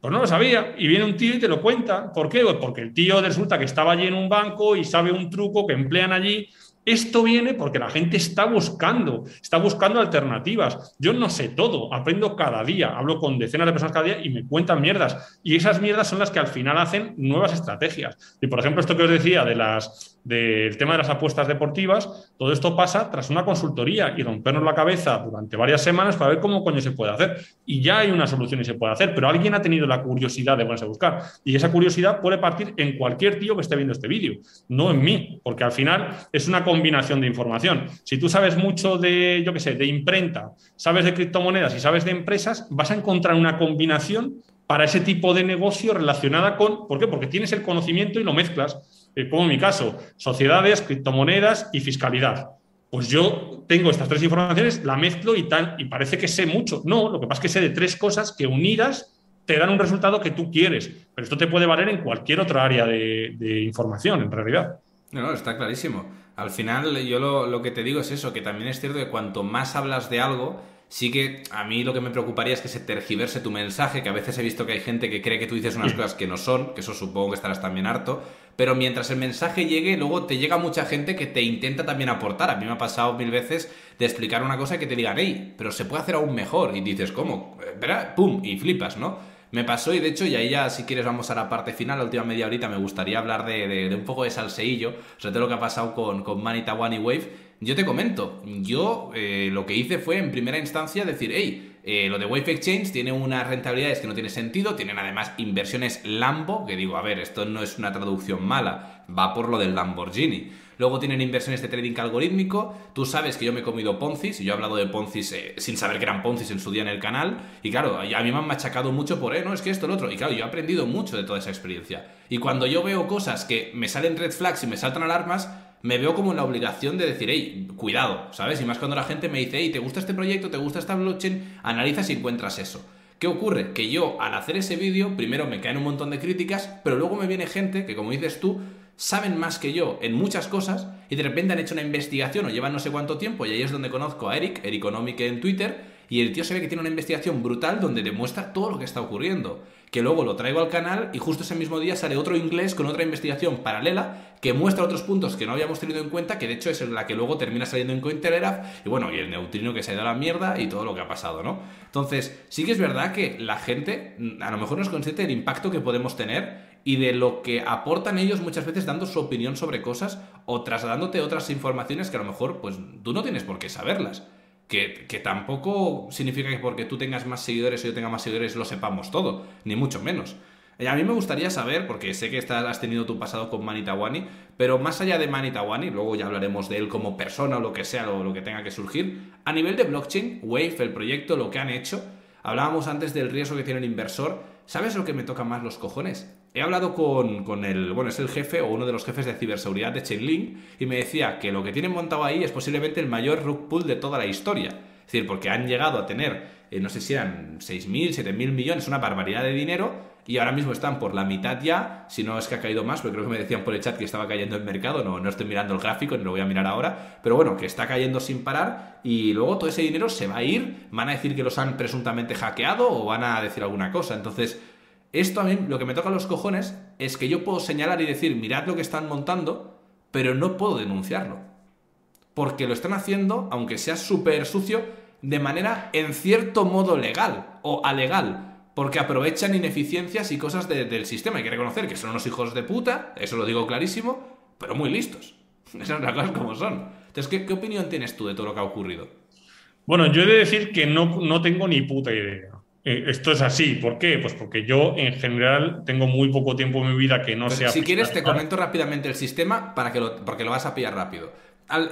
Pues no lo sabía. Y viene un tío y te lo cuenta. ¿Por qué? Pues porque el tío resulta que estaba allí en un banco y sabe un truco que emplean allí Esto viene porque la gente está buscando, está buscando alternativas. Yo no sé todo, aprendo cada día, hablo con decenas de personas cada día y me cuentan mierdas. Y esas mierdas son las que al final hacen nuevas estrategias. Y por ejemplo, esto que os decía de las del tema de las apuestas deportivas, todo esto pasa tras una consultoría y rompernos la cabeza durante varias semanas para ver cómo coño se puede hacer. Y ya hay una solución y se puede hacer, pero alguien ha tenido la curiosidad de ponerse a buscar. Y esa curiosidad puede partir en cualquier tío que esté viendo este vídeo, no en mí, porque al final es una combinación de información. Si tú sabes mucho de, yo qué sé, de imprenta, sabes de criptomonedas y sabes de empresas, vas a encontrar una combinación para ese tipo de negocio relacionada con, ¿por qué? Porque tienes el conocimiento y lo mezclas eh, como en mi caso, sociedades, criptomonedas y fiscalidad. Pues yo tengo estas tres informaciones, la mezclo y tal, y parece que sé mucho. No, lo que pasa es que sé de tres cosas que unidas te dan un resultado que tú quieres. Pero esto te puede valer en cualquier otra área de, información, en realidad. No, no, está clarísimo. Al final, yo lo, lo que te digo es eso, que también es cierto que cuanto más hablas de algo, sí que a mí lo que me preocuparía es que se tergiverse tu mensaje, que a veces he visto que hay gente que cree que tú dices unas cosas que no son, que eso supongo que estarás también harto, pero mientras el mensaje llegue, luego te llega mucha gente que te intenta también aportar. A mí me ha pasado mil veces de explicar una cosa y que te digan, hey, pero se puede hacer aún mejor. Y dices, ¿cómo? ¿Verdad? ¡Pum! Y flipas, ¿no? Me pasó y de hecho, y ahí ya si quieres vamos a la parte final, la última media horita, me gustaría hablar de, un poco de salseillo, sobre todo lo que ha pasado con, con Manita One y Wave. Yo te comento, yo eh, lo que hice fue en primera instancia decir, hey, eh, lo de Wave Exchange tiene unas rentabilidades que no tiene sentido, tienen además inversiones Lambo, que digo, a ver, esto no es una traducción mala, va por lo del Lamborghini. Luego tienen inversiones de trading algorítmico. Tú sabes que yo me he comido Poncis, y yo he hablado de Poncis eh, sin saber que eran Poncis en su día en el canal. Y claro, a mí me han machacado mucho por, eh, no, es que esto, lo otro. Y claro, yo he aprendido mucho de toda esa experiencia. Y cuando yo veo cosas que me salen red flags y me saltan alarmas, me veo como en la obligación de decir, hey, cuidado, ¿sabes? Y más cuando la gente me dice, hey, ¿te gusta este proyecto? ¿Te gusta esta blockchain? Analiza si encuentras eso. ¿Qué ocurre? Que yo al hacer ese vídeo, primero me caen un montón de críticas, pero luego me viene gente que, como dices tú, saben más que yo en muchas cosas y de repente han hecho una investigación o llevan no sé cuánto tiempo y ahí es donde conozco a Eric, Ericonomic en Twitter, y el tío se ve que tiene una investigación brutal donde demuestra todo lo que está ocurriendo que luego lo traigo al canal y justo ese mismo día sale otro inglés con otra investigación paralela que muestra otros puntos que no habíamos tenido en cuenta, que de hecho es la que luego termina saliendo en Cointelegraph, y bueno, y el neutrino que se ha ido a la mierda y todo lo que ha pasado, ¿no? Entonces, sí que es verdad que la gente mm, a lo mejor no es consciente del impacto que podemos tener y de lo que aportan ellos muchas veces dando su opinión sobre cosas o trasladándote otras informaciones que a lo mejor pues tú no tienes por qué saberlas. Que, tampoco significa que porque tú tengas más seguidores o yo tenga más seguidores lo sepamos todo, ni mucho menos. a mí me gustaría saber, porque sé que has tenido tu pasado con Manitawani, pero más allá de Manitawani, luego ya hablaremos de él como persona o lo que sea, o lo que tenga que surgir, a nivel de blockchain, Wave, el proyecto, lo que han hecho, hablábamos antes del riesgo que tiene el inversor, ¿sabes lo que me toca más los cojones? He hablado con, el, bueno, es el jefe o uno de los jefes de ciberseguridad de Chainlink y me decía que lo que tienen montado ahí es posiblemente el mayor rug pull de toda la historia. Es decir, porque han llegado a tener, eh, no sé si eran 6.000, 7.000 millones, una barbaridad de dinero, y ahora mismo están por la mitad ya, si no es que ha caído más, porque creo que me decían por el chat que estaba cayendo el mercado, no, no estoy mirando el gráfico, ni lo voy a mirar ahora, pero bueno, que está cayendo sin parar y luego todo ese dinero se va a ir, van a decir que los han presuntamente hackeado o van a decir alguna cosa, entonces esto a mí lo que me toca los cojones es que yo puedo señalar y decir, mirad lo que están montando, pero no puedo denunciarlo. Porque lo están haciendo, aunque sea súper sucio, de manera en cierto modo legal o alegal. Porque aprovechan ineficiencias y cosas del sistema. Hay que reconocer que son unos hijos de puta, eso lo digo clarísimo, pero muy listos. Esas las cosas como son. Entonces, ¿qué, opinión tienes tú de todo lo que ha ocurrido? Bueno, yo he de decir que no, no tengo ni puta idea. Eh, esto es así. ¿Por qué? Pues porque yo en general tengo muy poco tiempo en mi vida que no sea. Si quieres, te comento rápidamente el sistema para que lo, porque lo vas a pillar rápido.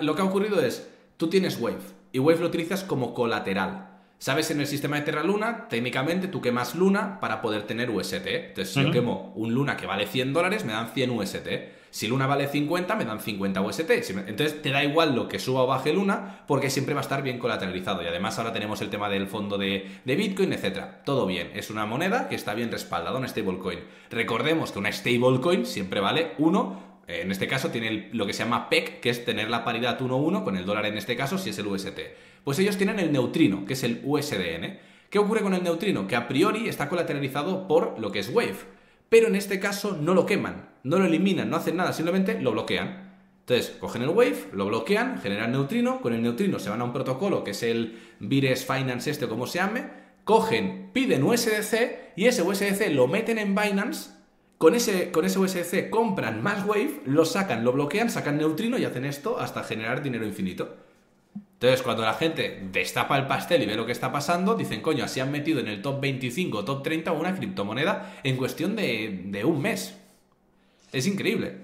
lo que ha ocurrido es, tú tienes Wave y Wave lo utilizas como colateral. ¿Sabes? En el sistema de Terra Luna, técnicamente tú quemas Luna para poder tener UST. Entonces, si yo quemo un Luna que vale 100 dólares, me dan 100 UST. Si Luna vale 50, me dan 50 UST. Entonces te da igual lo que suba o baje Luna, porque siempre va a estar bien colateralizado. Y además ahora tenemos el tema del fondo de, Bitcoin, etc. Todo bien. Es una moneda que está bien respaldada, una stablecoin. Recordemos que una stablecoin siempre vale 1 en este caso tiene lo que se llama PEC, que es tener la paridad 1-1 con el dólar en este caso, si es el UST. Pues ellos tienen el neutrino, que es el USDN. ¿Qué ocurre con el neutrino? Que a priori está colateralizado por lo que es Wave pero en este caso no lo queman, no lo eliminan, no hacen nada, simplemente lo bloquean. Entonces, cogen el Wave, lo bloquean, generan neutrino, con el neutrino se van a un protocolo que es el Vires Finance este como se llame, cogen, piden USDC y ese USDC lo meten en Binance, con ese, con ese USDC compran más Wave, lo sacan, lo bloquean, sacan neutrino y hacen esto hasta generar dinero infinito. Entonces, cuando la gente destapa el pastel y ve lo que está pasando, dicen, coño, así han metido en el top 25 top 30 una criptomoneda en cuestión de, de un mes. Es increíble.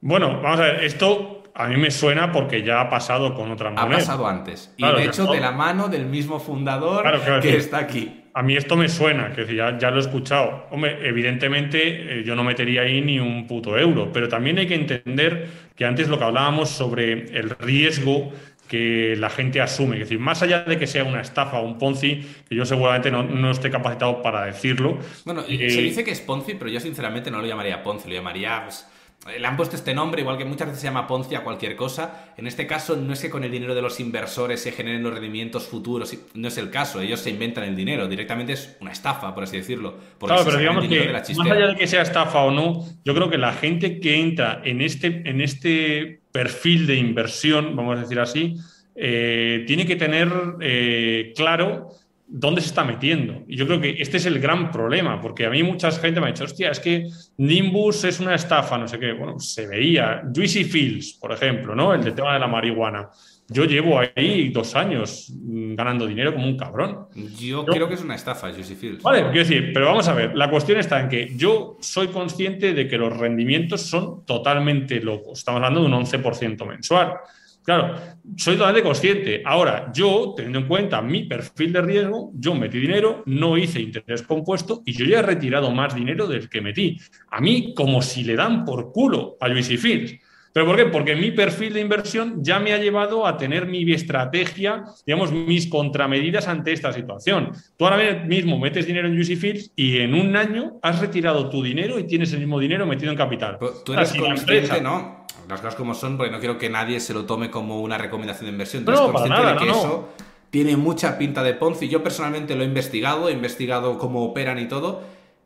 Bueno, vamos a ver, esto a mí me suena porque ya ha pasado con otra moneda. Ha pasado antes. Y de hecho, de la mano del mismo fundador que está aquí. A mí esto me suena, que ya, ya lo he escuchado. Hombre, evidentemente eh, yo no metería ahí ni un puto euro, pero también hay que entender que antes lo que hablábamos sobre el riesgo que la gente asume. Es decir, más allá de que sea una estafa o un Ponzi, que yo seguramente no, no esté capacitado para decirlo. Bueno, se eh, dice que es Ponzi, pero yo sinceramente no lo llamaría Ponzi, lo llamaría pues, le han puesto este nombre, igual que muchas veces se llama Ponzi a cualquier cosa. En este caso, no es que con el dinero de los inversores se generen los rendimientos futuros, no es el caso. Ellos se inventan el dinero. Directamente es una estafa, por así decirlo. Claro, pero digamos que, más allá de que sea estafa o no, yo creo que la gente que entra en este, en este perfil de inversión, vamos a decir así, eh, tiene que tener eh, claro dónde se está metiendo. Y yo creo que este es el gran problema, porque a mí mucha gente me ha dicho, hostia, es que Nimbus es una estafa, no sé qué. Bueno, se veía. Juicy Fields, por ejemplo, ¿no? El tema de la marihuana. Yo llevo ahí dos años mm, ganando dinero como un cabrón. Yo, creo que es una estafa, Juicy Fields. Vale, quiero decir, pero vamos a ver, la cuestión está en que yo soy consciente de que los rendimientos son totalmente locos. Estamos hablando de un 11% mensual. Claro, soy totalmente consciente. Ahora, yo, teniendo en cuenta mi perfil de riesgo, yo metí dinero, no hice interés compuesto y yo ya he retirado más dinero del que metí. A mí, como si le dan por culo a Luis y Fields. ¿Pero por qué? Porque mi perfil de inversión ya me ha llevado a tener mi estrategia, digamos, mis contramedidas ante esta situación. Tú ahora mismo metes dinero en Juicy Fields y en un año has retirado tu dinero y tienes el mismo dinero metido en capital. tú eres consciente, ¿no? Las cosas como son, porque no quiero que nadie se lo tome como una recomendación de inversión. Entonces, no, consciente de que eso tiene mucha pinta de Ponzi. Yo personalmente lo he investigado, he investigado cómo operan y todo.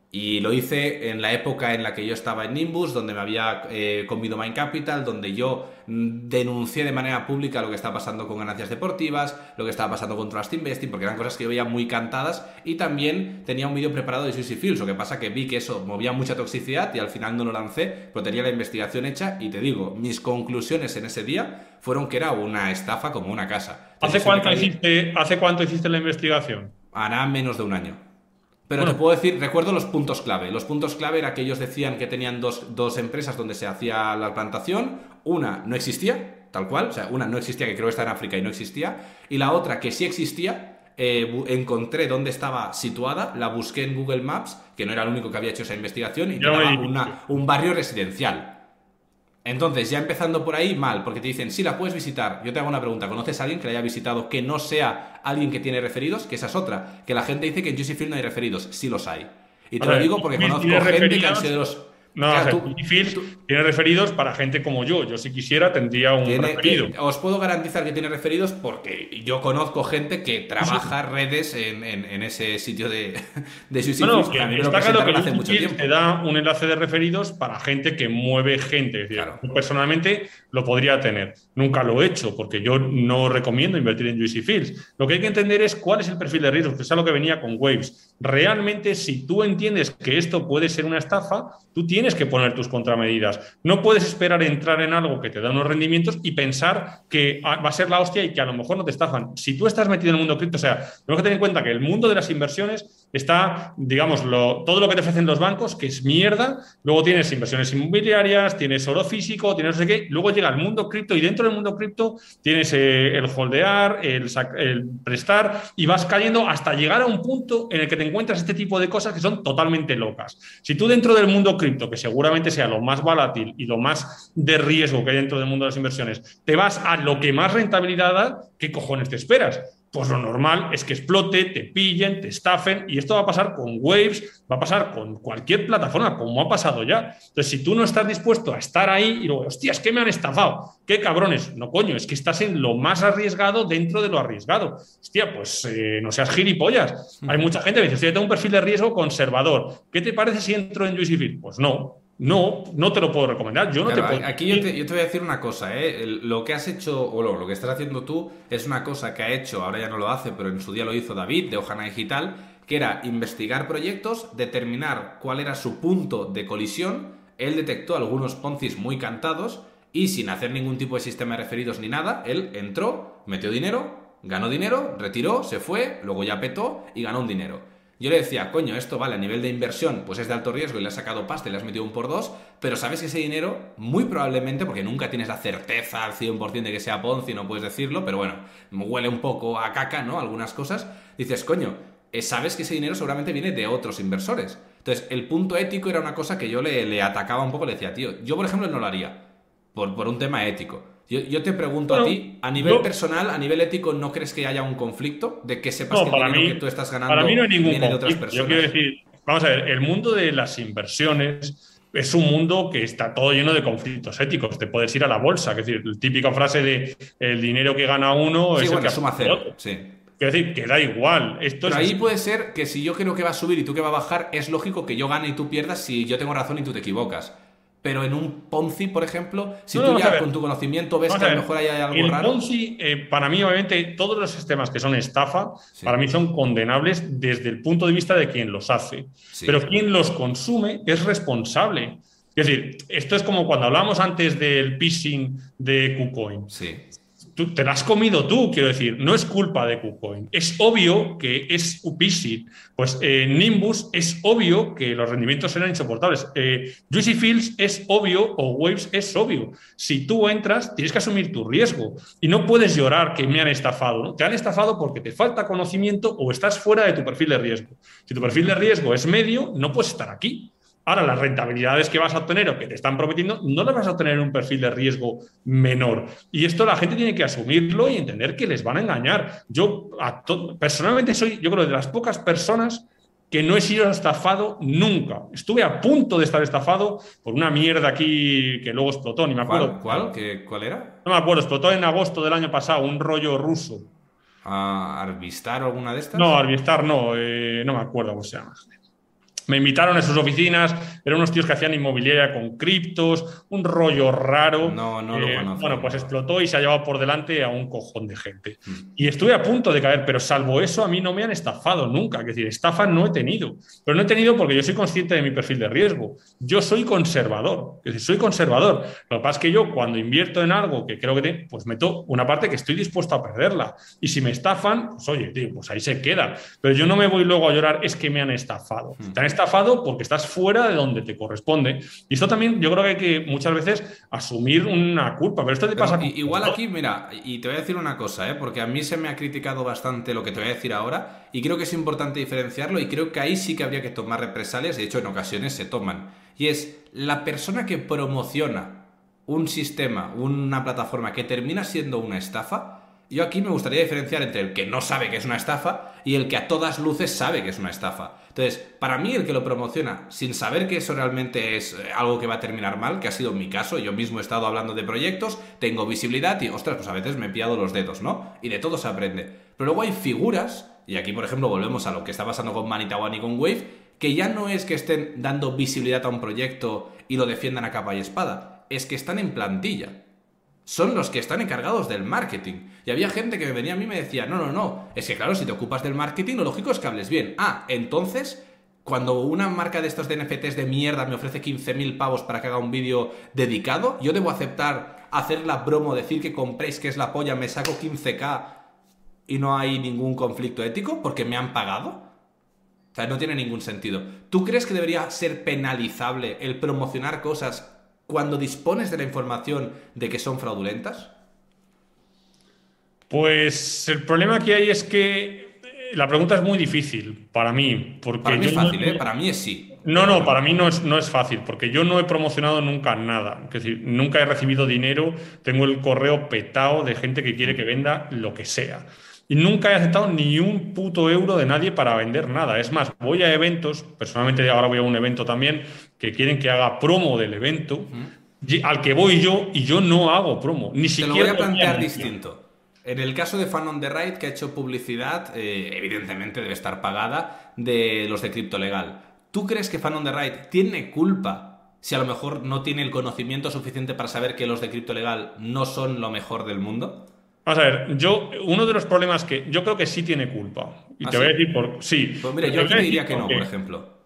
Y lo hice en la época en la que yo estaba en Nimbus, donde me había eh, comido Mind Capital, donde yo mm, denuncié de manera pública lo que estaba pasando con ganancias deportivas, lo que estaba pasando con Trust Investing, porque eran cosas que yo veía muy cantadas. Y también tenía un vídeo preparado de Suzy Fields, lo que pasa que vi que eso movía mucha toxicidad y al final no lo lancé, pero tenía la investigación hecha. Y te digo, mis conclusiones en ese día fueron que era una estafa como una casa. ¿Hace cuánto, hiciste, ¿Hace cuánto hiciste la investigación? Hará menos de un año. Pero te puedo decir, recuerdo los puntos clave. Los puntos clave era que ellos decían que tenían dos, empresas donde se hacía la plantación. Una no existía, tal cual. O sea, una no existía, que creo que está en África y no existía. Y la otra que sí existía, eh, encontré dónde estaba situada, la busqué en Google Maps, que no era el único que había hecho esa investigación, y era un barrio residencial. Entonces, ya empezando por ahí, mal, porque te dicen, sí, la puedes visitar. Yo te hago una pregunta, ¿conoces a alguien que la haya visitado que no sea alguien que tiene referidos? Que esa es otra, que la gente dice que en Juicy Field no hay referidos. Sí los hay. Y te lo digo porque conozco gente que han sido los no, tiene referidos para gente como yo. Yo, si quisiera, tendría un referido. os puedo garantizar que tiene referidos porque yo conozco gente que trabaja redes en, ese sitio de, de Suicide no, que está claro que hace mucho tiempo. te da un enlace de referidos para gente que mueve gente. Personalmente lo podría tener. Nunca lo he hecho porque yo no recomiendo invertir en Juicy Fields. Lo que hay que entender es cuál es el perfil de riesgo, que es algo que venía con Waves. Realmente, si tú entiendes que esto puede ser una estafa, tú tienes que poner tus contramedidas. No puedes esperar entrar en algo que te da unos rendimientos y pensar que ah, va a ser la hostia y que a lo mejor no te estafan. Si tú estás metido en el mundo cripto, o sea, tenemos que tener en cuenta que el mundo de las inversiones está, digamos, todo lo que te ofrecen los bancos, que es mierda. Luego tienes inversiones inmobiliarias, tienes oro físico, tienes no sé qué. Luego llega el mundo cripto y dentro del mundo cripto tienes eh, el holdear, el, el prestar y vas cayendo hasta llegar a un punto en el que te encuentras este tipo de cosas que son totalmente locas. Si tú dentro del mundo cripto, que seguramente sea lo más volátil y lo más de riesgo que hay dentro del mundo de las inversiones, te vas a lo que más rentabilidad da, ¿qué cojones te esperas? Pues lo normal es que explote, te pillen, te estafen, y esto va a pasar con Waves, va a pasar con cualquier plataforma, como ha pasado ya. Entonces, si tú no estás dispuesto a estar ahí y luego, hostia, es que me han estafado, qué cabrones, no coño, es que estás en lo más arriesgado dentro de lo arriesgado. Hostia, pues eh, no seas gilipollas. Hay mucha gente que dice, hostia, yo tengo un perfil de riesgo conservador. ¿Qué te parece si entro en Juicy Pues no, no, no te lo puedo recomendar. Yo no te puedo... Aquí yo te, yo te, voy a decir una cosa, ¿eh? Lo que has hecho, o lo, lo, que estás haciendo tú, es una cosa que ha hecho, ahora ya no lo hace, pero en su día lo hizo David de Ojana Digital, que era investigar proyectos, determinar cuál era su punto de colisión. Él detectó algunos poncis muy cantados y sin hacer ningún tipo de sistema de referidos ni nada, él entró, metió dinero, ganó dinero, retiró, se fue, luego ya petó y ganó un dinero. Yo le decía, coño, esto vale a nivel de inversión, pues es de alto riesgo y le has sacado pasta y le has metido un por dos, pero sabes que ese dinero, muy probablemente, porque nunca tienes la certeza al 100% de que sea Ponzi, no puedes decirlo, pero bueno, huele un poco a caca, ¿no? Algunas cosas. Dices, coño, eh, sabes que ese dinero seguramente viene de otros inversores. Entonces, el punto ético era una cosa que yo le, le atacaba un poco, le decía, tío, yo por ejemplo no lo haría, por, por un tema ético. Yo, te pregunto a ti, a nivel personal, a nivel ético, ¿no crees que haya un conflicto de que sepas que el dinero que tú estás ganando para mí no hay ningún viene de otras personas? Yo quiero decir, vamos a ver, el mundo de las inversiones es un mundo que está todo lleno de conflictos éticos. Te puedes ir a la bolsa, es decir, la típica frase de el dinero que gana uno es el que suma cero. Sí. Quiero decir, que da igual. Esto Pero ahí puede ser que si yo creo que va a subir y tú que va a bajar, es lógico que yo gane y tú pierdas si yo tengo razón y tú te equivocas pero en un Ponzi, por ejemplo, si tú ya con tu conocimiento ves que a, lo mejor hay algo el raro. Ponzi, eh, para mí, obviamente, todos los sistemas que son estafa, para mí son condenables desde el punto de vista de quien los hace. Pero quien los consume es responsable. Es decir, esto es como cuando hablamos antes del phishing de KuCoin. Sí tú te la has comido tú, quiero decir, no es culpa de KuCoin. Es obvio que es UPISI. Pues eh, Nimbus es obvio que los rendimientos serán insoportables. Eh, Juicy Fields es obvio o Waves es obvio. Si tú entras, tienes que asumir tu riesgo y no puedes llorar que me han estafado. Te han estafado porque te falta conocimiento o estás fuera de tu perfil de riesgo. Si tu perfil de riesgo es medio, no puedes estar aquí. Ahora, las rentabilidades que vas a obtener o que te están prometiendo, no las vas a obtener en un perfil de riesgo menor. Y esto la gente tiene que asumirlo y entender que les van a engañar. Yo personalmente soy, yo creo, de las pocas personas que no he sido estafado nunca. Estuve a punto de estar estafado por una mierda aquí que luego explotó, ni me acuerdo. ¿Cuál? ¿Cuál, ¿Cuál era? No me acuerdo, explotó en agosto del año pasado, un rollo ruso. ¿A ¿Arvistar alguna de estas? No, Arvistar no, eh, no me acuerdo cómo se llama. Me invitaron a sus oficinas, eran unos tíos que hacían inmobiliaria con criptos, un rollo raro. No, no lo eh, conozco. Bueno, pues explotó y se ha llevado por delante a un cojón de gente. Mm. Y estuve a punto de caer, pero salvo eso, a mí no me han estafado nunca. Es decir, estafa no he tenido. Pero no he tenido porque yo soy consciente de mi perfil de riesgo. Yo soy conservador. Es decir, soy conservador. Lo que pasa es que yo, cuando invierto en algo que creo que te, pues meto una parte que estoy dispuesto a perderla. Y si me estafan, pues oye, tío, pues ahí se queda. Pero yo no me voy luego a llorar, es que me han estafado. Mm estafado porque estás fuera de donde te corresponde. Y esto también yo creo que hay que muchas veces asumir una culpa, pero esto te pasa... Igual aquí, mira, y te voy a decir una cosa, ¿eh? porque a mí se me ha criticado bastante lo que te voy a decir ahora, y creo que es importante diferenciarlo, y creo que ahí sí que habría que tomar represalias, de hecho en ocasiones se toman. Y es la persona que promociona un sistema, una plataforma que termina siendo una estafa, yo aquí me gustaría diferenciar entre el que no sabe que es una estafa y el que a todas luces sabe que es una estafa. Entonces, para mí el que lo promociona sin saber que eso realmente es eh, algo que va a terminar mal, que ha sido mi caso, yo mismo he estado hablando de proyectos, tengo visibilidad y, ostras, pues a veces me he pillado los dedos, ¿no? Y de todo se aprende. Pero luego hay figuras, y aquí por ejemplo volvemos a lo que está pasando con Manitawan y con Wave, que ya no es que estén dando visibilidad a un proyecto y lo defiendan a capa y espada, es que están en plantilla son los que están encargados del marketing. Y había gente que venía a mí y me decía, no, no, no, es que claro, si te ocupas del marketing, lo lógico es que hables bien. Ah, entonces, cuando una marca de estos de NFTs de mierda me ofrece 15.000 pavos para que haga un vídeo dedicado, yo debo aceptar hacer la bromo, decir que compréis que es la polla, me saco 15k y no hay ningún conflicto ético porque me han pagado. O sea, no tiene ningún sentido. ¿Tú crees que debería ser penalizable el promocionar cosas cuando dispones de la información de que son fraudulentas? Pues el problema que hay es que la pregunta es muy difícil para mí. Porque para mí es fácil, ¿eh? Para mí es sí. No, no, para mí no es, no es fácil, porque yo no he promocionado nunca nada. Es decir, nunca he recibido dinero, tengo el correo petado de gente que quiere que venda lo que sea. Y nunca he aceptado ni un puto euro de nadie para vender nada. Es más, voy a eventos, personalmente ahora voy a un evento también, que quieren que haga promo del evento, al que voy yo y yo no hago promo. Ni siquiera. Te lo voy a plantear distinto. En el caso de Fan on the Right, que ha hecho publicidad, eh, evidentemente debe estar pagada, de los de Cripto Legal. ¿Tú crees que Fan on the Right tiene culpa si a lo mejor no tiene el conocimiento suficiente para saber que los de cripto legal no son lo mejor del mundo? Vamos a ver, yo, uno de los problemas que yo creo que sí tiene culpa. Y ¿Ah, te voy a decir por. Sí. Pues mira, Te yo aquí decir diría que no, por ejemplo.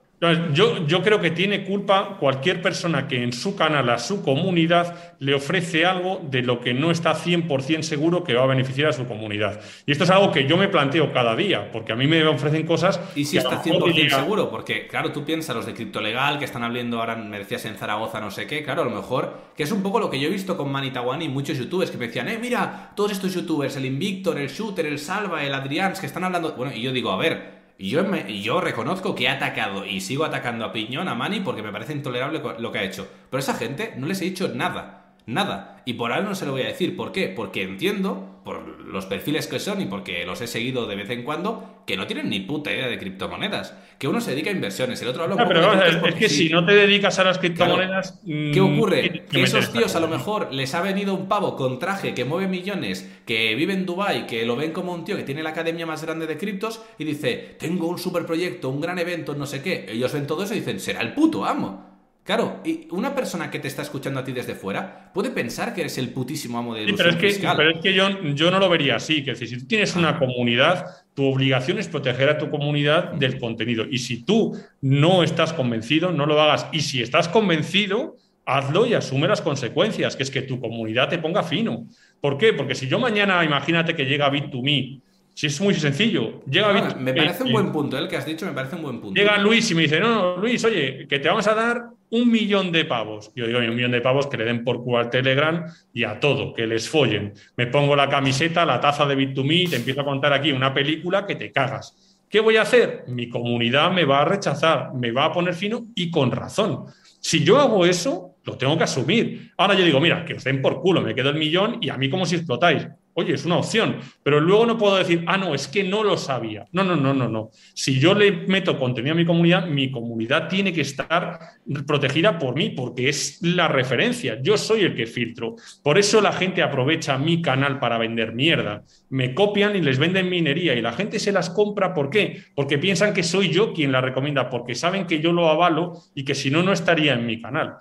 Yo, yo creo que tiene culpa cualquier persona que en su canal, a su comunidad, le ofrece algo de lo que no está 100% seguro que va a beneficiar a su comunidad. Y esto es algo que yo me planteo cada día, porque a mí me ofrecen cosas. Y si que está mejor 100% diría, seguro, porque claro, tú piensas los de cripto legal que están hablando ahora, me decías en Zaragoza, no sé qué, claro, a lo mejor, que es un poco lo que yo he visto con Manitawani y muchos youtubers que me decían, eh, mira, todos estos youtubers, el Invictor, el Shooter, el Salva, el Adrians, que están hablando. Bueno, y yo digo, a ver, yo, me- yo reconozco que he atacado y sigo atacando a Piñón, a Mani, porque me parece intolerable lo que ha hecho. Pero a esa gente no les he dicho nada. Nada. Y por ahora no se lo voy a decir. ¿Por qué? Porque entiendo, por los perfiles que son y porque los he seguido de vez en cuando, que no tienen ni puta idea de criptomonedas. Que uno se dedica a inversiones, el otro habla un "Ah, poco pero de vamos es que sí". si no te dedicas a las criptomonedas. ¿Qué mm, ocurre? tienes Que esos tíos a lo mejor les ha venido un pavo con traje que mueve millones, que vive en Dubai, que lo ven como un tío que tiene la academia más grande de criptos y dice, tengo un super proyecto, un gran evento, no sé qué. Ellos ven todo eso y dicen, será el puto amo. Claro, y una persona que te está escuchando a ti desde fuera puede pensar que eres el putísimo amo de Sí, pero es que, fiscal. pero es que yo, yo no lo vería así. Que si tú tienes una comunidad, tu obligación es proteger a tu comunidad del contenido. Y si tú no estás convencido, no lo hagas. Y si estás convencido, hazlo y asume las consecuencias, que es que tu comunidad te ponga fino. ¿Por qué? Porque si yo mañana, imagínate que llega Bit2Me, si es muy sencillo, llega Ah, Bit2Me. me parece un buen punto, el que has dicho me parece un buen punto. Llega Luis y me dice, no, no, Luis, oye, que te vamos a dar un millón de pavos. Yo digo, "Oye, un millón de pavos que le den por culo al Telegram y a todo, que les follen. Me pongo la camiseta, la taza de Bit2Me y te empiezo a contar aquí una película que te cagas. ¿Qué voy a hacer? Mi comunidad me va a rechazar, me va a poner fino y con razón. Si yo hago eso, lo tengo que asumir. Ahora yo digo, mira, que os den por culo, me quedo el millón y a mí como si explotáis. Oye, es una opción, pero luego no puedo decir, ah, no, es que no lo sabía. No, no, no, no, no. Si yo le meto contenido a mi comunidad, mi comunidad tiene que estar protegida por mí, porque es la referencia. Yo soy el que filtro. Por eso la gente aprovecha mi canal para vender mierda. Me copian y les venden minería y la gente se las compra. ¿Por qué? Porque piensan que soy yo quien la recomienda, porque saben que yo lo avalo y que si no, no estaría en mi canal.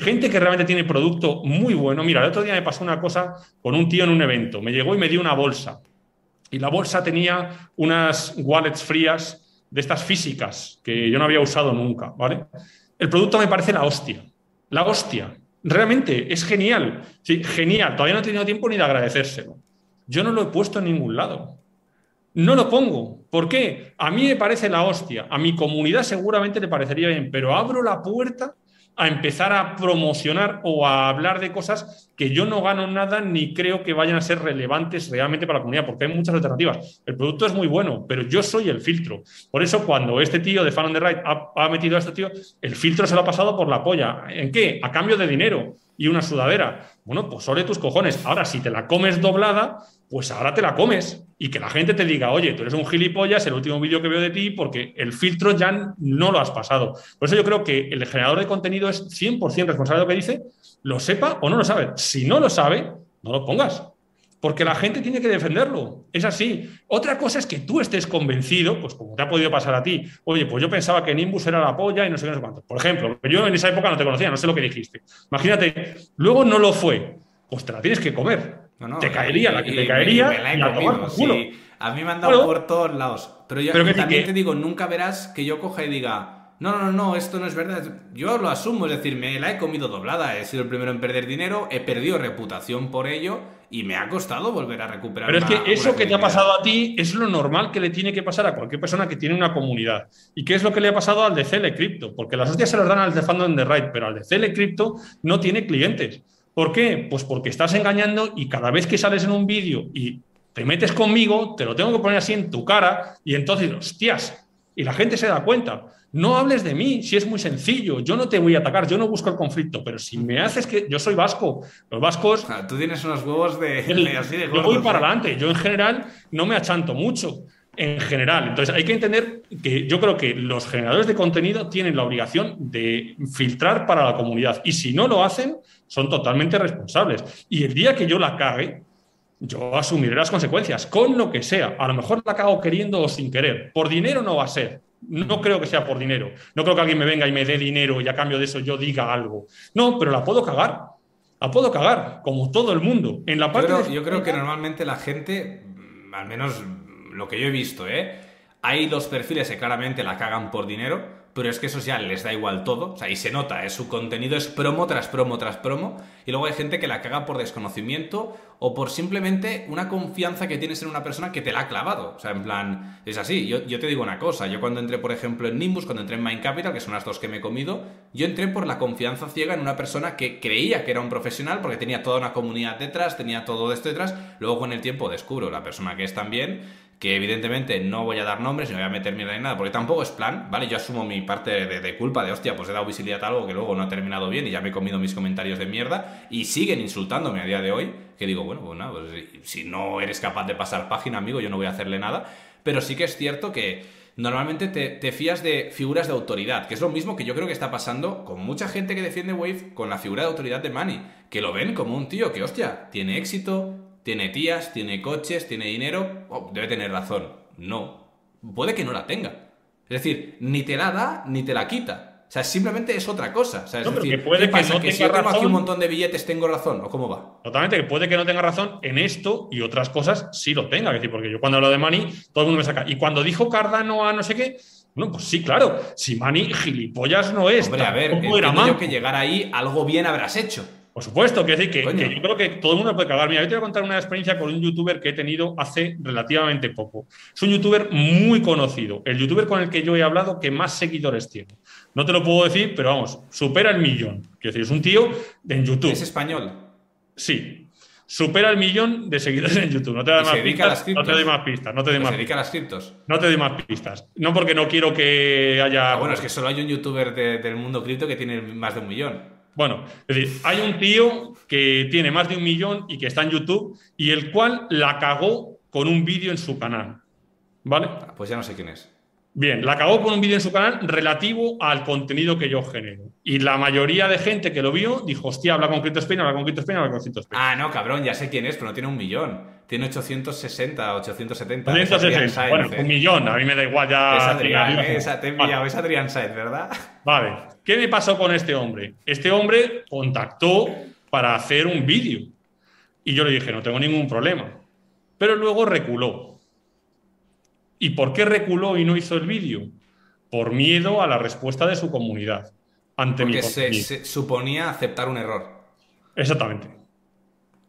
Gente que realmente tiene producto muy bueno. Mira, el otro día me pasó una cosa con un tío en un evento. Me llegó y me dio una bolsa. Y la bolsa tenía unas wallets frías de estas físicas que yo no había usado nunca, ¿vale? El producto me parece la hostia. La hostia. Realmente es genial. Sí, genial. Todavía no he tenido tiempo ni de agradecérselo. Yo no lo he puesto en ningún lado. No lo pongo. ¿Por qué? A mí me parece la hostia. A mi comunidad seguramente le parecería bien, pero abro la puerta a empezar a promocionar o a hablar de cosas que yo no gano nada ni creo que vayan a ser relevantes realmente para la comunidad, porque hay muchas alternativas. El producto es muy bueno, pero yo soy el filtro. Por eso, cuando este tío de Fan on the Right ha, ha metido a este tío, el filtro se lo ha pasado por la polla. ¿En qué? A cambio de dinero y una sudadera. Bueno, pues ole tus cojones. Ahora, si te la comes doblada, pues ahora te la comes. Y que la gente te diga, oye, tú eres un gilipollas, el último vídeo que veo de ti, porque el filtro ya no lo has pasado. Por eso yo creo que el generador de contenido es 100% responsable de lo que dice, lo sepa o no lo sabe. Si no lo sabe, no lo pongas. Porque la gente tiene que defenderlo. Es así. Otra cosa es que tú estés convencido, pues como te ha podido pasar a ti, oye, pues yo pensaba que Nimbus era la polla y no sé qué, no sé cuánto. Por ejemplo, yo en esa época no te conocía, no sé lo que dijiste. Imagínate, luego no lo fue, pues te la tienes que comer. No, no, te caería la que te caería y me la he y a tomar comido, por culo. sí. A mí me han dado por todos lados. Pero yo Pero también que- te digo, nunca verás que yo coja y diga, no, no, no, no, esto no es verdad. Yo lo asumo, es decir, me la he comido doblada. He sido el primero en perder dinero, he perdido reputación por ello y me ha costado volver a recuperar. Pero es que eso que te ha pasado a ti es lo normal que le tiene que pasar a cualquier persona que tiene una comunidad. ¿Y qué es lo que le ha pasado al de CL Crypto? Porque las hostias se las dan al de Fandom the Right, pero al de CL Crypto no tiene clientes. ¿Por qué? Pues porque estás engañando y cada vez que sales en un vídeo y te metes conmigo, te lo tengo que poner así en tu cara y entonces, hostias, y la gente se da cuenta. No hables de mí, si es muy sencillo, yo no te voy a atacar, yo no busco el conflicto, pero si me haces que yo soy vasco, los vascos tú tienes unos huevos de, el- de así de yo voy para ¿eh? adelante. Yo en general no me achanto mucho. En general. Entonces hay que entender que yo creo que los generadores de contenido tienen la obligación de filtrar para la comunidad. Y si no lo hacen, son totalmente responsables. Y el día que yo la cague, yo asumiré las consecuencias, con lo que sea. A lo mejor la cago queriendo o sin querer. Por dinero no va a ser. No creo que sea por dinero. No creo que alguien me venga y me dé dinero y a cambio de eso yo diga algo. No, pero la puedo cagar. La puedo cagar, como todo el mundo. En la parte yo creo, que normalmente la gente, mm, al menos lo que yo he visto, ¿eh? hay dos perfiles que claramente la cagan por dinero pero es que eso ya les da igual todo, o sea, y se nota, es su contenido es promo tras promo tras promo, y luego hay gente que la caga por desconocimiento o por simplemente una confianza que tienes en una persona que te la ha clavado, o sea, en plan, es así, yo, te digo una cosa, yo cuando entré, por ejemplo, en Nimbus, cuando entré en Mind Capital, que son las dos que me he comido, yo entré por la confianza ciega en una persona que creía que era un profesional porque tenía toda una comunidad detrás, tenía todo esto detrás, luego con el tiempo descubro la persona que es también que evidentemente no voy a dar nombres, ni voy a meter mierda ni nada, porque tampoco es plan, ¿vale? Yo asumo mi parte de, culpa de, hostia, pues he dado visibilidad a algo que luego no ha terminado bien y ya me he comido mis comentarios de mierda y siguen insultándome a día de hoy, que digo, bueno, pues nada, pues si no eres capaz de pasar página, amigo, yo no voy a hacerle nada, pero sí que es cierto que normalmente te, te, fías de figuras de autoridad, que es lo mismo que yo creo que está pasando con mucha gente que defiende Wave con la figura de autoridad de Manny, que lo ven como un tío que, hostia, tiene éxito, tiene tías, tiene coches, tiene dinero, oh, debe tener razón. No, puede que no la tenga. Es decir, ni te la da ni te la quita. O sea, simplemente es otra cosa. O sea, es decir, que puede que no que si yo tengo aquí un montón de billetes, tengo razón, ¿o cómo va? Totalmente, que puede que no tenga razón en esto y otras cosas sí lo tenga. Es decir, porque yo cuando hablo de Mani, todo el mundo me saca. Y cuando dijo Cardano a no sé qué, bueno, pues sí, claro. Si Mani gilipollas no es. Hombre, a ver, entiendo que llegar ahí algo bien habrás hecho. Por supuesto, que decir que, yo creo que todo el mundo puede cagar. Mira, yo te voy a contar una experiencia con un youtuber que he tenido hace relativamente poco. Es un youtuber muy conocido, el youtuber con el que yo he hablado que más seguidores tiene. No te lo puedo decir, pero vamos, supera el millón. Quiero decir, es un tío en YouTube. ¿Es español? Sí. Supera el millón de seguidores en YouTube. No te doy más pistas. No te doy más pistas. No te doy más se criptos. No te doy más pistas. No porque no quiero que haya. Ah, bueno, es que solo hay un youtuber del mundo cripto que tiene más de un millón. Bueno, es decir, hay un tío que tiene más de un millón y que está en YouTube y el cual la cagó con un vídeo en su canal. ¿Vale? Pues ya no sé quién es. Bien, la cagó con un vídeo en su canal relativo al contenido que yo genero. Y la mayoría de gente que lo vio dijo, hostia, habla con CryptoSpain, habla con CryptoSpain, habla con CryptoSpain. Ah, no, cabrón, ya sé quién es, pero no tiene un millón. Tiene 860, 870. 860, bueno, un millón, a mí me da igual ya. Es Adrián, esa, te he pillado, es Adrián Said, ¿verdad? Vale. ¿Qué me pasó con este hombre? Este hombre contactó para hacer un vídeo. Y yo le dije, no tengo ningún problema. Pero luego reculó. ¿Y por qué reculó y no hizo el vídeo? Por miedo a la respuesta de su comunidad. Ante Porque se, suponía aceptar un error. Exactamente.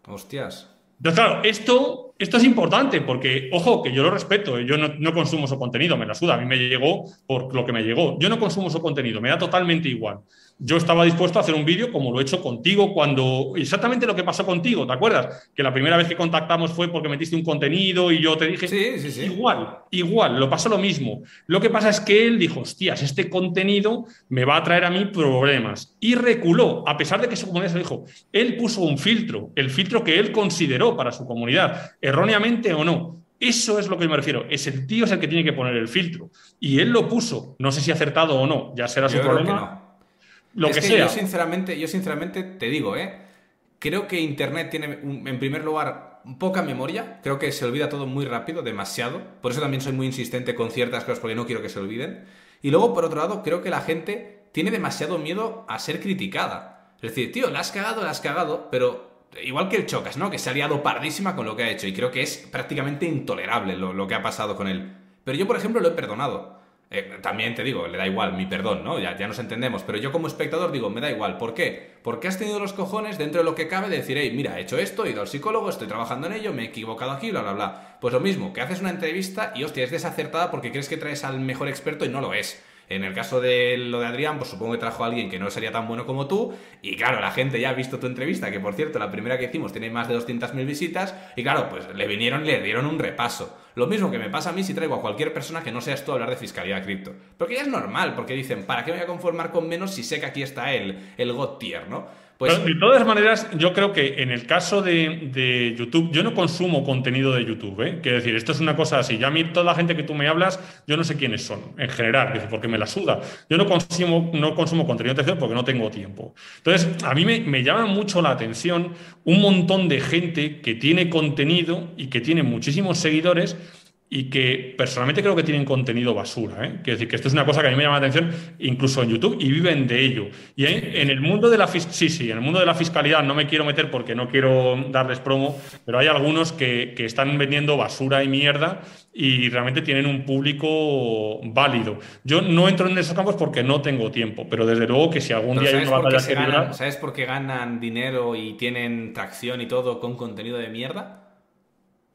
Hostias. Entonces, claro, esto esto es importante porque, ojo, que yo lo respeto, ¿eh? yo no, consumo su contenido, me la suda, a mí me llegó por lo que me llegó. Yo no consumo su contenido, me da totalmente igual. Yo estaba dispuesto a hacer un vídeo como lo he hecho contigo cuando, exactamente lo que pasó contigo, ¿te acuerdas? Que la primera vez que contactamos fue porque metiste un contenido y yo te dije, sí, sí, sí. igual, igual, lo pasó lo mismo. Lo que pasa es que él dijo, hostias, este contenido me va a traer a mí problemas. Y reculó, a pesar de que su comunidad se lo dijo, él puso un filtro, el filtro que él consideró para su comunidad erróneamente o no. Eso es lo que me refiero. Es el tío es el que tiene que poner el filtro. Y él lo puso. No sé si acertado o no. Ya será su problema. Lo que, sea. Yo sinceramente, yo sinceramente te digo, ¿eh? Creo que Internet tiene, en primer lugar, poca memoria. Creo que se olvida todo muy rápido, demasiado. Por eso también soy muy insistente con ciertas cosas, porque no quiero que se olviden. Y luego, por otro lado, creo que la gente tiene demasiado miedo a ser criticada. Es decir, tío, la has cagado, la has cagado, pero igual que el Chocas, ¿no? Que se ha liado pardísima con lo que ha hecho y creo que es prácticamente intolerable lo, que ha pasado con él. Pero yo, por ejemplo, lo he perdonado. Eh, también te digo, le da igual mi perdón, ¿no? Ya, ya nos entendemos. Pero yo como espectador digo, me da igual. ¿Por qué? Porque has tenido los cojones dentro de lo que cabe de decir, hey, mira, he hecho esto, he ido al psicólogo, estoy trabajando en ello, me he equivocado aquí, bla, bla, bla. Pues lo mismo, que haces una entrevista y, hostia, es desacertada porque crees que traes al mejor experto y no lo es. En el caso de lo de Adrián, pues supongo que trajo a alguien que no sería tan bueno como tú. Y claro, la gente ya ha visto tu entrevista, que por cierto, la primera que hicimos tiene más de 200.000 visitas. Y claro, pues le vinieron y le dieron un repaso. Lo mismo que me pasa a mí si traigo a cualquier persona que no seas tú a hablar de fiscalidad cripto. Porque ya es normal, porque dicen, ¿para qué me voy a conformar con menos si sé que aquí está él, el God tier, ¿no? Pues... de todas maneras, yo creo que en el caso de, YouTube, yo no consumo contenido de YouTube. ¿eh? Quiero decir, esto es una cosa así. Ya a mí, toda la gente que tú me hablas, yo no sé quiénes son, en general, porque me la suda. Yo no consumo, no consumo contenido de porque no tengo tiempo. Entonces, a mí me, me llama mucho la atención un montón de gente que tiene contenido y que tiene muchísimos seguidores y que personalmente creo que tienen contenido basura. ¿eh? Quiero decir que esto es una cosa que a mí me llama la atención, incluso en YouTube, y viven de ello. Y en, el mundo de la sí, sí, en el mundo de la fiscalidad no me quiero meter porque no quiero darles promo, pero hay algunos que, que están vendiendo basura y mierda y realmente tienen un público válido. Yo no entro en esos campos porque no tengo tiempo, pero desde luego que si algún día hay una batalla que ganan, ¿Sabes por qué ganan dinero y tienen tracción y todo con contenido de mierda?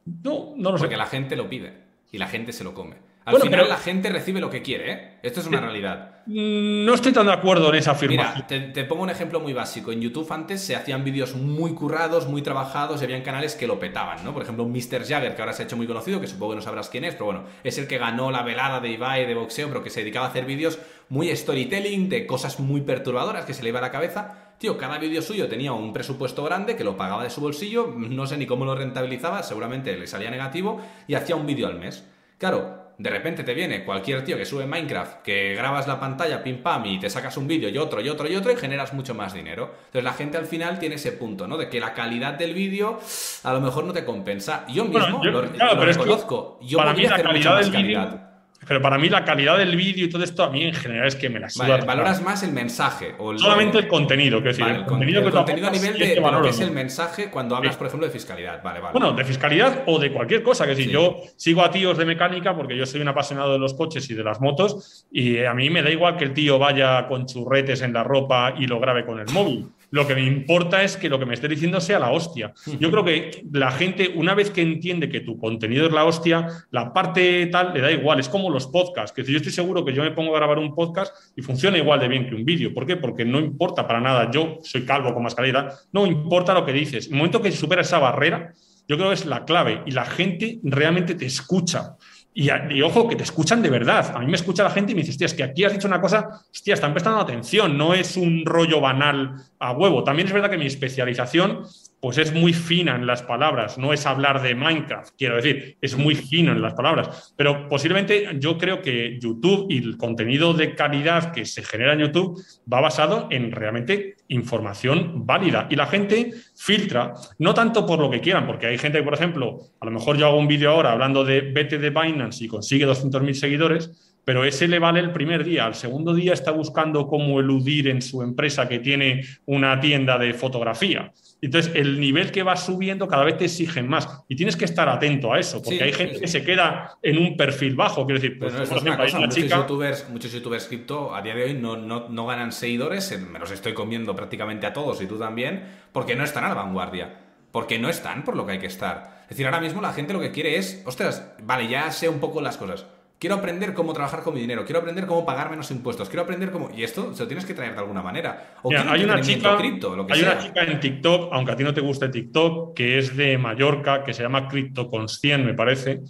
No, no lo sé. Porque la gente lo pide y la gente se lo come. Al final la gente recibe lo que quiere, ¿eh? Esto es una realidad. Mm, no estoy tan de acuerdo en esa afirmación. Mira, te, pongo un ejemplo muy básico. En YouTube antes se hacían vídeos muy currados, muy trabajados, y habían canales que lo petaban, ¿no? Por ejemplo, Mr. Jagger, que ahora se ha hecho muy conocido, que supongo que no sabrás quién es, pero bueno, es el que ganó la velada de Ibai de boxeo, pero que se dedicaba a hacer vídeos muy storytelling, de cosas muy perturbadoras que se le iba a la cabeza. Tío, cada vídeo suyo tenía un presupuesto grande que lo pagaba de su bolsillo, no sé ni cómo lo rentabilizaba, seguramente le salía negativo, y hacía un vídeo al mes. Claro, de repente te viene cualquier tío que sube Minecraft, que grabas la pantalla pim pam y te sacas un vídeo y otro y otro y otro y generas mucho más dinero. Entonces la gente al final tiene ese punto, ¿no? De que la calidad del vídeo a lo mejor no te compensa. Yo mismo lo, reconozco. yo para mí la calidad del vídeo pero para mí la calidad del vídeo y todo esto a mí en general es que me la suda. valoras más el mensaje. O Solamente el contenido, que decir, el, contenido, que contenido a nivel de, lo que es el mensaje cuando hablas, por ejemplo, de fiscalidad. Vale, vale. Bueno, de fiscalidad o de cualquier cosa. Que decir, yo sigo a tíos de mecánica porque yo soy un apasionado de los coches y de las motos y a mí me da igual que el tío vaya con churretes en la ropa y lo grabe con el móvil. Lo que me importa es que lo que me esté diciendo sea la hostia. Yo creo que la gente, una vez que entiende que tu contenido es la hostia, la parte tal le da igual. Es como los podcasts. Que yo estoy seguro que yo me pongo a grabar un podcast y funciona igual de bien que un vídeo. ¿Por qué? Porque no importa para nada. Yo soy calvo con más calidad. No importa lo que dices. En el momento que supera esa barrera, yo creo que es la clave y la gente realmente te escucha. Y, ojo, que te escuchan de verdad. A mí me escucha la gente y me dice, hostia, es que aquí has dicho una cosa, hostia, están prestando atención, no es un rollo banal a huevo. También es verdad que mi especialización pues es muy fina en las palabras, no es hablar de Minecraft, quiero decir, es muy fino en las palabras, pero posiblemente yo creo que YouTube y el contenido de calidad que se genera en YouTube va basado en realmente información válida y la gente filtra, no tanto por lo que quieran, porque hay gente que, por ejemplo, a lo mejor yo hago un vídeo ahora hablando de vete de Binance y consigue 200.000 seguidores, pero ese le vale el primer día. Al segundo día está buscando cómo eludir en su empresa que tiene una tienda de fotografía. Entonces, el nivel que va subiendo cada vez te exigen más. Y tienes que estar atento a eso, porque hay gente que se queda en un perfil bajo. Quiero decir, pues, por ejemplo, muchos, youtubers, muchos youtubers cripto a día de hoy no, no, no ganan seguidores, me los estoy comiendo prácticamente a todos y tú también, porque no están a la vanguardia. Porque no están por lo que hay que estar. Es decir, ahora mismo la gente lo que quiere es, ostras, vale, ya sé un poco las cosas Quiero aprender cómo trabajar con mi dinero, quiero aprender cómo pagar menos impuestos, quiero aprender cómo... Y esto se lo tienes que traer de alguna manera. O hay una chica, hay una chica en TikTok, aunque a ti no te guste TikTok, que es de Mallorca, que se llama Conscient, me parece,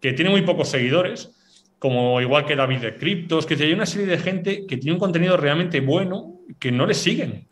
que tiene muy pocos seguidores, como igual que David de Criptos, que hay una serie de gente que tiene un contenido realmente bueno que no le siguen.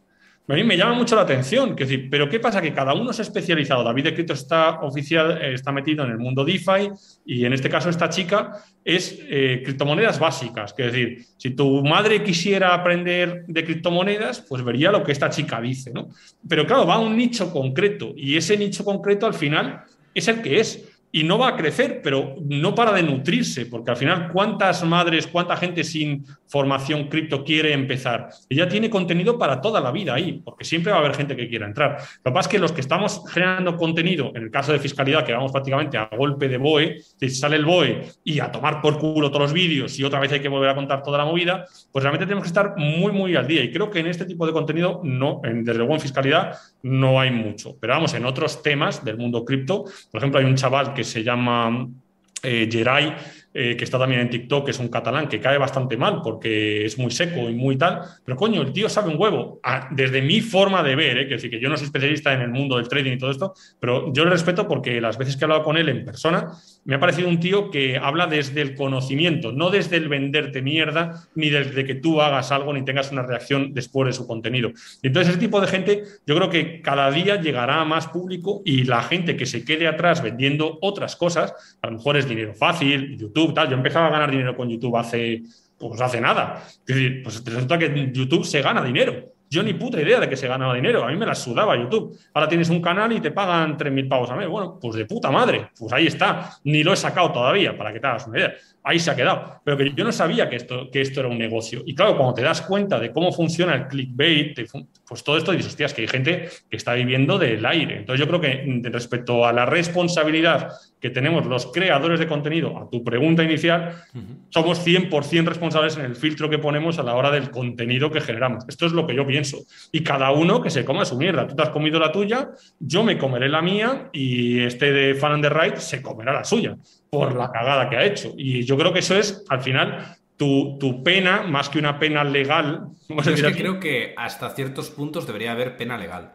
A mí me llama mucho la atención, que decir, pero ¿qué pasa? Que cada uno ha especializado. David de Cripto está oficial, eh, está metido en el mundo DeFi y en este caso esta chica es eh, criptomonedas básicas. Es decir, si tu madre quisiera aprender de criptomonedas, pues vería lo que esta chica dice, ¿no? Pero claro, va a un nicho concreto y ese nicho concreto al final es el que es y no va a crecer, pero no para de nutrirse, porque al final, ¿cuántas madres, cuánta gente sin formación cripto quiere empezar? Ella tiene contenido para toda la vida ahí, porque siempre va a haber gente que quiera entrar. Lo que pasa es que los que estamos generando contenido, en el caso de fiscalidad, que vamos prácticamente a golpe de BOE, sale el BOE y a tomar por culo todos los vídeos y otra vez hay que volver a contar toda la movida, pues realmente tenemos que estar muy, muy al día. Y creo que en este tipo de contenido, no, desde luego en fiscalidad, no hay mucho. Pero vamos, en otros temas del mundo cripto, por ejemplo, hay un chaval que se llama eh, Geray, eh, que está también en TikTok, que es un catalán que cae bastante mal porque es muy seco y muy tal, pero coño, el tío sabe un huevo. Desde mi forma de ver, eh, que decir que yo no soy especialista en el mundo del trading y todo esto, pero yo le respeto porque las veces que he hablado con él en persona, me ha parecido un tío que habla desde el conocimiento, no desde el venderte mierda, ni desde que tú hagas algo ni tengas una reacción después de su contenido. Entonces, ese tipo de gente, yo creo que cada día llegará a más público y la gente que se quede atrás vendiendo otras cosas, a lo mejor es dinero fácil, YouTube, tal. Yo empezaba a ganar dinero con YouTube hace, pues hace nada. Es decir, pues resulta que YouTube se gana dinero. Yo ni puta idea de que se ganaba dinero. A mí me la sudaba YouTube. Ahora tienes un canal y te pagan 3.000 pavos a mes. Bueno, pues de puta madre. Pues ahí está. Ni lo he sacado todavía, para que te hagas una idea. Ahí se ha quedado. Pero que yo no sabía que esto, que esto era un negocio. Y claro, cuando te das cuenta de cómo funciona el clickbait, pues todo esto dices, hostias, que hay gente que está viviendo del aire. Entonces yo creo que respecto a la responsabilidad que tenemos los creadores de contenido, a tu pregunta inicial, somos 100% responsables en el filtro que ponemos a la hora del contenido que generamos. Esto es lo que yo pienso. Y cada uno que se coma su mierda. Tú te has comido la tuya, yo me comeré la mía y este de Fan and the Right se comerá la suya por la cagada que ha hecho. Y yo creo que eso es, al final, tu, tu, pena, más que una pena legal. es que creo que hasta ciertos puntos debería haber pena legal.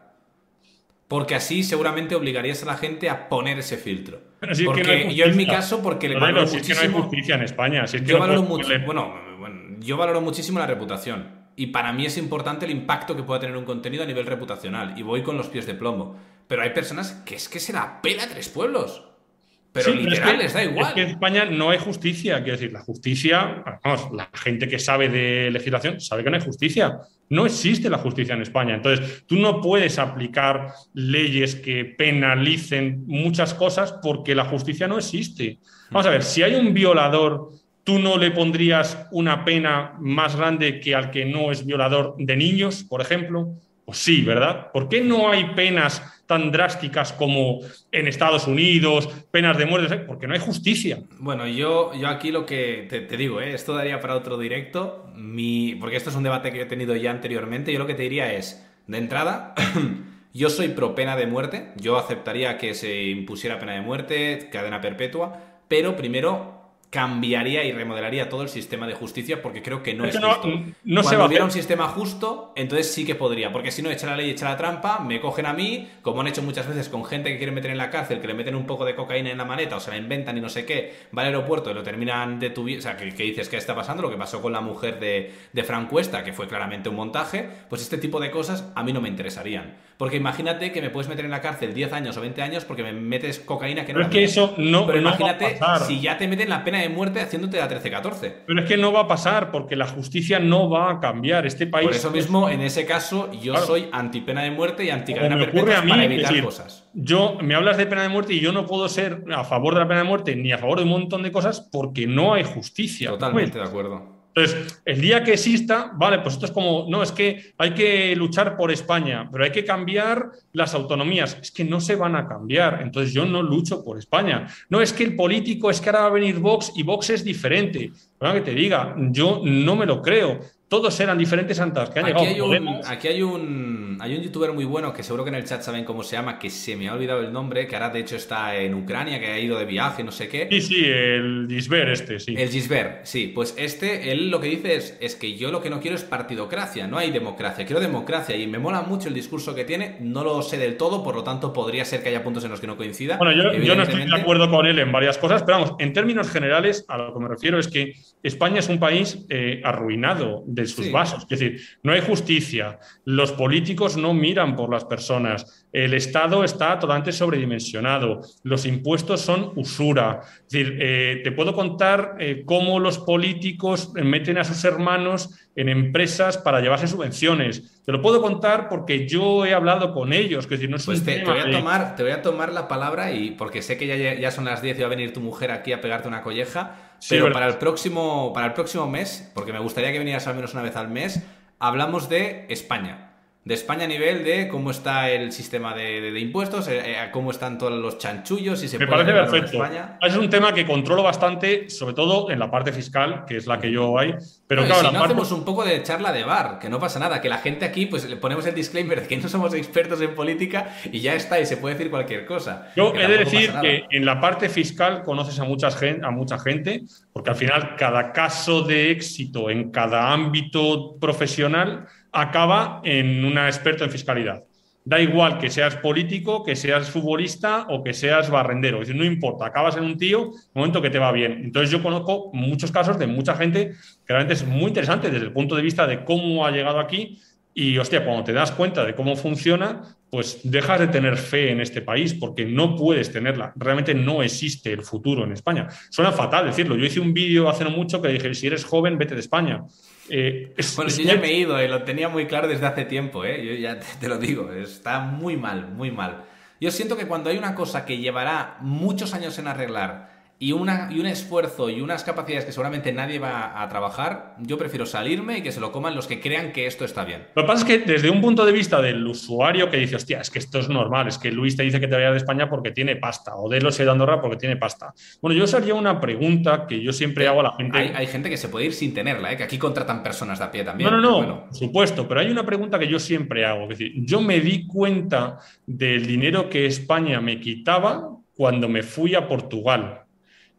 Porque así seguramente obligarías a la gente a poner ese filtro. porque yo en mi caso, porque le valoro muchísimo. no hay justicia en España. yo valoro mucho, bueno, yo valoro muchísimo la reputación. Y para mí es importante el impacto que pueda tener un contenido a nivel reputacional. Y voy con los pies de plomo. Pero hay personas que es que se la pela tres pueblos. Pero literal, les da igual. Es que en España no hay justicia. Quiero decir, la justicia, vamos, la gente que sabe de legislación sabe que no hay justicia. No existe la justicia en España. Entonces, tú no puedes aplicar leyes que penalicen muchas cosas porque la justicia no existe. Vamos a ver, si hay un violador, ¿tú no le pondrías una pena más grande que al que no es violador de niños, por ejemplo? Pues sí, ¿verdad? ¿Por qué no hay penas tan drásticas como en Estados Unidos, penas de muerte, porque no hay justicia. Bueno, yo, yo aquí lo que te, digo, ¿eh? esto daría para otro directo, mi, porque esto es un debate que he tenido ya anteriormente, yo lo que te diría es, de entrada, yo soy pro pena de muerte, yo aceptaría que se impusiera pena de muerte, cadena perpetua, pero primero cambiaría y remodelaría todo el sistema de justicia porque creo que no es, justo. No, Cuando hubiera un sistema justo, entonces sí que podría, porque si no, echa la ley, echa la trampa, me cogen a mí, como han hecho muchas veces con gente que quiere meter en la cárcel, que le meten un poco de cocaína en la maleta o se la inventan y no sé qué, va al aeropuerto y lo terminan de tu... O sea, que, dices que está pasando, lo que pasó con la mujer de, de Frank Cuesta, que fue claramente un montaje, pues este tipo de cosas a mí no me interesarían. Porque imagínate que me puedes meter en la cárcel 10 años o 20 años porque me metes cocaína que no... Pero es que eso no... Pero imagínate si ya te meten la pena de muerte haciéndote la 13-14. Pero es que no va a pasar porque la justicia no va a cambiar. Este país. Por eso mismo, en ese caso, yo soy anti pena de muerte y anti cadena perpetua para evitar cosas. Yo me hablas de pena de muerte y yo no puedo ser a favor de la pena de muerte ni a favor de un montón de cosas porque no hay justicia. Totalmente de acuerdo. Entonces, el día que exista, vale, pues esto es como, no, es que hay que luchar por España, pero hay que cambiar las autonomías. Es que no se van a cambiar. Entonces, yo no lucho por España. No es que el político, es que ahora va a venir Vox y Vox es diferente. Bueno, que te diga, yo no me lo creo todos eran diferentes antes que han aquí llegado hay un, Aquí hay un, hay un youtuber muy bueno que seguro que en el chat saben cómo se llama, que se me ha olvidado el nombre, que ahora de hecho está en Ucrania, que ha ido de viaje, no sé qué. Sí, sí, el Gisber este, sí. El Gisber, sí. Pues este, él lo que dice es, es que yo lo que no quiero es partidocracia, no hay democracia, quiero democracia y me mola mucho el discurso que tiene, no lo sé del todo, por lo tanto podría ser que haya puntos en los que no coincida. Bueno, yo, yo no estoy de acuerdo con él en varias cosas, pero vamos, en términos generales, a lo que me refiero es que España es un país eh, arruinado de sus vasos. Decir, no hay justicia, los políticos no miran por las personas, el Estado está totalmente sobredimensionado, los impuestos son usura. Es decir, eh, te puedo contar eh, cómo los políticos meten a sus hermanos en empresas para llevarse subvenciones. Te lo puedo contar porque yo he hablado con ellos. Que decir, no pues te, voy a tomar, te voy a tomar la palabra y porque sé que ya, ya son las 10 y va a venir tu mujer aquí a pegarte una colleja, pero para el, próximo, para el próximo mes, porque me gustaría que vinieras al menos una vez al mes, hablamos de España de España a nivel de cómo está el sistema de, impuestos, eh, eh, cómo están todos los chanchullos y se Me parece perfecto. Es un tema que controlo bastante, sobre todo en la parte fiscal, que es la que yo hay. Pero claro, si no hacemos un poco de charla de bar, que no pasa nada, que la gente aquí, pues le ponemos el disclaimer de que no somos expertos en política y ya está, y se puede decir cualquier cosa. Yo he de decir que en la parte fiscal conoces a mucha, gente, a mucha gente, porque al final cada caso de éxito en cada ámbito profesional acaba en un experto en fiscalidad. Da igual que seas político, que seas futbolista o que seas barrendero. Es decir, no importa, acabas en un tío, un momento que te va bien. Entonces yo conozco muchos casos de mucha gente que realmente es muy interesante desde el punto de vista de cómo ha llegado aquí y, hostia, cuando te das cuenta de cómo funciona, pues dejas de tener fe en este país porque no puedes tenerla. Realmente no existe el futuro en España. Suena fatal decirlo. Yo hice un vídeo hace no mucho que dije, si eres joven, vete de España. Eh, bueno, yo ya me he ido, eh, lo tenía muy claro desde hace tiempo, ¿eh? yo ya te, lo digo, está muy mal, muy mal. Yo siento que cuando hay una cosa que llevará muchos años en arreglar y, una, y un esfuerzo y unas capacidades que seguramente nadie va a trabajar, yo prefiero salirme y que se lo coman los que crean que esto está bien. Lo que pasa es que desde un punto de vista del usuario que dice, hostia, es que esto es normal, es que Luis te dice que te vaya de España porque tiene pasta, o de los de Andorra porque tiene pasta. Bueno, yo os haría una pregunta que yo siempre hago a la gente. Hay, gente que se puede ir sin tenerla, ¿eh? que aquí contratan personas de a pie también. No, no, no, por supuesto, pero hay una pregunta que yo siempre hago. Es decir, yo me di cuenta del dinero que España me quitaba cuando me fui a Portugal.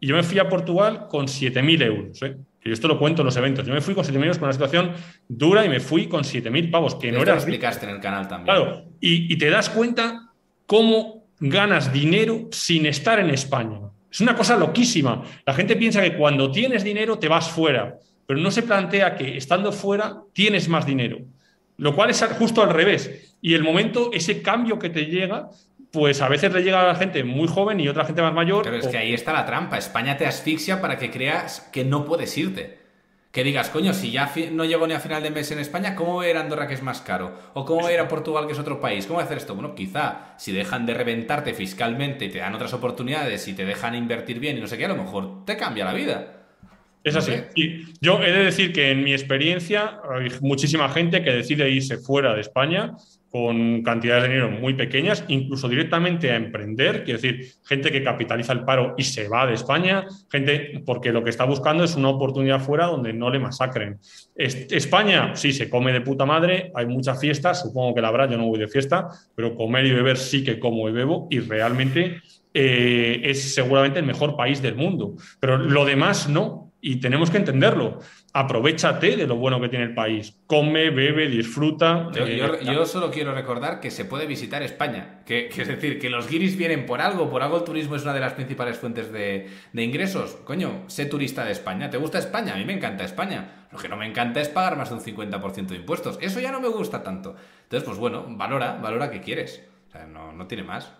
Y yo me fui a Portugal con 7.000 euros. ¿eh? yo esto lo cuento en los eventos. Yo me fui con 7.000 euros con una situación dura y me fui con 7.000 pavos, que no era. Lo explicaste en el canal también. Claro, y, te das cuenta cómo ganas dinero sin estar en España. Es una cosa loquísima. La gente piensa que cuando tienes dinero te vas fuera, pero no se plantea que estando fuera tienes más dinero. Lo cual es justo al revés. Y el momento, ese cambio que te llega, pues a veces le llega a la gente muy joven y otra gente más mayor. Pero es que ahí está la trampa. España te asfixia para que creas que no puedes irte. Que digas, coño, si ya no llego ni a final de mes en España, ¿cómo voy a ir a Andorra que es más caro? ¿O cómo voy a ir a Portugal que es otro país? ¿Cómo voy a hacer esto? Bueno, quizá si dejan de reventarte fiscalmente y te dan otras oportunidades y te dejan invertir bien y no sé qué, a lo mejor te cambia la vida. Es así. yo he de decir que en mi experiencia hay muchísima gente que decide irse fuera de España con cantidades de dinero muy pequeñas, incluso directamente a emprender, quiero decir, gente que capitaliza el paro y se va de España, gente porque lo que está buscando es una oportunidad fuera donde no le masacren. España sí se come de puta madre, hay muchas fiestas, supongo que la habrá, yo no voy de fiesta, pero comer y beber sí que como y bebo y realmente eh, es seguramente el mejor país del mundo, pero lo demás no y tenemos que entenderlo. Aprovechate de lo bueno que tiene el país. Come, bebe, disfruta. Yo, eh, solo quiero recordar que se puede visitar España. Que, es decir, que los guiris vienen por algo. Por algo el turismo es una de las principales fuentes de, ingresos. Coño, sé turista de España. ¿Te gusta España? A mí me encanta España. Lo que no me encanta es pagar más de un 50% de impuestos. Eso ya no me gusta tanto. Entonces, pues bueno, valora, valora que quieres. O sea, no, no tiene más.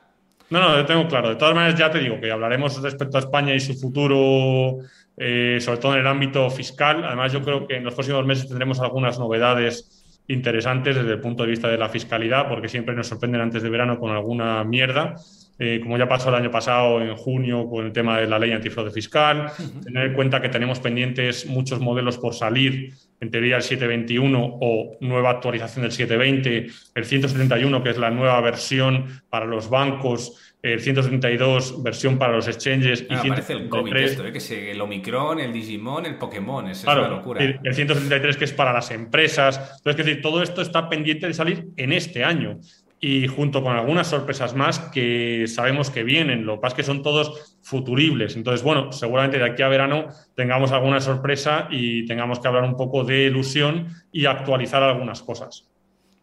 No, no, lo tengo claro. De todas maneras, ya te digo que hablaremos respecto a España y su futuro eh, sobre todo en el ámbito fiscal. Además, yo creo que en los próximos meses tendremos algunas novedades interesantes desde el punto de vista de la fiscalidad, porque siempre nos sorprenden antes de verano con alguna mierda. Eh, como ya pasó el año pasado, en junio, con el tema de la ley antifraude fiscal, tener en cuenta que tenemos pendientes muchos modelos por salir, en teoría el 721 o nueva actualización del 720, el 171, que es la nueva versión para los bancos, el 132 versión para los exchanges. y aparece el COVID esto, ¿eh? que es el Omicron, el Digimon, el Pokémon, es una locura. El, 133 que es para las empresas. Entonces, es decir, todo esto está pendiente de salir en este año y junto con algunas sorpresas más que sabemos que vienen. Lo que pasa es que son todos futuribles. Entonces, bueno, seguramente de aquí a verano tengamos alguna sorpresa y tengamos que hablar un poco de ilusión y actualizar algunas cosas.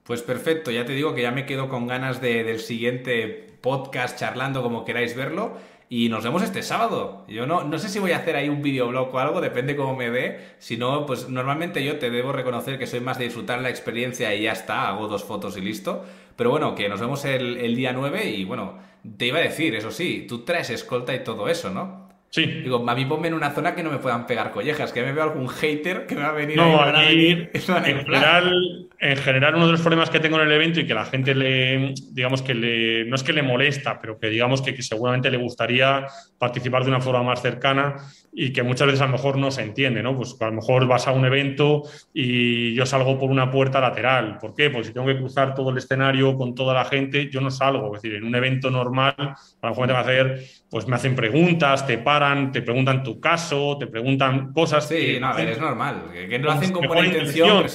Pues perfecto, ya te digo que ya me quedo con ganas del siguiente podcast charlando como queráis verlo. Y nos vemos este sábado. Yo no, no sé si voy a hacer ahí un videoblog o algo, depende cómo me dé. Si no, pues normalmente yo te debo reconocer que soy más de disfrutar la experiencia y ya está, hago dos fotos y listo. Pero bueno, que nos vemos el, el día 9 y bueno, te iba a decir, eso sí, tú traes escolta y todo eso, ¿no? Sí. Digo, a mí ponme en una zona que no me puedan pegar collejas, que me veo algún hater que me va a venir no, a venir. En general, en general, uno de los problemas que tengo en el evento y que la gente le, digamos que le, no es que le molesta, pero que digamos que, que seguramente le gustaría participar de una forma más cercana y que muchas veces a lo mejor no se entiende, ¿no? Pues a lo mejor vas a un evento y yo salgo por una puerta lateral. ¿Por qué? Pues si tengo que cruzar todo el escenario con toda la gente, yo no salgo. Es decir, en un evento normal, a lo mejor me a hacer, pues me hacen preguntas, te paran, te preguntan tu caso, te preguntan cosas. Sí, no, es normal. Que no lo hacen con buena intención.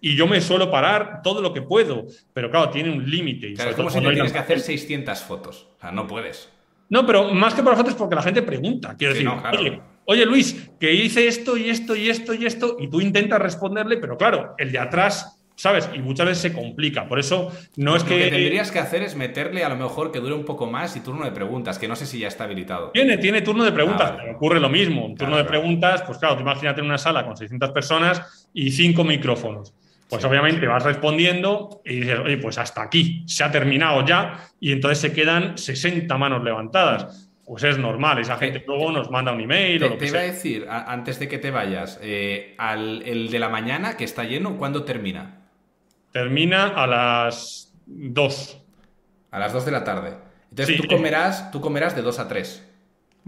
y yo me suelo parar todo lo que puedo, pero claro, tiene un límite. Claro, es como si no tienes que hacer 600 fotos. O sea, no puedes. No, pero más que por las fotos porque la gente pregunta. Quiero decir, oye, Luis, que hice esto y esto y esto y esto, y tú intentas responderle, pero claro, el de atrás, ¿sabes? Y muchas veces se complica. Por eso no es que. Lo que tendrías que hacer es meterle a lo mejor que dure un poco más y turno de preguntas, que no sé si ya está habilitado. Tiene, tiene turno de preguntas, ah, pero ocurre lo mismo. Un turno de preguntas, pues claro, tú imagínate en una sala con 600 personas y 5 micrófonos. Pues obviamente vas respondiendo y dices, oye, pues hasta aquí, se ha terminado ya, y entonces se quedan 60 manos levantadas. pues es normal. Esa gente luego nos manda un email te, o lo que te iba a decir, a- antes de que te vayas, eh, al, el de la mañana que está lleno, ¿cuándo termina? Termina a las 2. A las 2 de la tarde. Entonces Sí. tú comerás, tú comerás de 2 a 3.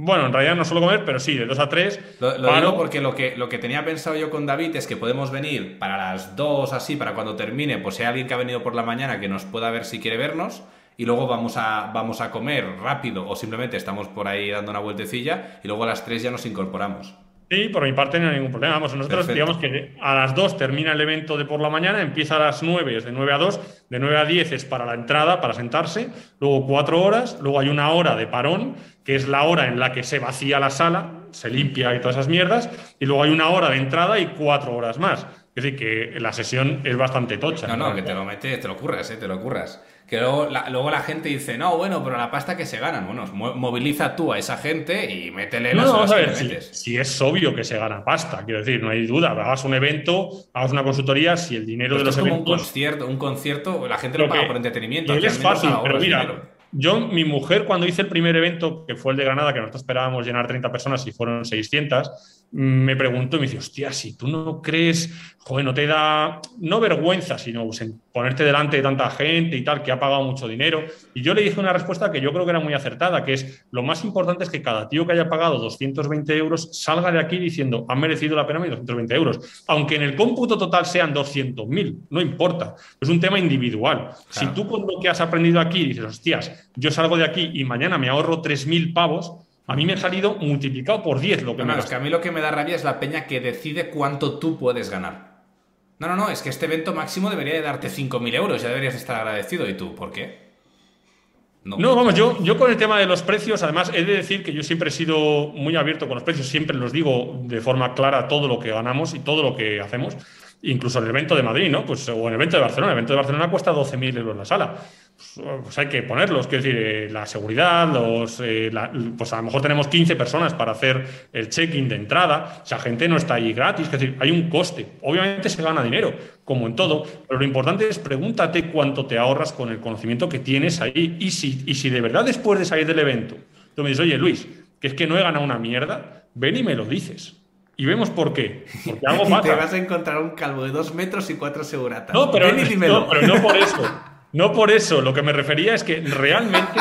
Bueno, en realidad no suelo comer, pero sí, de 2 a 3. Lo, lo digo porque lo que, lo que tenía pensado yo con David es que podemos venir para las 2 así, para cuando termine, pues si hay alguien que ha venido por la mañana que nos pueda ver si quiere vernos, y luego vamos a, vamos a comer rápido, o simplemente estamos por ahí dando una vueltecilla, y luego a las 3 ya nos incorporamos. Sí, por mi parte no hay ningún problema. Vamos, nosotros Perfecto. digamos que a las 2 termina el evento de por la mañana, empieza a las 9, es de 9 a 2, de 9 a 10 es para la entrada, para sentarse, luego 4 horas, luego hay una hora de parón, que es la hora en la que se vacía la sala, se limpia y todas esas mierdas, y luego hay una hora de entrada y 4 horas más. Es decir, que la sesión es bastante tocha. No, no, que te lo metes, te lo curras, eh, te lo curras. Que luego la, luego la gente dice, no, bueno, pero la pasta que se ganan. Bueno, mo- moviliza tú a esa gente y métele las no, horas vamos a que ver, le si, metes. si es obvio que se gana pasta, quiero decir, no hay duda. Hagas un evento, hagas una consultoría, si el dinero Pero de los es como un eventos. concierto, un concierto, la gente Lo lo paga por entretenimiento. Él aquí es fácil, pero mira, dinero. Yo, mi mujer, cuando hice el primer evento, que fue el de Granada, que nosotros esperábamos llenar 30 personas y fueron 600, me preguntó y me dice, hostia, si tú no crees, joder, no te da, no vergüenza, sino pues, en ponerte delante de tanta gente y tal, que ha pagado mucho dinero. Y yo le dije una respuesta que yo creo que era muy acertada, que es, lo más importante es que cada tío que haya pagado 220 euros salga de aquí diciendo, han merecido la pena mis 220 euros. Aunque en el cómputo total sean 200.000, no importa, es un tema individual. Si tú con lo que has aprendido aquí dices, hostias, yo salgo de aquí y mañana me ahorro 3.000 pavos, a mí me ha salido multiplicado por 10 lo que No, me no, es que a mí lo que me da rabia es la peña que decide cuánto tú puedes ganar. No, no, no, es que este evento máximo debería de darte 5.000 euros, ya deberías estar agradecido. ¿Y tú? ¿Por qué? No, vamos, yo, yo con el tema de los precios, además, he de decir que yo siempre he sido muy abierto con los precios, siempre los digo de forma clara todo lo que ganamos y todo lo que hacemos, incluso en el evento de Madrid, ¿no? Pues, o en el evento de Barcelona. El evento de Barcelona cuesta 12.000 euros la sala. Pues, hay que ponerlos, quiero decir, eh, la seguridad, los, eh, la- pues a lo mejor tenemos 15 personas para hacer el check-in de entrada, esa gente no está ahí gratis, es decir, hay un coste. Obviamente se gana dinero, como en todo, pero lo importante es pregúntate cuánto te ahorras con el conocimiento que tienes ahí y si, y si de verdad después de salir del evento tú me dices, oye Luis, que es que no he ganado una mierda, ven y me lo dices. Y vemos por qué. Porque algo Y te pasa. vas a encontrar un calvo de dos metros y cuatro seguratas. No, pero, no, pero no por eso. No por eso. Lo que me refería es que realmente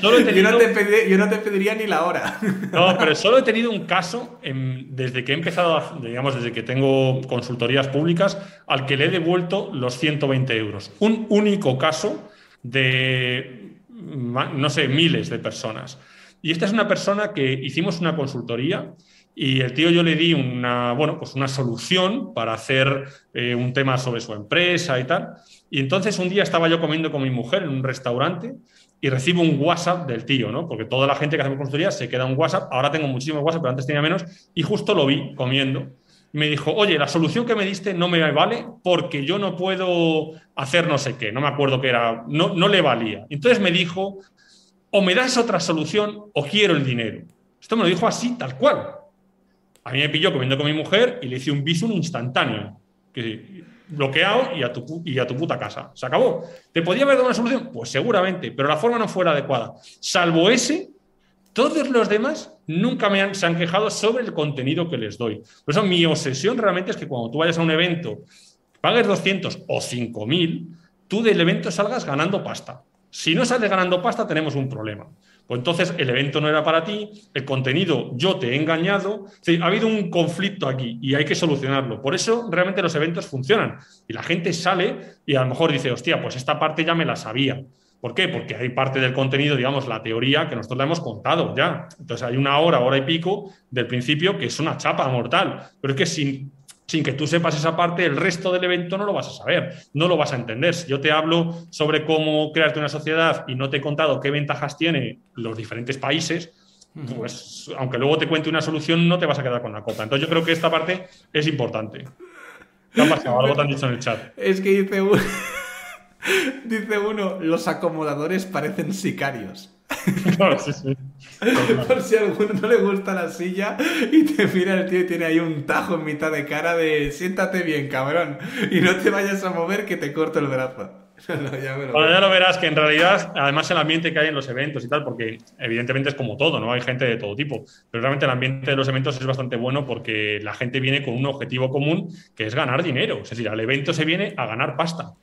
solo he yo, no te pedi- yo no te pediría ni la hora. no, pero solo he tenido un caso en- desde que he empezado, a- digamos, desde que tengo consultorías públicas, al que le he devuelto los 120 euros. Un único caso de, no sé, miles de personas. Y esta es una persona que hicimos una consultoría y el tío yo le di una, bueno, pues una solución para hacer eh, un tema sobre su empresa y tal. Y entonces un día estaba yo comiendo con mi mujer en un restaurante y recibo un WhatsApp del tío, ¿no? Porque toda la gente que hacemos consultoría se queda un WhatsApp. Ahora tengo muchísimos WhatsApp, pero antes tenía menos. Y justo lo vi comiendo. Y me dijo, oye, la solución que me diste no me vale porque yo no puedo hacer no sé qué. No me acuerdo qué era. No, no le valía. Entonces me dijo, o me das otra solución o quiero el dinero. Esto me lo dijo así, tal cual. A mí me pilló comiendo con mi mujer y le hice un visum instantáneo. Que bloqueado y a, tu, y a tu puta casa. Se acabó. ¿Te podía haber dado una solución? Pues seguramente, pero la forma no fue la adecuada. Salvo ese, todos los demás nunca me han, se han quejado sobre el contenido que les doy. Por eso mi obsesión realmente es que cuando tú vayas a un evento, pagues 200 o 5000, tú del evento salgas ganando pasta. Si no sales ganando pasta, tenemos un problema. Pues entonces el evento no era para ti, el contenido yo te he engañado. Ha habido un conflicto aquí y hay que solucionarlo. Por eso realmente los eventos funcionan. Y la gente sale y a lo mejor dice, hostia, pues esta parte ya me la sabía. ¿Por qué? Porque hay parte del contenido, digamos, la teoría que nosotros la hemos contado ya. Entonces hay una hora, hora y pico del principio que es una chapa mortal. Pero es que sin, sin que tú sepas esa parte, el resto del evento no lo vas a saber, no lo vas a entender. Si yo te hablo sobre cómo crearte una sociedad y no te he contado qué ventajas tiene los diferentes países, pues aunque luego te cuente una solución, no te vas a quedar con la cota. Entonces yo creo que esta parte es importante. ¿Qué ha pasado? Algo te han dicho en el chat. Es que dice uno, dice uno, los acomodadores parecen sicarios. Claro, sí, sí. Por si a alguno no le gusta la silla y te mira el tío y tiene ahí un tajo en mitad de cara de siéntate bien, cabrón, y no te vayas a mover que te corto el brazo. ya, bueno, ya lo verás que en realidad, además el ambiente que hay en los eventos y tal, porque evidentemente es como todo, ¿no? Hay gente de todo tipo, pero realmente el ambiente de los eventos es bastante bueno porque la gente viene con un objetivo común que es ganar dinero. Es decir, al evento se viene a ganar pasta.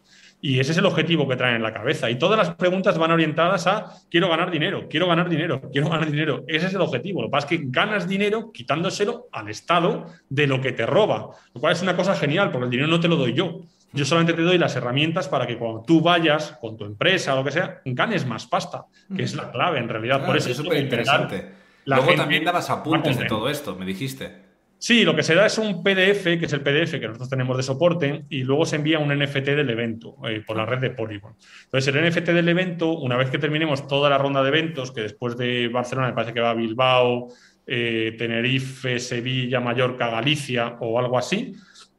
Y ese es el objetivo que traen en la cabeza. Y todas las preguntas van orientadas a quiero ganar dinero, quiero ganar dinero, quiero ganar dinero. Ese es el objetivo. Lo que pasa es que ganas dinero quitándoselo al Estado de lo que te roba, lo cual es una cosa genial, porque el dinero no te lo doy yo. Yo solamente te doy las herramientas para que cuando tú vayas con tu empresa o lo que sea, ganes más pasta, que es la clave en realidad. Por eso es súper interesante. Luego también dabas apuntes de todo esto, me dijiste. Sí, lo que se da es un PDF, que es el PDF que nosotros tenemos de soporte, y luego se envía un NFT del evento eh, por la red de Polygon. Entonces, el NFT del evento, una vez que terminemos toda la ronda de eventos, que después de Barcelona me parece que va a Bilbao, eh, Tenerife, Sevilla, Mallorca, Galicia o algo así,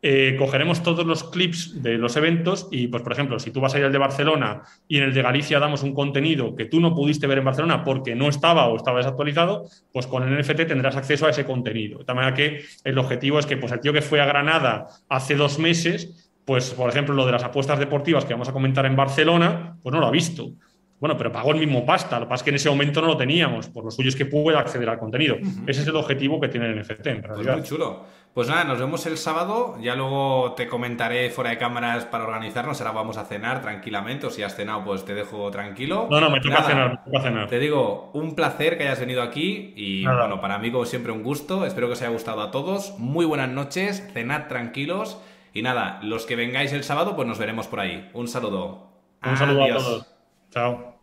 eh, cogeremos todos los clips de los eventos y, pues, por ejemplo, si tú vas a ir al de Barcelona y en el de Galicia damos un contenido que tú no pudiste ver en Barcelona porque no estaba o estaba desactualizado, pues con el NFT tendrás acceso a ese contenido. De tal manera que el objetivo es que, pues, el tío que fue a Granada hace dos meses, pues, por ejemplo, lo de las apuestas deportivas que vamos a comentar en Barcelona, pues no lo ha visto. Bueno, pero pagó el mismo pasta. Lo que pasa es que en ese momento no lo teníamos. Por lo suyo es que pueda acceder al contenido. Ese es el objetivo que tiene el NFT, en pues realidad. muy chulo. Pues nada, nos vemos el sábado. Ya luego te comentaré fuera de cámaras para organizarnos. Ahora vamos a cenar tranquilamente. O si has cenado, pues te dejo tranquilo. No, no, me toca, cenar, me toca cenar. Te digo, un placer que hayas venido aquí. Y bueno, para mí, como siempre, un gusto. Espero que os haya gustado a todos. Muy buenas noches. Cenad tranquilos. Y nada, los que vengáis el sábado, pues nos veremos por ahí. Un saludo. Un saludo a todos. Chao.